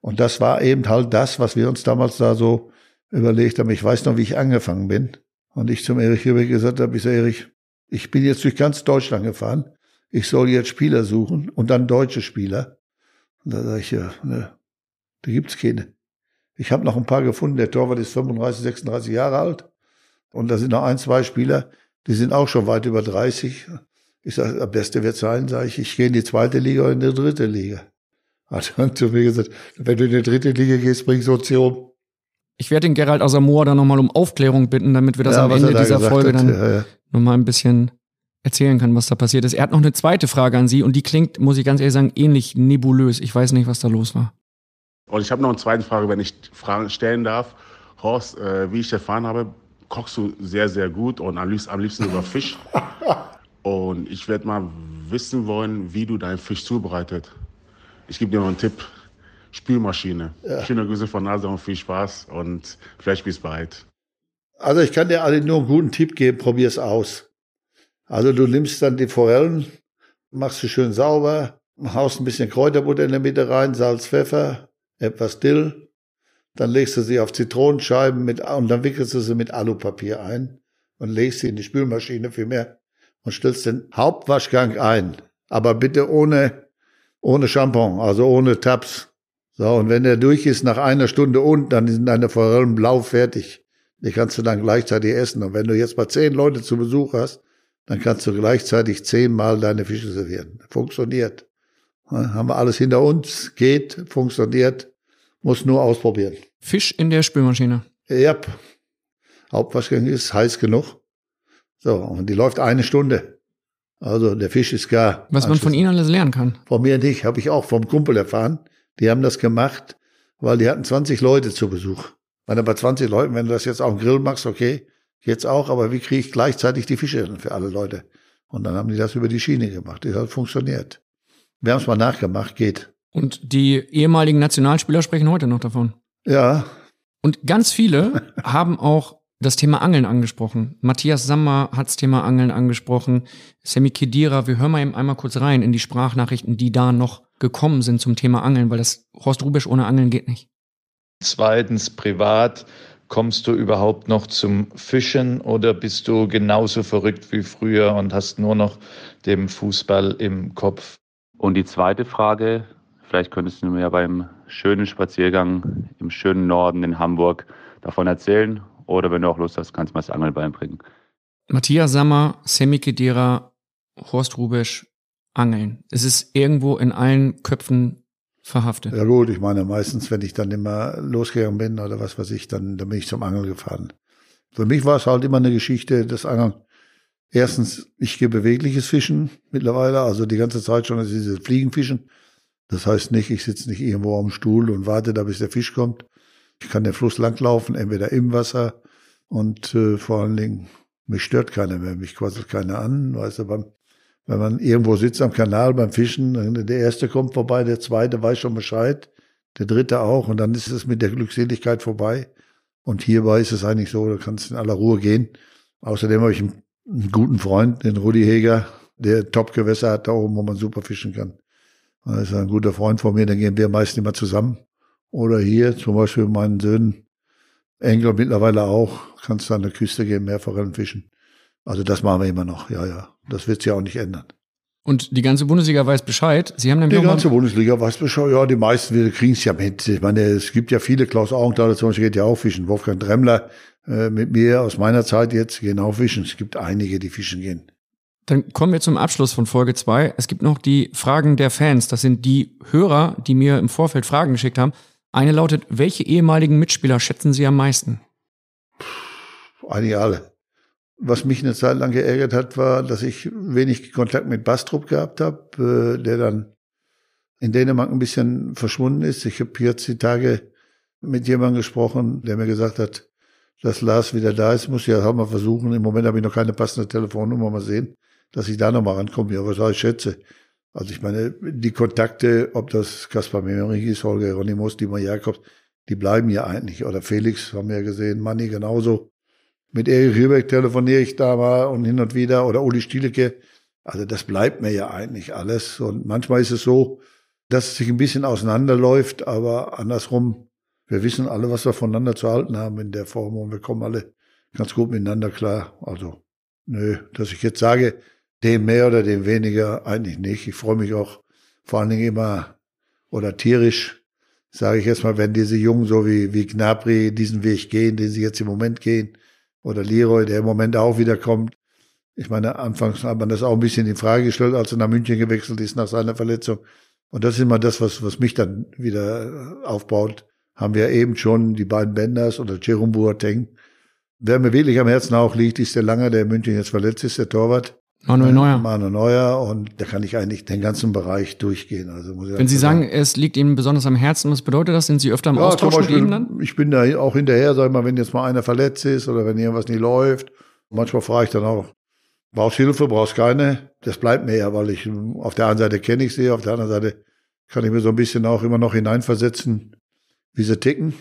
und das war eben halt das, was wir uns damals da so überlegt haben. Ich weiß noch, wie ich angefangen bin und ich zum Erich Rübeck gesagt habe, ich sage, Erich, ich bin jetzt durch ganz Deutschland gefahren, ich soll jetzt Spieler suchen und dann deutsche Spieler Und da sage ich, ja, ne, da gibt's keine. Ich habe noch ein paar gefunden. Der Torwart ist 35, 36 Jahre alt. Und da sind noch ein, zwei Spieler, die sind auch schon weit über 30. Ich sage, am besten wird sein, sage ich, ich gehe in die zweite Liga oder in die dritte Liga. Hat dann zu mir gesagt, wenn du in die dritte Liga gehst, bringst du uns hier um. Ich werde den Gerald Asamoah dann nochmal um Aufklärung bitten, damit wir das Ja, am Ende er dieser Folge hat, dann ja, ja. nochmal ein bisschen erzählen kann, was da passiert ist. Er hat noch eine zweite Frage an Sie und die klingt, muss ich ganz ehrlich sagen, ähnlich nebulös. Ich weiß nicht, was da los war. Und ich habe noch eine zweite Frage, wenn ich Fragen stellen darf. Horst, äh, wie ich erfahren habe, kochst du sehr, sehr gut und am liebsten, am liebsten sogar Fisch. [laughs] Und ich werde mal wissen wollen, wie du deinen Fisch zubereitet. Ich gebe dir noch einen Tipp. Spülmaschine. Ja. Schöne Grüße von Nase und viel Spaß und vielleicht bis bald. Also ich kann dir alle nur einen guten Tipp geben, probier's aus. Also du nimmst dann die Forellen, machst sie schön sauber, haust ein bisschen Kräuterbutter in der Mitte rein, Salz, Pfeffer, etwas Dill, dann legst du sie auf Zitronenscheiben mit, und dann wickelst du sie mit Alupapier ein und legst sie in die Spülmaschine vielmehr und stellst den Hauptwaschgang ein. Aber bitte ohne, ohne Shampoo, also ohne Tabs. So, und wenn der durch ist, nach einer Stunde unten, dann sind deine Forellen blau fertig. Die kannst du dann gleichzeitig essen. Und wenn du jetzt mal zehn Leute zu Besuch hast, dann kannst du gleichzeitig zehnmal deine Fische servieren. Funktioniert. Haben wir alles hinter uns, geht, funktioniert, muss nur ausprobieren. Fisch in der Spülmaschine. Ja, Hauptwaschgang ist heiß genug. So, und die läuft eine Stunde. Also der Fisch ist gar. Was man von Ihnen alles lernen kann. Von mir nicht, habe ich auch vom Kumpel erfahren. Die haben das gemacht, weil die hatten 20 Leute zu Besuch. Wenn du bei 20 Leuten, wenn du das jetzt auf dem Grill machst, okay, jetzt auch, aber wie kriege ich gleichzeitig die Fische für alle Leute? Und dann haben die das über die Schiene gemacht. Das hat funktioniert. Wir haben es mal nachgemacht, geht. Und die ehemaligen Nationalspieler sprechen heute noch davon. Ja. Und ganz viele [laughs] haben auch das Thema Angeln angesprochen. Matthias Sammer hat das Thema Angeln angesprochen. Sammy Kedira, wir hören mal eben einmal kurz rein in die Sprachnachrichten, die da noch gekommen sind zum Thema Angeln, weil das Horst Rubisch ohne Angeln geht nicht. Zweitens, privat, kommst du überhaupt noch zum Fischen oder bist du genauso verrückt wie früher und hast nur noch den Fußball im Kopf? Und die zweite Frage, vielleicht könntest du mir ja beim schönen Spaziergang im schönen Norden in Hamburg davon erzählen. Oder wenn du auch Lust hast, kannst du mal das Angeln beibringen. Matthias Sammer, Sammy Kedira, Horst Rubisch, Angeln. Es ist irgendwo in allen Köpfen verhaftet. Ja gut, ich meine, meistens, wenn ich dann immer losgegangen bin oder was weiß ich, dann, dann bin ich zum Angeln gefahren. Für mich war es halt immer eine Geschichte des Angeln. Erstens, ich gehe bewegliches Fischen mittlerweile, also die ganze Zeit schon, also diese Fliegenfischen. Das heißt nicht, ich sitze nicht irgendwo am Stuhl und warte da, bis der Fisch kommt. Ich kann den Fluss langlaufen, entweder im Wasser und äh, vor allen Dingen, mich stört keiner mehr, mich quasselt keiner an. Weißt du, beim, wenn man irgendwo sitzt am Kanal beim Fischen, der erste kommt vorbei, der zweite weiß schon Bescheid, der dritte auch und dann ist es mit der Glückseligkeit vorbei. Und hierbei ist es eigentlich so, du kannst in aller Ruhe gehen. Außerdem habe ich einen, einen guten Freund, den Rudi Heger, der Top-Gewässer hat da oben, wo man super fischen kann. Das ist ein guter Freund von mir, dann gehen wir meist immer zusammen. Oder hier zum Beispiel meinen Söhnen, Enkel mittlerweile auch, kannst du an der Küste gehen, Meerforellen fischen. Also das machen wir immer noch, ja, ja. Das wird sich ja auch nicht ändern. Und die ganze Bundesliga weiß Bescheid. Sie haben nämlich Die ganze Bundesliga weiß Bescheid, ja, die meisten wir kriegen es ja mit. Ich meine, es gibt ja viele, Klaus Augenthaler zum Beispiel geht ja auch fischen, Wolfgang Dremmler äh, mit mir aus meiner Zeit jetzt gehen auch fischen. Es gibt einige, die fischen gehen. Dann kommen wir zum Abschluss von Folge 2. Es gibt noch die Fragen der Fans. Das sind die Hörer, die mir im Vorfeld Fragen geschickt haben. Eine lautet, welche ehemaligen Mitspieler schätzen Sie am meisten? Einige alle. Was mich eine Zeit lang geärgert hat, war, dass ich wenig Kontakt mit Bastrup gehabt habe, äh, der dann in Dänemark ein bisschen verschwunden ist. Ich habe jetzt die Tage mit jemandem gesprochen, der mir gesagt hat, dass Lars wieder da ist. Muss ja auch mal versuchen. Im Moment habe ich noch keine passende Telefonnummer. Mal sehen, dass ich da noch mal rankomme. Ja, was ich schätze. Also ich meine, die Kontakte, ob das Kaspar Memmerich ist, Holger Hieronymus, Dieter Jakobs, die bleiben ja eigentlich. Oder Felix, haben wir ja gesehen, Manni genauso. Mit Erich Rübeck telefoniere ich da mal und hin und wieder. Oder Uli Stielecke. Also das bleibt mir ja eigentlich alles. Und manchmal ist es so, dass es sich ein bisschen auseinanderläuft, aber andersrum, wir wissen alle, was wir voneinander zu halten haben in der Form und wir kommen alle ganz gut miteinander klar. Also, nö, dass ich jetzt sage, dem mehr oder dem weniger, eigentlich nicht. Ich freue mich auch vor allen Dingen immer, oder tierisch, sage ich jetzt mal, wenn diese Jungen so wie, wie Gnabry diesen Weg gehen, den sie jetzt im Moment gehen, oder Leroy, der im Moment auch wieder kommt. Ich meine, anfangs hat man das auch ein bisschen in Frage gestellt, als er nach München gewechselt ist nach seiner Verletzung. Und das ist immer das, was, was mich dann wieder aufbaut. Haben wir eben schon die beiden Benders oder Jerome Boateng. Wer mir wirklich am Herzen auch liegt, ist der Langer, der in München jetzt verletzt ist, der Torwart. Manuel Neuer. Manuel Neuer und da kann ich eigentlich den ganzen Bereich durchgehen. Also muss ich Wenn Sie sagen, es liegt Ihnen besonders am Herzen, was bedeutet das? Sind Sie öfter im ja, Austausch Beispiel, mit ihm dann? Ich bin da auch hinterher, sag ich mal, wenn jetzt mal einer verletzt ist oder wenn irgendwas nicht läuft. Manchmal frage ich dann auch, brauchst Hilfe, brauchst keine? Das bleibt mir ja, weil ich auf der einen Seite kenne ich sie, auf der anderen Seite kann ich mir so ein bisschen auch immer noch hineinversetzen, wie sie ticken.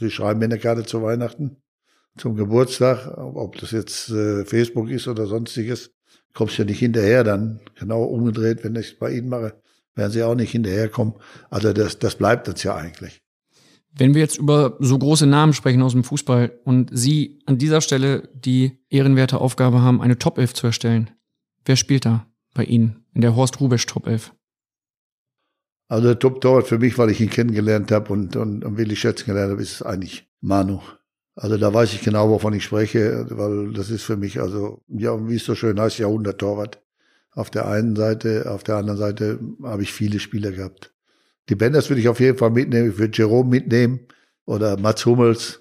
Sie schreiben mir eine Karte zu Weihnachten, zum Geburtstag, ob das jetzt äh, Facebook ist oder sonstiges kommst ja nicht hinterher dann. Genau umgedreht, wenn ich es bei Ihnen mache, werden Sie auch nicht hinterherkommen. Also das, das bleibt uns ja eigentlich. Wenn wir jetzt über so große Namen sprechen aus dem Fußball und Sie an dieser Stelle die ehrenwerte Aufgabe haben, eine Top 11 zu erstellen, wer spielt da bei Ihnen in der Horst Rubesch Top 11? Also der Top-Torwart für mich, weil ich ihn kennengelernt habe und, und, und wirklich schätzen gelernt habe, ist eigentlich Manu. Also da weiß ich genau, wovon ich spreche, weil das ist für mich, also, ja, wie es so schön heißt, Jahrhundert-Torwart. Auf der einen Seite, auf der anderen Seite habe ich viele Spieler gehabt. Die Benders würde ich auf jeden Fall mitnehmen, ich würde Jerome mitnehmen oder Mats Hummels.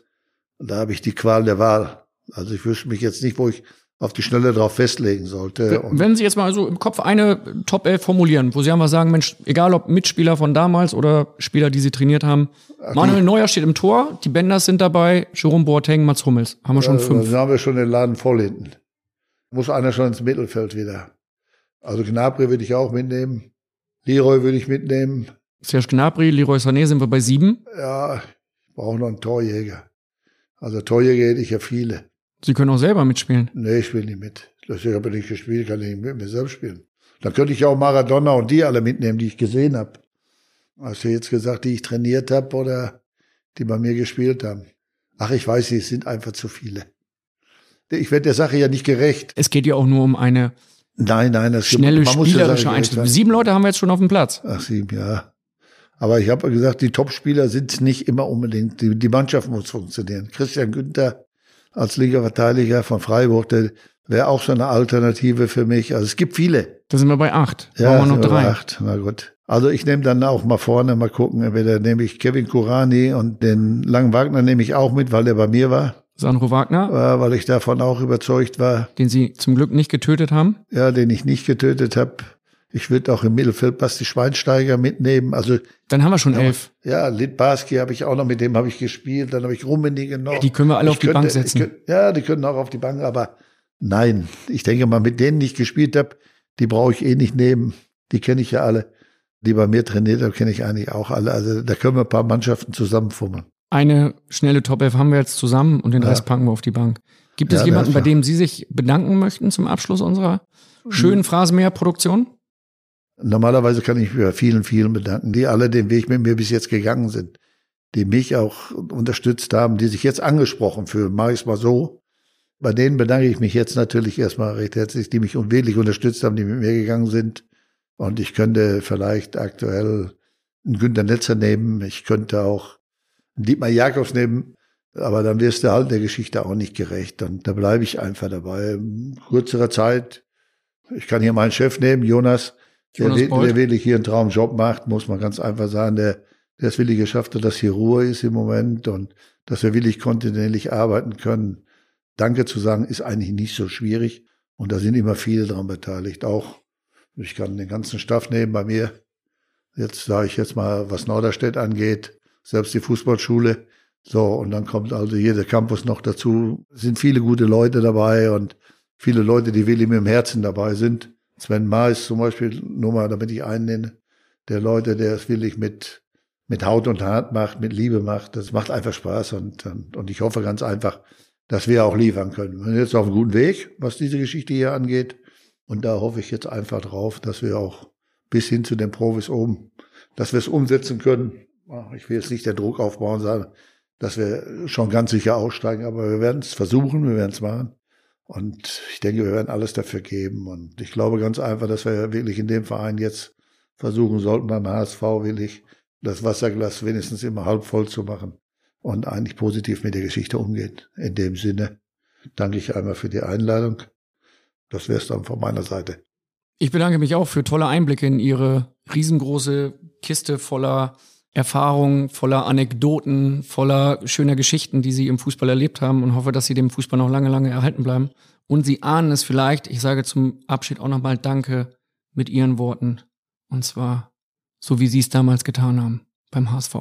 Da habe ich die Qual der Wahl. Also ich wüsste mich jetzt nicht, wo ich auf die Schnelle drauf festlegen sollte. Wenn Sie jetzt mal so im Kopf eine Top 11 formulieren, wo Sie einfach sagen, Mensch, egal ob Mitspieler von damals oder Spieler, die Sie trainiert haben, okay. Manuel Neuer steht im Tor, die Benders sind dabei, Jerome Boateng, Mats Hummels. Haben wir schon also, fünf. Dann haben wir schon den Laden voll hinten. Muss einer schon ins Mittelfeld wieder. Also Gnabry würde ich auch mitnehmen. Leroy würde ich mitnehmen. Serge Gnabry, Leroy Sané sind wir bei sieben. Ja, ich brauche noch einen Torjäger. Also Torjäger hätte ich ja viele. Sie können auch selber mitspielen. Nee, ich will nicht mit. Das habe ich nicht gespielt, kann ich mit mir selbst spielen. Dann könnte ich auch Maradona und die alle mitnehmen, die ich gesehen habe. Hast du jetzt gesagt, die ich trainiert habe oder die bei mir gespielt haben? Ach, ich weiß, es sind einfach zu viele. Ich werde der Sache ja nicht gerecht. Es geht ja auch nur um eine nein, nein, das schnelle spielerische Einstellung. Sieben Leute haben wir jetzt schon auf dem Platz. Ach, sieben, ja. Aber ich habe gesagt, die Topspieler sind nicht immer unbedingt. Die, die Mannschaft muss funktionieren. Christian Günther als Liga-Verteidiger von Freiburg, der wäre auch so eine Alternative für mich. Also es gibt viele. Da sind wir bei acht. Ja, wir noch drei. Bei acht. Na gut. Also ich nehme dann auch mal vorne, mal gucken. Entweder nehme ich Kevin Kurani und den Langen Wagner nehme ich auch mit, weil der bei mir war. Sandro Wagner. Äh, weil ich davon auch überzeugt war. Den Sie zum Glück nicht getötet haben? Ja, den ich nicht getötet habe. Ich würde auch im Mittelfeld Basti Schweinsteiger mitnehmen. Also dann haben wir schon elf. Ja, Litbarski habe ich auch noch, mit dem habe ich gespielt. Dann habe ich Rummenigge noch. Die können wir alle ich auf die könnte, Bank setzen. Könnte, ja, die können auch auf die Bank, aber nein. Ich denke mal, mit denen, die ich gespielt habe, die brauche ich eh nicht nehmen. Die kenne ich ja alle. Die bei mir trainiert haben, kenne ich eigentlich auch alle. Also da können wir ein paar Mannschaften zusammenfummeln. Eine schnelle Top 11 haben wir jetzt zusammen und den Rest ja. packen wir auf die Bank. Gibt es ja, jemanden, bei dem Sie sich bedanken möchten zum Abschluss unserer schönen Phrasenmäher-Produktion? Normalerweise kann ich mich bei vielen, vielen bedanken, die alle den Weg mit mir bis jetzt gegangen sind, die mich auch unterstützt haben, die sich jetzt angesprochen fühlen. Mache ich es mal so. Bei denen bedanke ich mich jetzt natürlich erstmal recht herzlich, die mich wirklich unterstützt haben, die mit mir gegangen sind. Und ich könnte vielleicht aktuell einen Günter Netzer nehmen. Ich könnte auch einen Dietmar Jakobs nehmen. Aber dann wirst du halt der Geschichte auch nicht gerecht. Und da bleibe ich einfach dabei. In kürzerer Zeit. Ich kann hier meinen Chef nehmen, Jonas der, der wirklich hier einen Traumjob macht, muss man ganz einfach sagen, der, der es wirklich geschafft hat, dass hier Ruhe ist im Moment und dass wir wirklich kontinuierlich arbeiten können. Danke zu sagen, ist eigentlich nicht so schwierig. Und da sind immer viele dran beteiligt. Auch, ich kann den ganzen Staff nehmen bei mir. Jetzt sage ich jetzt mal, was Norderstedt angeht, selbst die Fußballschule. So, und dann kommt also jeder Campus noch dazu. Es sind viele gute Leute dabei und viele Leute, die wirklich mit dem Herzen dabei sind. Sven Ma ist zum Beispiel, nur mal, damit ich einen nenne, der Leute, der es wirklich mit, mit Haut und Hart macht, mit Liebe macht. Das macht einfach Spaß und, und ich hoffe ganz einfach, dass wir auch liefern können. Wir sind jetzt auf einem guten Weg, was diese Geschichte hier angeht. Und da hoffe ich jetzt einfach drauf, dass wir auch bis hin zu den Profis oben, dass wir es umsetzen können. Ich will jetzt nicht den Druck aufbauen, sagen, dass wir schon ganz sicher aussteigen, aber wir werden es versuchen, wir werden es machen. Und ich denke, wir werden alles dafür geben. Und ich glaube ganz einfach, dass wir wirklich in dem Verein jetzt versuchen sollten beim HSV, will ich das Wasserglas wenigstens immer halb voll zu machen und eigentlich positiv mit der Geschichte umgehen. In dem Sinne danke ich einmal für die Einladung. Das wäre es dann von meiner Seite. Ich bedanke mich auch für tolle Einblicke in Ihre riesengroße Kiste voller Erfahrungen, voller Anekdoten, voller schöner Geschichten, die Sie im Fußball erlebt haben und hoffe, dass Sie dem Fußball noch lange, lange erhalten bleiben. Und Sie ahnen es vielleicht, ich sage zum Abschied auch nochmal Danke mit Ihren Worten. Und zwar so, wie Sie es damals getan haben beim HSV.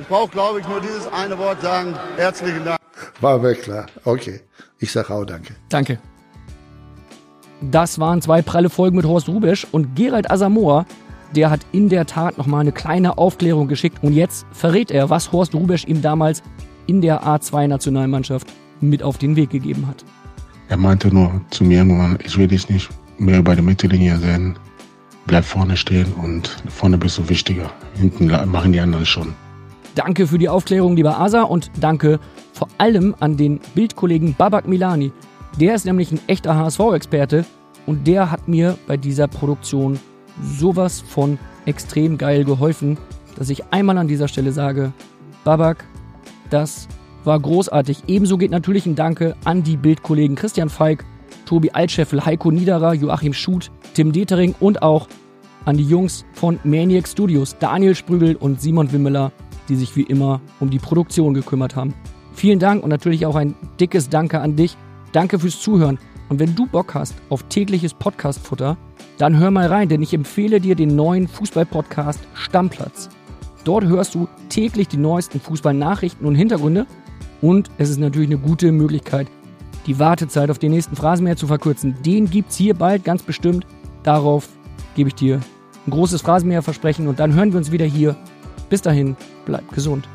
Ich brauche, glaube ich, nur dieses eine Wort sagen. Herzlichen Dank. War mir klar. Okay. Ich sage auch Danke. Danke. Das waren zwei pralle Folgen mit Horst Rubesch und Gerald Asamoah, der hat in der Tat nochmal eine kleine Aufklärung geschickt und jetzt verrät er, was Horst Rubesch ihm damals in der A2-Nationalmannschaft mit auf den Weg gegeben hat. Er meinte nur zu mir nur, ich will dich nicht mehr über die Mittellinie sehen. Bleib vorne stehen und vorne bist du wichtiger. Hinten machen die anderen schon. Danke für die Aufklärung, lieber Asa, und danke vor allem an den Bildkollegen Babak Milani, der ist nämlich ein echter HSV-Experte und der hat mir bei dieser Produktion sowas von extrem geil geholfen, dass ich einmal an dieser Stelle sage, Babak, das war großartig. Ebenso geht natürlich ein Danke an die Bildkollegen Christian Falk, Tobi Altscheffel, Heiko Niederer, Joachim Schut, Tim Detering und auch an die Jungs von Maniac Studios, Daniel Sprügel und Simon Wimmeler, die sich wie immer um die Produktion gekümmert haben. Vielen Dank und natürlich auch ein dickes Danke an dich, Danke fürs Zuhören. Und wenn du Bock hast auf tägliches Podcast-Futter, dann hör mal rein, denn ich empfehle dir den neuen Fußball-Podcast Stammplatz. Dort hörst du täglich die neuesten Fußballnachrichten und Hintergründe. Und es ist natürlich eine gute Möglichkeit, die Wartezeit auf den nächsten Phrasenmäher zu verkürzen. Den gibt's hier bald ganz bestimmt. Darauf gebe ich dir ein großes Phrasenmäher versprechen und dann hören wir uns wieder hier. Bis dahin, bleib gesund.